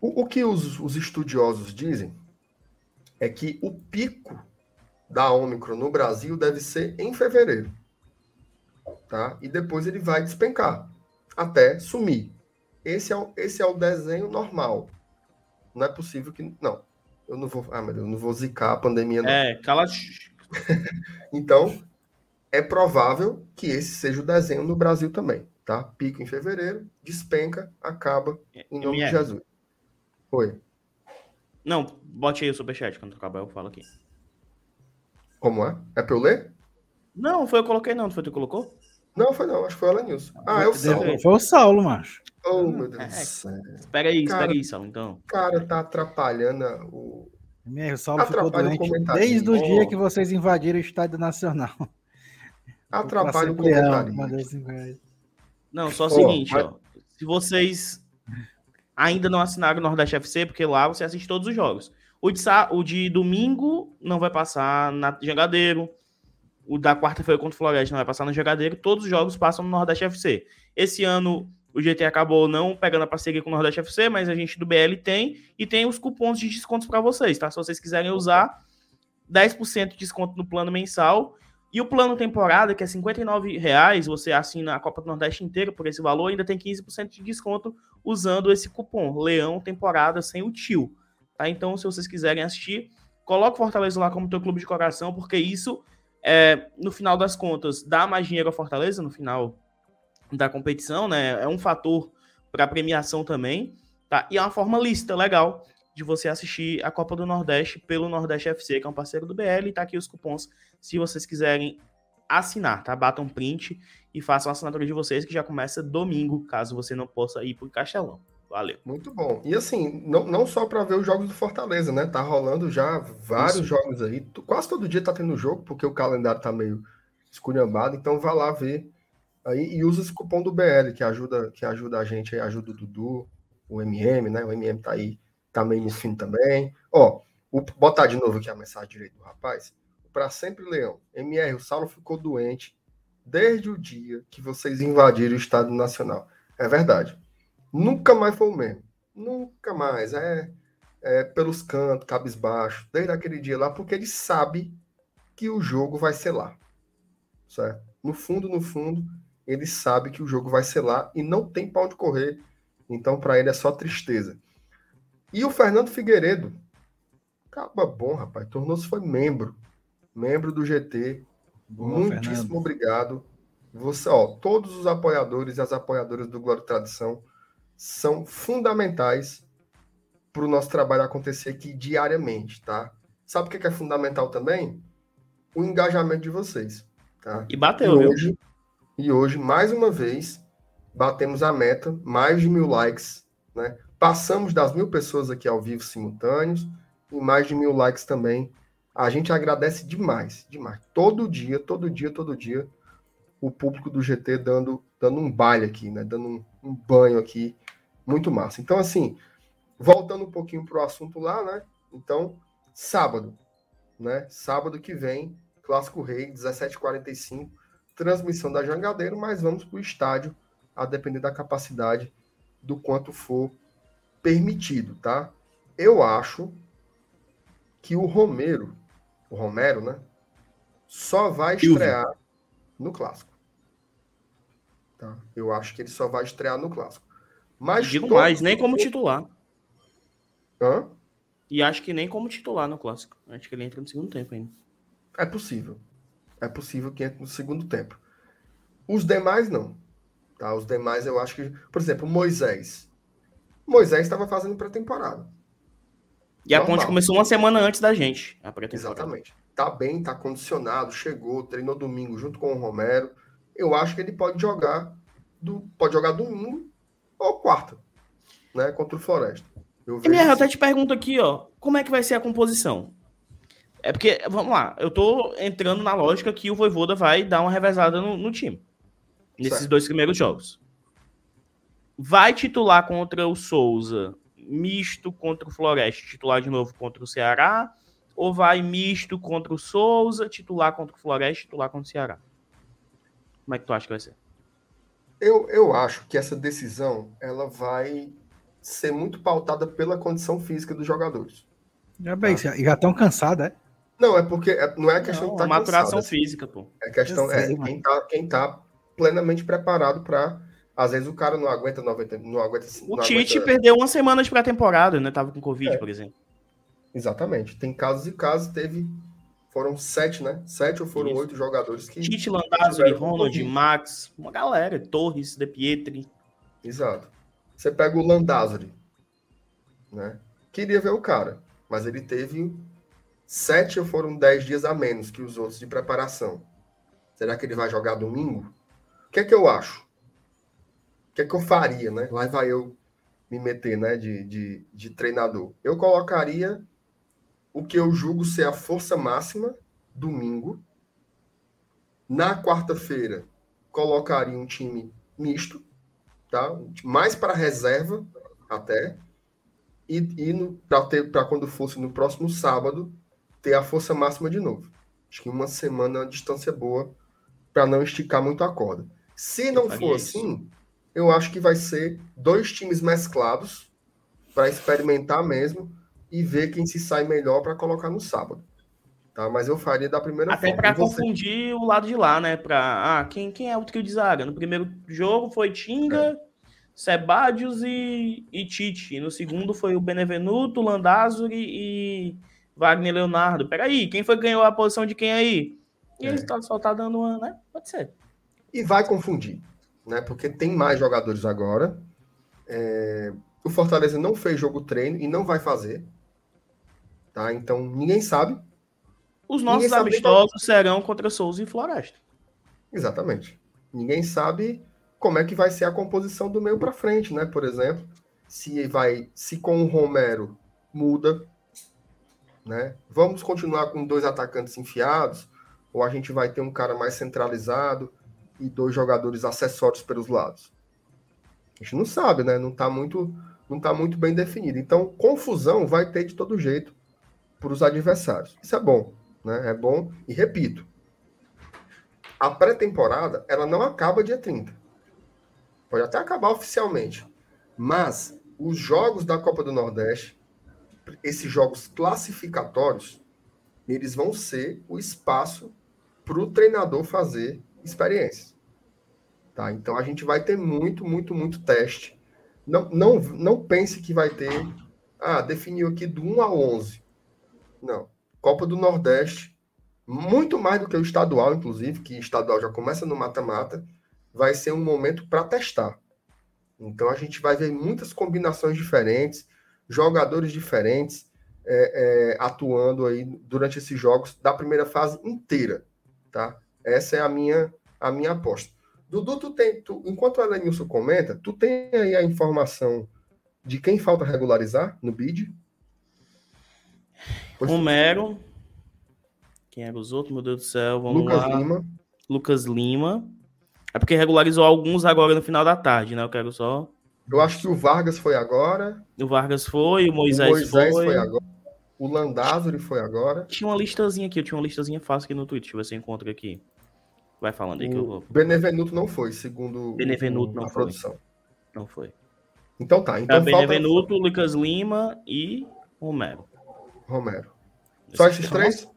O, o, que os, os estudiosos dizem é que o pico da Ômicron no Brasil deve ser em fevereiro tá? E depois ele vai despencar até sumir. Esse é o, esse é o desenho normal. Não é possível que não. Eu não vou, ah, meu Deus, eu não vou zicar a pandemia não. É, cala. então, é provável que esse seja o desenho no Brasil também, tá? Pico em fevereiro, despenca, acaba em nome de Jesus. Oi. Não, bote aí o superchat quando acabar eu falo aqui. Como é? É pra eu ler? Não, foi eu coloquei não, foi tu que colocou? Não, foi não, acho que foi o Alanilson. Ah, é o Saulo. Foi o Saulo, macho. Oh, meu Deus é, do céu. Espera aí, espera aí, Saulo, então. cara tá atrapalhando o. Meu, o Saulo ficou doente desde o dia que vocês invadiram o Estádio Nacional. Atrapalha o comentário. Não, só o seguinte, ó. Se vocês ainda não assinaram o Nordeste FC, porque lá você assiste todos os jogos. O de, o de domingo não vai passar na Jangadeiro. O da quarta-feira contra o Floresta não vai passar no Jogadeiro. Todos os jogos passam no Nordeste FC. Esse ano o GT acabou não pegando a parceria com o Nordeste FC, mas a gente do BL tem. E tem os cupons de descontos para vocês, tá? Se vocês quiserem usar, 10% de desconto no plano mensal. E o plano temporada, que é R$ reais, você assina a Copa do Nordeste inteira por esse valor, ainda tem 15% de desconto usando esse cupom Leão Temporada sem o tio. Tá? Então, se vocês quiserem assistir, coloque Fortaleza lá como teu clube de coração, porque isso é, no final das contas, dá mais dinheiro ao Fortaleza no final da competição, né? É um fator para premiação também, tá? E é uma forma lícita, legal, de você assistir a Copa do Nordeste pelo Nordeste FC, que é um parceiro do BL, e tá aqui os cupons se vocês quiserem assinar, tá? Batam print e façam a assinatura de vocês, que já começa domingo, caso você não possa ir para o Castelão. Valeu. Muito bom. E assim, não, não só para ver os jogos do Fortaleza, né? Tá rolando já vários Isso. jogos aí. Quase todo dia tá tendo jogo, porque o calendário tá meio esculhambado. Então vá lá ver aí e usa esse cupom do BL, que ajuda, que ajuda a gente aí, ajuda o Dudu, o MM, né? O MM tá aí, tá meio no fim também. Ó, o, botar de novo aqui a mensagem direito do rapaz. Para sempre, Leão. MR, o Saulo ficou doente desde o dia que vocês invadiram o Estado Nacional. É verdade. Nunca mais foi o mesmo. Nunca mais. É, é pelos cantos, cabisbaixo, desde aquele dia lá, porque ele sabe que o jogo vai ser lá. Certo? No fundo, no fundo, ele sabe que o jogo vai ser lá e não tem pau de correr. Então, para ele é só tristeza. E o Fernando Figueiredo, acaba bom, rapaz, tornou-se foi membro, membro do GT. Boa, Muitíssimo Fernando. obrigado. Você, ó, todos os apoiadores e as apoiadoras do Glória e Tradição são fundamentais para o nosso trabalho acontecer aqui diariamente, tá? Sabe o que é fundamental também? O engajamento de vocês, tá? E bateu, e hoje, viu? E hoje, mais uma vez, batemos a meta, mais de mil likes, né? Passamos das mil pessoas aqui ao vivo simultâneos e mais de mil likes também. A gente agradece demais, demais. Todo dia, todo dia, todo dia, o público do GT dando, dando um baile aqui, né? Dando um, um banho aqui muito massa. Então, assim, voltando um pouquinho para o assunto lá, né? Então, sábado, né? Sábado que vem, Clássico Rei, 17h45, transmissão da Jangadeiro, mas vamos para o estádio, a depender da capacidade do quanto for permitido, tá? Eu acho que o Romero, o Romero, né? só vai estrear no clássico. Tá? Eu acho que ele só vai estrear no clássico. Mas Digo mais, nem como titular. Hã? E acho que nem como titular no clássico. Acho que ele entra no segundo tempo ainda. É possível. É possível que entre no segundo tempo. Os demais não. Tá? Os demais eu acho que. Por exemplo, Moisés. Moisés estava fazendo pré-temporada. E a ponte começou uma semana antes da gente. A Exatamente. Tá bem, tá condicionado, chegou, treinou domingo junto com o Romero. Eu acho que ele pode jogar do, pode jogar domingo ou quarta, né, contra o Floresta. Eu, vejo eu até te pergunto aqui, ó, como é que vai ser a composição? É porque, vamos lá, eu tô entrando na lógica que o Voivoda vai dar uma revezada no, no time. Nesses certo. dois primeiros jogos. Vai titular contra o Souza, misto contra o Floresta, titular de novo contra o Ceará? Ou vai misto contra o Souza, titular contra o Floresta, titular contra o Ceará? Como é que tu acha que vai ser? Eu, eu acho que essa decisão ela vai ser muito pautada pela condição física dos jogadores. Já bem, tá? já estão cansados, é? Não, é porque é, não é questão não, de estar tá maturação cansado, física, pô. É questão é quem tá, quem tá plenamente preparado para às vezes o cara não aguenta 90, não aguenta O não Tite aguenta... perdeu uma semana de pré-temporada, né? Tava com covid, é. por exemplo. Exatamente. Tem casos e casos, teve foram sete, né? Sete ou foram Isso. oito jogadores que Tite, Landázuri, Ronald, Max, uma galera, Torres, De Pietri. Exato. Você pega o Landázuri, né? Queria ver o cara, mas ele teve sete ou foram dez dias a menos que os outros de preparação. Será que ele vai jogar domingo? O que é que eu acho? O que é que eu faria, né? Lá vai eu me meter, né, de, de, de treinador. Eu colocaria o que eu julgo ser a força máxima domingo. Na quarta-feira, colocaria um time misto, tá? Mais para reserva até. E, e para quando fosse no próximo sábado, ter a força máxima de novo. Acho que uma semana uma distância boa para não esticar muito a corda. Se não for assim, eu acho que vai ser dois times mesclados para experimentar mesmo e ver quem se sai melhor para colocar no sábado. Tá? Mas eu faria da primeira Até para confundir o lado de lá, né? Para ah, quem, quem é o trio de zaga? No primeiro jogo foi Tinga, é. Sebadios e, e Tite. No segundo foi o Benevenuto, Landázuri e Wagner Leonardo. Peraí, quem foi que ganhou a posição de quem aí? E é. ele tá, só tá dando uma, né? Pode ser. E vai confundir, né? Porque tem mais jogadores agora. É... O Fortaleza não fez jogo treino e não vai fazer. Tá? Então ninguém sabe. Os nossos amistosos serão contra Souza e Floresta. Exatamente. Ninguém sabe como é que vai ser a composição do meio para frente, né? Por exemplo, se vai, se com o Romero muda, né? Vamos continuar com dois atacantes enfiados ou a gente vai ter um cara mais centralizado e dois jogadores acessórios pelos lados? A gente não sabe, né? Não está muito, não tá muito bem definido. Então, confusão vai ter de todo jeito para os adversários. Isso é bom, né? É bom e repito, a pré-temporada ela não acaba dia 30. Pode até acabar oficialmente, mas os jogos da Copa do Nordeste, esses jogos classificatórios, eles vão ser o espaço para o treinador fazer experiências. Tá? Então a gente vai ter muito, muito, muito teste. Não, não, não pense que vai ter. Ah, definiu aqui do 1 a 11. Não. Copa do Nordeste, muito mais do que o estadual, inclusive, que estadual já começa no mata-mata, vai ser um momento para testar. Então a gente vai ver muitas combinações diferentes, jogadores diferentes é, é, atuando aí durante esses jogos da primeira fase inteira, tá? Essa é a minha a minha aposta. Dudu, tu tem, tu, enquanto o Elenilson comenta, tu tem aí a informação de quem falta regularizar no bid? Romero. Quem eram os outros, meu Deus do céu? Vamos Lucas lá. Lima. Lucas Lima. É porque regularizou alguns agora no final da tarde, né? Eu quero só. Eu acho que o Vargas foi agora. O Vargas foi, o Moisés, o Moisés foi. foi agora. O Landázuri foi agora. Tinha uma listazinha aqui, eu tinha uma listazinha fácil aqui no Twitter, deixa eu ver se eu encontro aqui. Vai falando aí o que eu vou. Benevenuto não foi, segundo Benevenuto não a foi. produção. Não foi. Então tá. Então é Benevenuto, falta... Lucas Lima e Romero. Romero. Só esses três?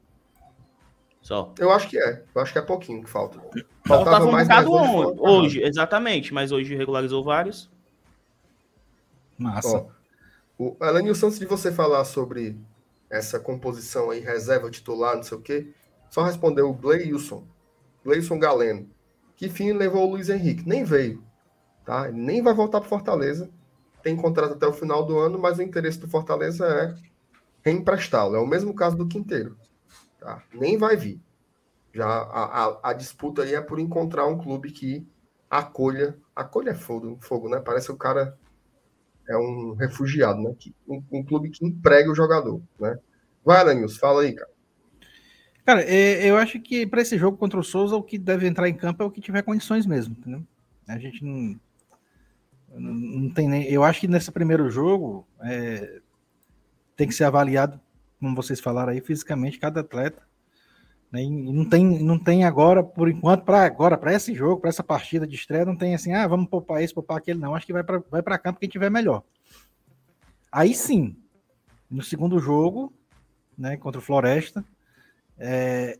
Só. Eu acho que é. Eu acho que é pouquinho que falta. Faltava um bocado hoje, hoje, exatamente, mas hoje regularizou vários. Massa. Ó, o Elenilson, antes de você falar sobre essa composição aí, reserva titular, não sei o quê, só respondeu o Gleilson, Gleilson Galeno. Que fim levou o Luiz Henrique? Nem veio. Tá? Ele nem vai voltar para Fortaleza. Tem contrato até o final do ano, mas o interesse do Fortaleza é reemprestá-lo. É o mesmo caso do Quinteiro. Tá? Nem vai vir. Já a, a, a, disputa aí é por encontrar um clube que acolha. Acolha é fogo, fogo, né? Parece que o cara é um refugiado, né? Um, um clube que emprega o jogador, né? Vai, Lanils, fala aí, cara. Cara, é, eu acho que para esse jogo contra o Souza, o que deve entrar em campo é o que tiver condições mesmo, entendeu? A gente não, não, não tem nem. Eu acho que nesse primeiro jogo é, tem que ser avaliado, como vocês falaram aí, fisicamente cada atleta. Né? E não tem, não tem agora, por enquanto, para agora, para esse jogo, para essa partida de estreia, não tem assim, ah, vamos poupar esse, poupar aquele, não. Acho que vai para vai campo quem tiver melhor. Aí sim, no segundo jogo, né, contra o Floresta, é,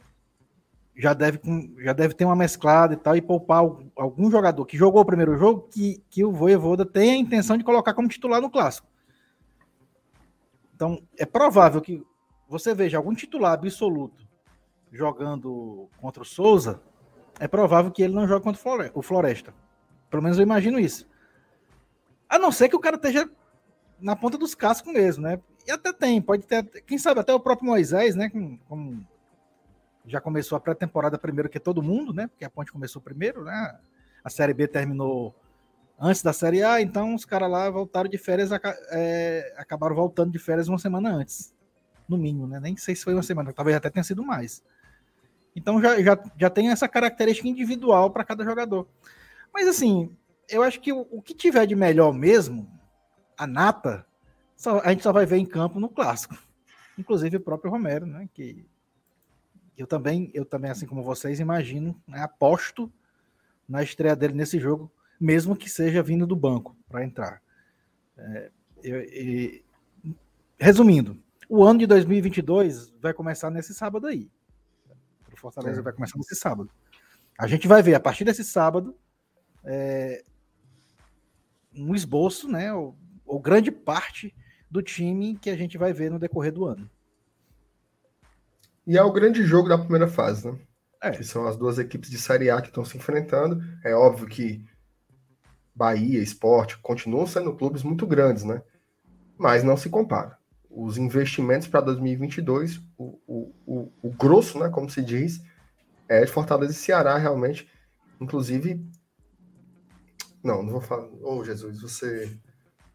já, deve, já deve ter uma mesclada e tal, e poupar algum jogador que jogou o primeiro jogo que, que o Voivoda tem a intenção de colocar como titular no clássico. Então, é provável que você veja algum titular absoluto jogando contra o Souza, é provável que ele não jogue contra o Floresta. Pelo menos eu imagino isso. A não ser que o cara esteja na ponta dos cascos mesmo, né? E até tem, pode ter, quem sabe até o próprio Moisés, né? Como, já começou a pré-temporada primeiro que todo mundo, né? Porque a Ponte começou primeiro, né? A Série B terminou antes da Série A, então os caras lá voltaram de férias, é, acabaram voltando de férias uma semana antes, no mínimo, né? Nem sei se foi uma semana, talvez até tenha sido mais. Então já, já, já tem essa característica individual para cada jogador. Mas assim, eu acho que o, o, que tiver de melhor mesmo, a nata, só, a gente só vai ver em campo no clássico. Inclusive o próprio Romero, né? Que eu também, eu também, assim como vocês, imagino, né, aposto na estreia dele nesse jogo, mesmo que seja vindo do banco para entrar. É, eu, eu, resumindo, o ano de 2022 vai começar nesse sábado aí. Fortaleza é. vai começar nesse sábado. A gente vai ver a partir desse sábado é, um esboço, né? Ou, ou, grande parte do time que a gente vai ver no decorrer do ano. E é o grande jogo da primeira fase, né? É. Que são as duas equipes de Série A que estão se enfrentando. É óbvio que Bahia, Esporte continuam sendo clubes muito grandes, né? Mas não se compara os investimentos para 2022, o, o, o, o, grosso, né, como se diz, é de Fortaleza e Ceará, realmente. Inclusive, não, não vou falar. Ô, oh, Jesus, você,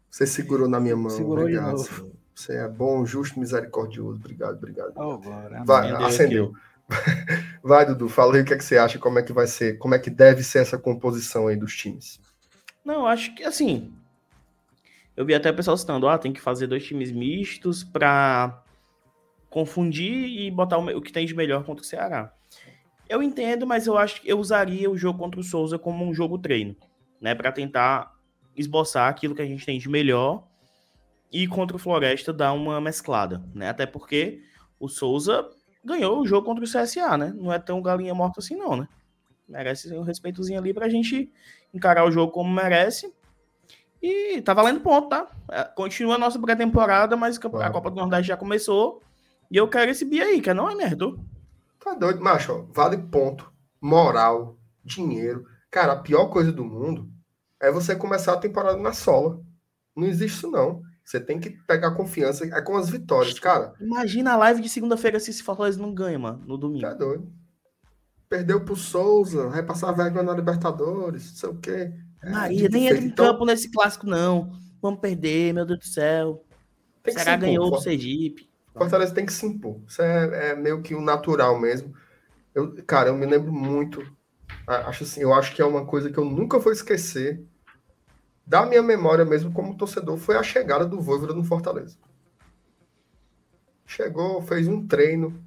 você segurou na minha mão. Segurou obrigado. Você é bom, justo, misericordioso. Obrigado, obrigado. Oh, vai, acendeu. Vai, Dudu, fala aí o que, é que você acha, como é que vai ser, como é que deve ser essa composição aí dos times. Não, acho que assim, eu vi até o pessoal citando, ah, tem que fazer dois times mistos para confundir e botar o, que tem de melhor contra o Ceará. Eu entendo, mas eu acho que eu usaria o jogo contra o Souza como um jogo treino, né, para tentar esboçar aquilo que a gente tem de melhor e contra o Floresta dar uma mesclada, né? Até porque o Souza ganhou o jogo contra o CSA, né? Não é tão galinha morta assim não, né? Merece um respeitozinho ali pra gente encarar o jogo como merece e tá valendo ponto, tá? É, continua a nossa pré-temporada, mas a Copa do Nordeste já começou. E eu quero esse bi aí, que não é merda. Tá doido, macho. Vale ponto. Moral, dinheiro. Cara, a pior coisa do mundo é você começar a temporada na sola. Não existe isso, não. Você tem que pegar confiança. É com as vitórias, cara. Imagina a live de segunda-feira se esse Fortaleza não ganha, mano, no domingo. Tá doido. Perdeu pro Souza, vai passar vergonha na Libertadores, não sei o quê. É, Maria, nem entra em então... campo nesse clássico, não. Vamos perder, meu Deus do céu. Tem Será ganhou do Sergipe. Fortaleza tem que se impor. Isso é, é, meio que o natural mesmo. Eu, cara, eu me lembro muito. Acho assim, eu acho que é uma coisa que eu nunca vou esquecer da minha memória mesmo como torcedor foi a chegada do Voivoda no Fortaleza. Chegou, fez um treino,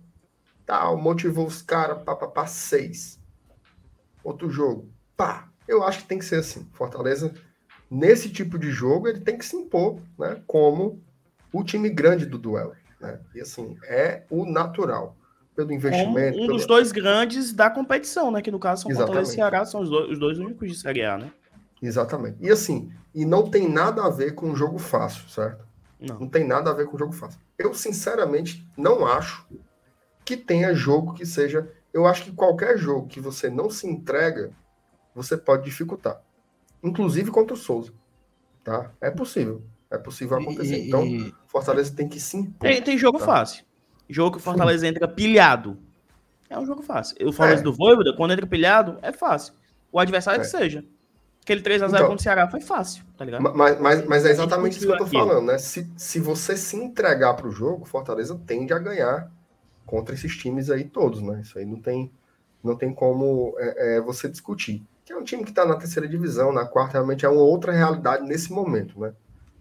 tal, motivou os caras, pá, pá, pá, seis. Outro jogo, pá, eu acho que tem que ser assim. Fortaleza, nesse tipo de jogo, ele tem que se impor, né? Como o time grande do duelo. Né? E assim, é o natural. pelo investimento. Um, um pelo... dos dois grandes da competição, né? Que no caso são Exatamente. Fortaleza e Ceará, são os dois, os dois únicos de Série A, né? Exatamente. E assim, e não tem nada a ver com um jogo fácil, certo? Não. Não tem nada a ver com um jogo fácil. Eu, sinceramente, não acho que tenha jogo que seja. Eu acho que qualquer jogo que você não se entrega, você pode dificultar. Inclusive contra o Souza. Tá? É possível. É possível acontecer. E- Então, e- Fortaleza tem que se impor. Tem, tem jogo Tá. fácil. Jogo que o Fortaleza entra pilhado. É um jogo fácil. O Fortaleza É. do Voivoda, quando entra pilhado, é fácil. O adversário É. que seja. Aquele 3x0 Então. contra o Ceará foi fácil, tá ligado? Ma- Mas, mas, mas é exatamente isso que eu tô falando, né? Se, se você se entregar para o jogo, Fortaleza tende a ganhar contra esses times aí todos, né? Isso aí não tem, não tem como é, é, você discutir. Que é um time que está na terceira divisão, na quarta, realmente é uma outra realidade nesse momento, né?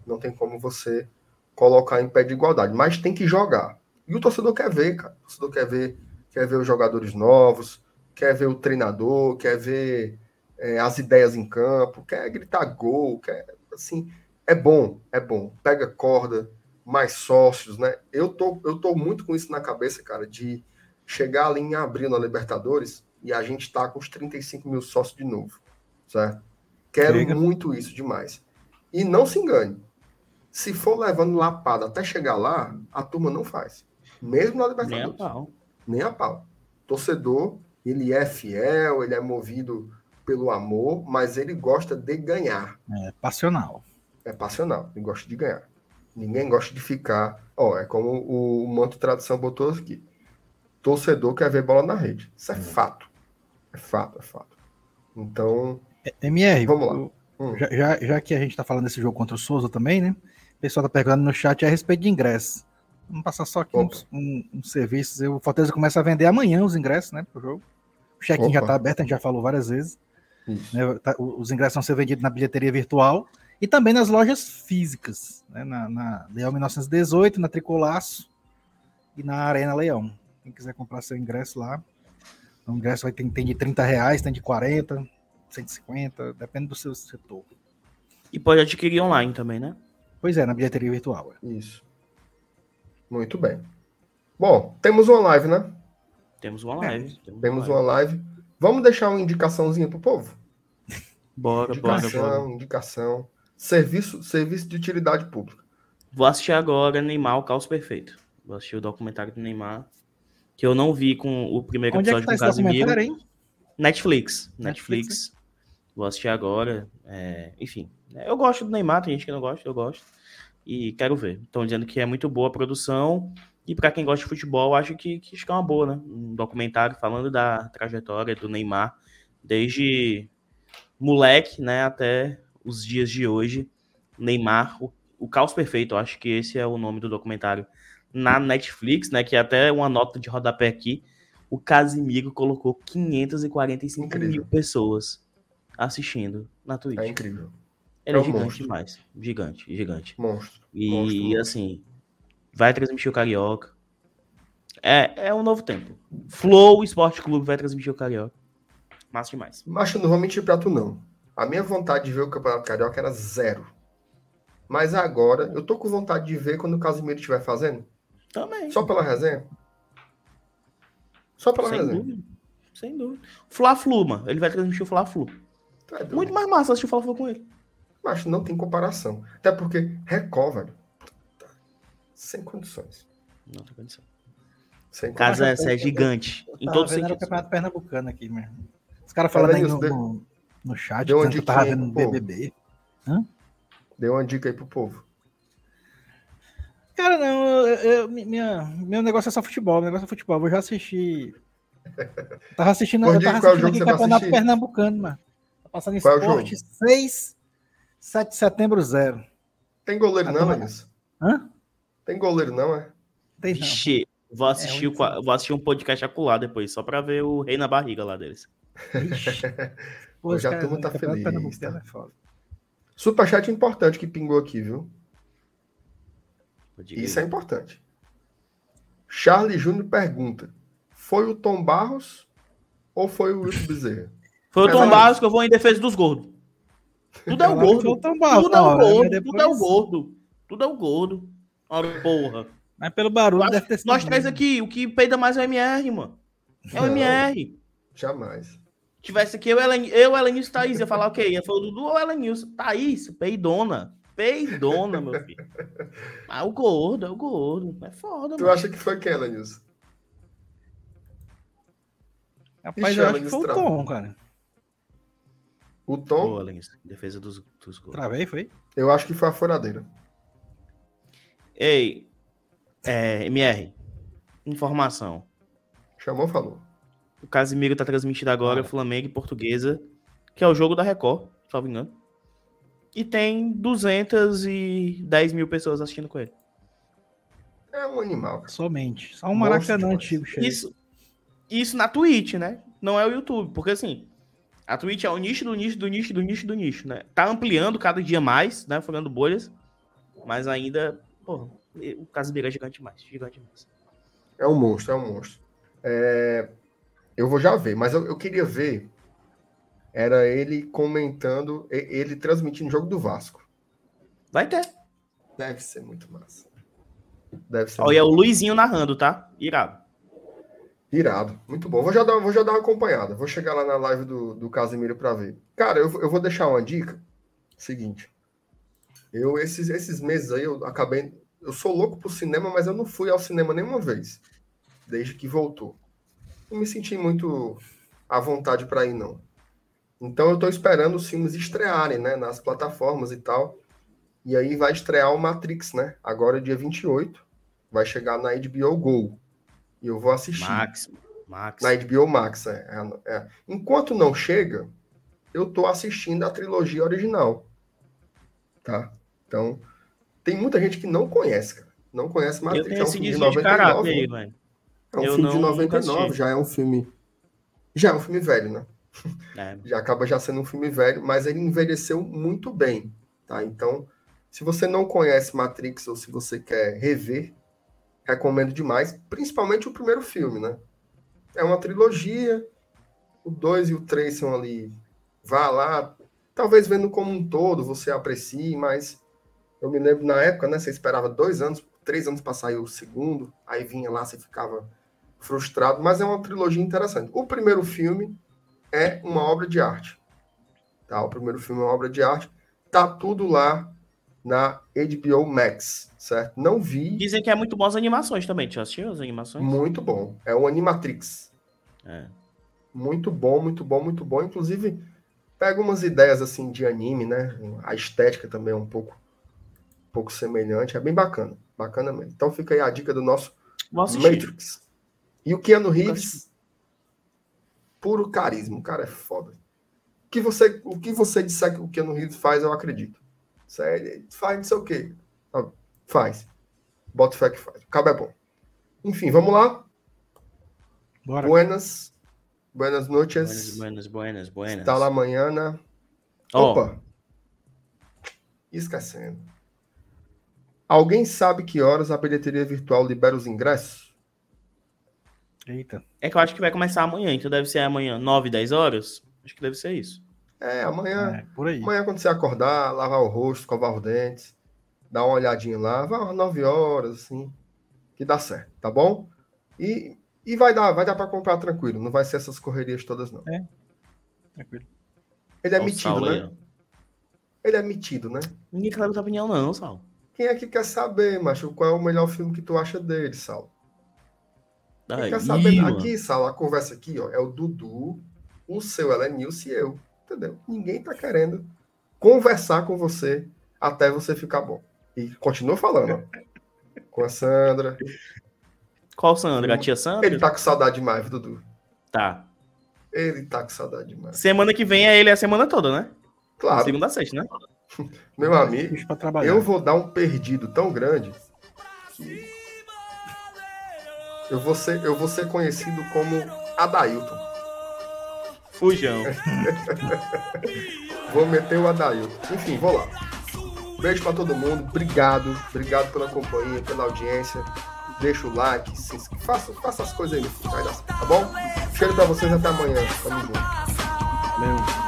Não tem como você colocar em pé de igualdade, mas tem que jogar. E o torcedor quer ver, cara. O torcedor quer ver, quer ver os jogadores novos, quer ver o treinador, quer ver é, as ideias em campo, quer gritar gol, quer assim, é bom, é bom. Pega corda, mais sócios, né? Eu tô, eu tô muito com isso na cabeça, cara, de chegar ali em abril na Libertadores e a gente tá com os 35 mil sócios de novo, certo? Quero Chega. muito isso demais. E não se engane, se for levando lapada até chegar lá, a turma não faz. Mesmo na Nem a Libertadores pau. nem a pau. Torcedor, ele é fiel, ele é movido pelo amor, mas ele gosta de ganhar. É passional. É passional, ele gosta de ganhar. Ninguém gosta de ficar. Ó, é como o, Manto Tradição botou aqui. Torcedor quer ver bola na rede. Isso é fato. É fato, é fato. Então, MR, Vamos lá. o- hum, já, já, que a gente tá falando desse jogo contra o Souza também, né? O pessoal tá perguntando no chat a respeito de ingressos. Vamos passar só aqui uns, um- uns serviços. O Fortaleza começa a vender amanhã os ingressos, né? Pro jogo. O check-in já Opa. tá aberto, a gente já falou várias vezes. né, tá- os ingressos vão ser vendidos na bilheteria virtual e também nas lojas físicas, né, na, na Leão 1918, na Tricolaço e na Arena Leão. Quem quiser comprar seu ingresso lá, o ingresso vai ter tem de 30 reais, tem de 40, 150, depende do seu setor. E pode adquirir online também, né? Pois é, na bilheteria virtual. é. Isso. Muito bem. Bom, temos uma live, né? Temos uma live. Temos uma live. Vamos deixar uma indicaçãozinha pro povo? Bora, bora, Indicação, bora. indicação. Serviço, serviço de utilidade pública. Vou assistir agora Neymar, o caos perfeito. Vou assistir o documentário do Neymar. Que eu não vi com o primeiro Onde é que episódio tá com o esse Casimiro. Netflix. Netflix, Netflix. Vou assistir agora. é, enfim. Eu gosto do Neymar, tem gente que não gosta, eu gosto. E quero ver. Estão dizendo que é muito boa a produção. E para quem gosta de futebol, acho que, que acho que é uma boa, né? Um documentário falando da trajetória do Neymar, desde moleque, né, até os dias de hoje. Neymar, o, o caos perfeito, eu acho que esse é o nome do documentário na Netflix, né? Que é até uma nota de rodapé aqui. O Casimiro colocou 545 Incrível. mil pessoas assistindo na Twitch. É incrível. Ele é é um gigante monstro. demais. Gigante, gigante. Monstro. E Monstro, assim, vai transmitir o Carioca. É, é um novo tempo. Flow Esporte Clube vai transmitir o Carioca. Massa demais. Eu não vou mentir pra tu, não. A minha vontade de ver o Campeonato Carioca era zero. Mas agora, eu tô com vontade de ver quando o Casimiro estiver fazendo. Também. Só pela resenha. Só pela Sem resenha. dúvida. Sem dúvida. Fla-Flu, mano. Ele vai transmitir o Fla-Flu. É doido. Muito mais massa assistir o Fla-Flu com ele. Mas não tem comparação. Até porque Record, velho. Sem condições. Não tem condição. Sem Casa essa é gigante. Em Tava todos os vendo era o. Campeonato Pernambucano aqui mesmo. Os caras falando aí no, Deu- no, no chat, deu uma dizendo que eu tava vendo povo. BBB. Dê uma dica aí pro povo. Cara, não, eu, eu- minha, meu negócio é só futebol, meu negócio é futebol. Eu já assisti. Tava assistindo, eu tava assistindo aqui o vai Campeonato. Pernambucano, mano. Tá passando em Qual é esporte 6, 7 de setembro, 0. Tem goleiro não, é isso? Hã? Tem goleiro não, é? Tem não. Vixe, vou assistir, É, o qua- vou assistir um podcast acular depois, só pra ver o rei na barriga lá deles. Ixi. Pô, Hoje a turma tá feliz, tá? é foda. Superchat importante que pingou aqui, viu? Isso é importante. Charlie Júnior pergunta: Foi o Tom Barros ou foi o Wilton Bezerra? Foi o É, Tom mas- Barros que eu vou em defesa dos gordos. Tudo é o gordo. Tudo é o gordo. Tudo é o gordo. Tudo é o gordo. Ora, porra. Mas pelo barulho Nós, deve ter sido. nós três aqui, o que peida mais é o MR, mano. É o Não. MR. Jamais. Tivesse aqui eu, Ellen, eu Elenilson, Thaís, ia falar o quê? Ia falar o Dudu ou Elenilson? Thaís, peidona. Peidona, meu filho. Ah, o gordo, é o gordo. É foda, Tu mano. acha que foi quem, Lenilson? Rapaz, Ixi, eu ela acho que foi o. Tom, cara. O Tom? Boa, Elenilson. Defesa dos, dos gols. Travei, foi? Eu acho que foi a furadeira. Ei, é, MR, informação. Chamou, falou. O Casimiro tá transmitindo agora Flamengo e Portuguesa, que é o jogo da Record, se não me engano. E tem 210 mil pessoas assistindo com ele. É um animal. cara. Somente. Só um Monstro Maracanã antigo, cheio. Isso, isso na Twitch, né? Não é o YouTube, porque assim, a Twitch é o nicho do nicho do nicho do nicho do nicho, né? Tá ampliando cada dia mais, né? Furando bolhas, mas ainda, porra, o Casimiro é gigante demais, gigante demais. É um monstro, é um monstro. É, Eu vou já ver, mas eu, eu queria ver. Era ele comentando, ele transmitindo o jogo do Vasco. Vai ter. Deve ser muito massa. Deve ser Olha, é o Luizinho narrando, tá? Irado. irado. Muito bom. Vou já dar, vou já dar uma acompanhada. Vou chegar lá na live do, do Casemiro para ver. Cara, eu, vou- eu vou deixar uma dica. Seguinte. Eu, esses, esses meses aí, eu acabei. Eu sou louco pro cinema, mas eu não fui ao cinema nenhuma vez. Desde que voltou. Não me senti muito à vontade para ir, não. Então eu tô esperando os filmes estrearem, né? Nas plataformas e tal. E aí vai estrear o Matrix, né? Agora, dia 28. Vai chegar na HBO Go. E eu vou assistir. Max, Max. Na HBO Max, é, é, é. Enquanto não chega, eu tô assistindo a trilogia original. Tá? Então, tem muita gente que não conhece, cara. Não conhece Eu Matrix. tenho é um de caráter 99. aí, velho. É um Eu filme de não- nunca 99, assisti. já é um filme. Já é um filme velho, né? É. Já acaba já sendo um filme velho, mas ele envelheceu muito bem, tá? Então, se você não conhece Matrix ou se você quer rever, recomendo demais, principalmente o primeiro filme, né? É uma trilogia, o 2 e o 3 são ali, vá lá, talvez vendo como um todo você aprecie, mas eu me lembro na época, né? Você esperava dois anos, três anos para sair o segundo, aí vinha lá, você ficava frustrado, mas é uma trilogia interessante. O primeiro filme é uma obra de arte. Tá? O primeiro filme é uma obra de arte. Tá tudo lá na HBO Max, certo? Não vi. Dizem que é muito bom as animações também. Já assistiu as animações? Muito bom. É o Animatrix. É. Muito bom, muito bom, muito bom. Inclusive, pega umas ideias assim de anime, né? A estética também é um pouco, um pouco semelhante. É bem bacana. Bacana mesmo. Então fica aí a dica do nosso. Matrix. E o Keanu Reeves, puro carisma. O cara é foda. O que você, o que você disser que o Keanu Reeves faz, eu acredito. Sério, faz não sei o quê. Ah, Faz. Bota fé que faz. O cabo é bom. Enfim, vamos lá. Bora. Buenas. Buenas noches. buenas, buenas, buenas. Está lá amanhã. Ó, Opa. Esquecendo. Alguém sabe que horas a bilheteria virtual libera os ingressos? Eita. É que eu acho que vai começar amanhã, então deve ser amanhã, 9, 10 horas. Acho que deve ser isso. É, amanhã. É, por aí. Amanhã, quando você acordar, lavar o rosto, escovar os dentes, dar uma olhadinha lá, vai umas 9 horas, assim, que dá certo, tá bom? E, e vai dar, vai dar para comprar tranquilo, não vai ser essas correrias todas, não. Tranquilo. Ele é metido, aí, né? Ele é metido, né? Ninguém quer dar opinião, não, Sal. Quem é que quer saber, macho, qual é o melhor filme que tu acha dele, Sal? Aí, quer saber? mano. Aqui, Sal, a conversa aqui, ó, é o Dudu, o seu Elenilson e eu, entendeu? Ninguém tá querendo conversar com você até você ficar bom. E continua falando, ó. Com a Sandra. Qual Sandra? A tia Sandra? Ele tá com saudade demais, Dudu. Tá. Ele tá com saudade demais. Semana que vem é ele a semana toda, né? Claro, Segunda a sexta, né? meu amigo, eu vou dar um perdido tão grande que eu vou ser, eu vou ser conhecido como Adailton. Fujão. Vou meter o Adailton. Enfim, vou lá. Beijo pra todo mundo. Obrigado. Obrigado pela companhia, pela audiência. Deixa o like, se. Faça, faça as coisas aí tá bom? Cheiro pra vocês até amanhã. Tamo junto. Valeu.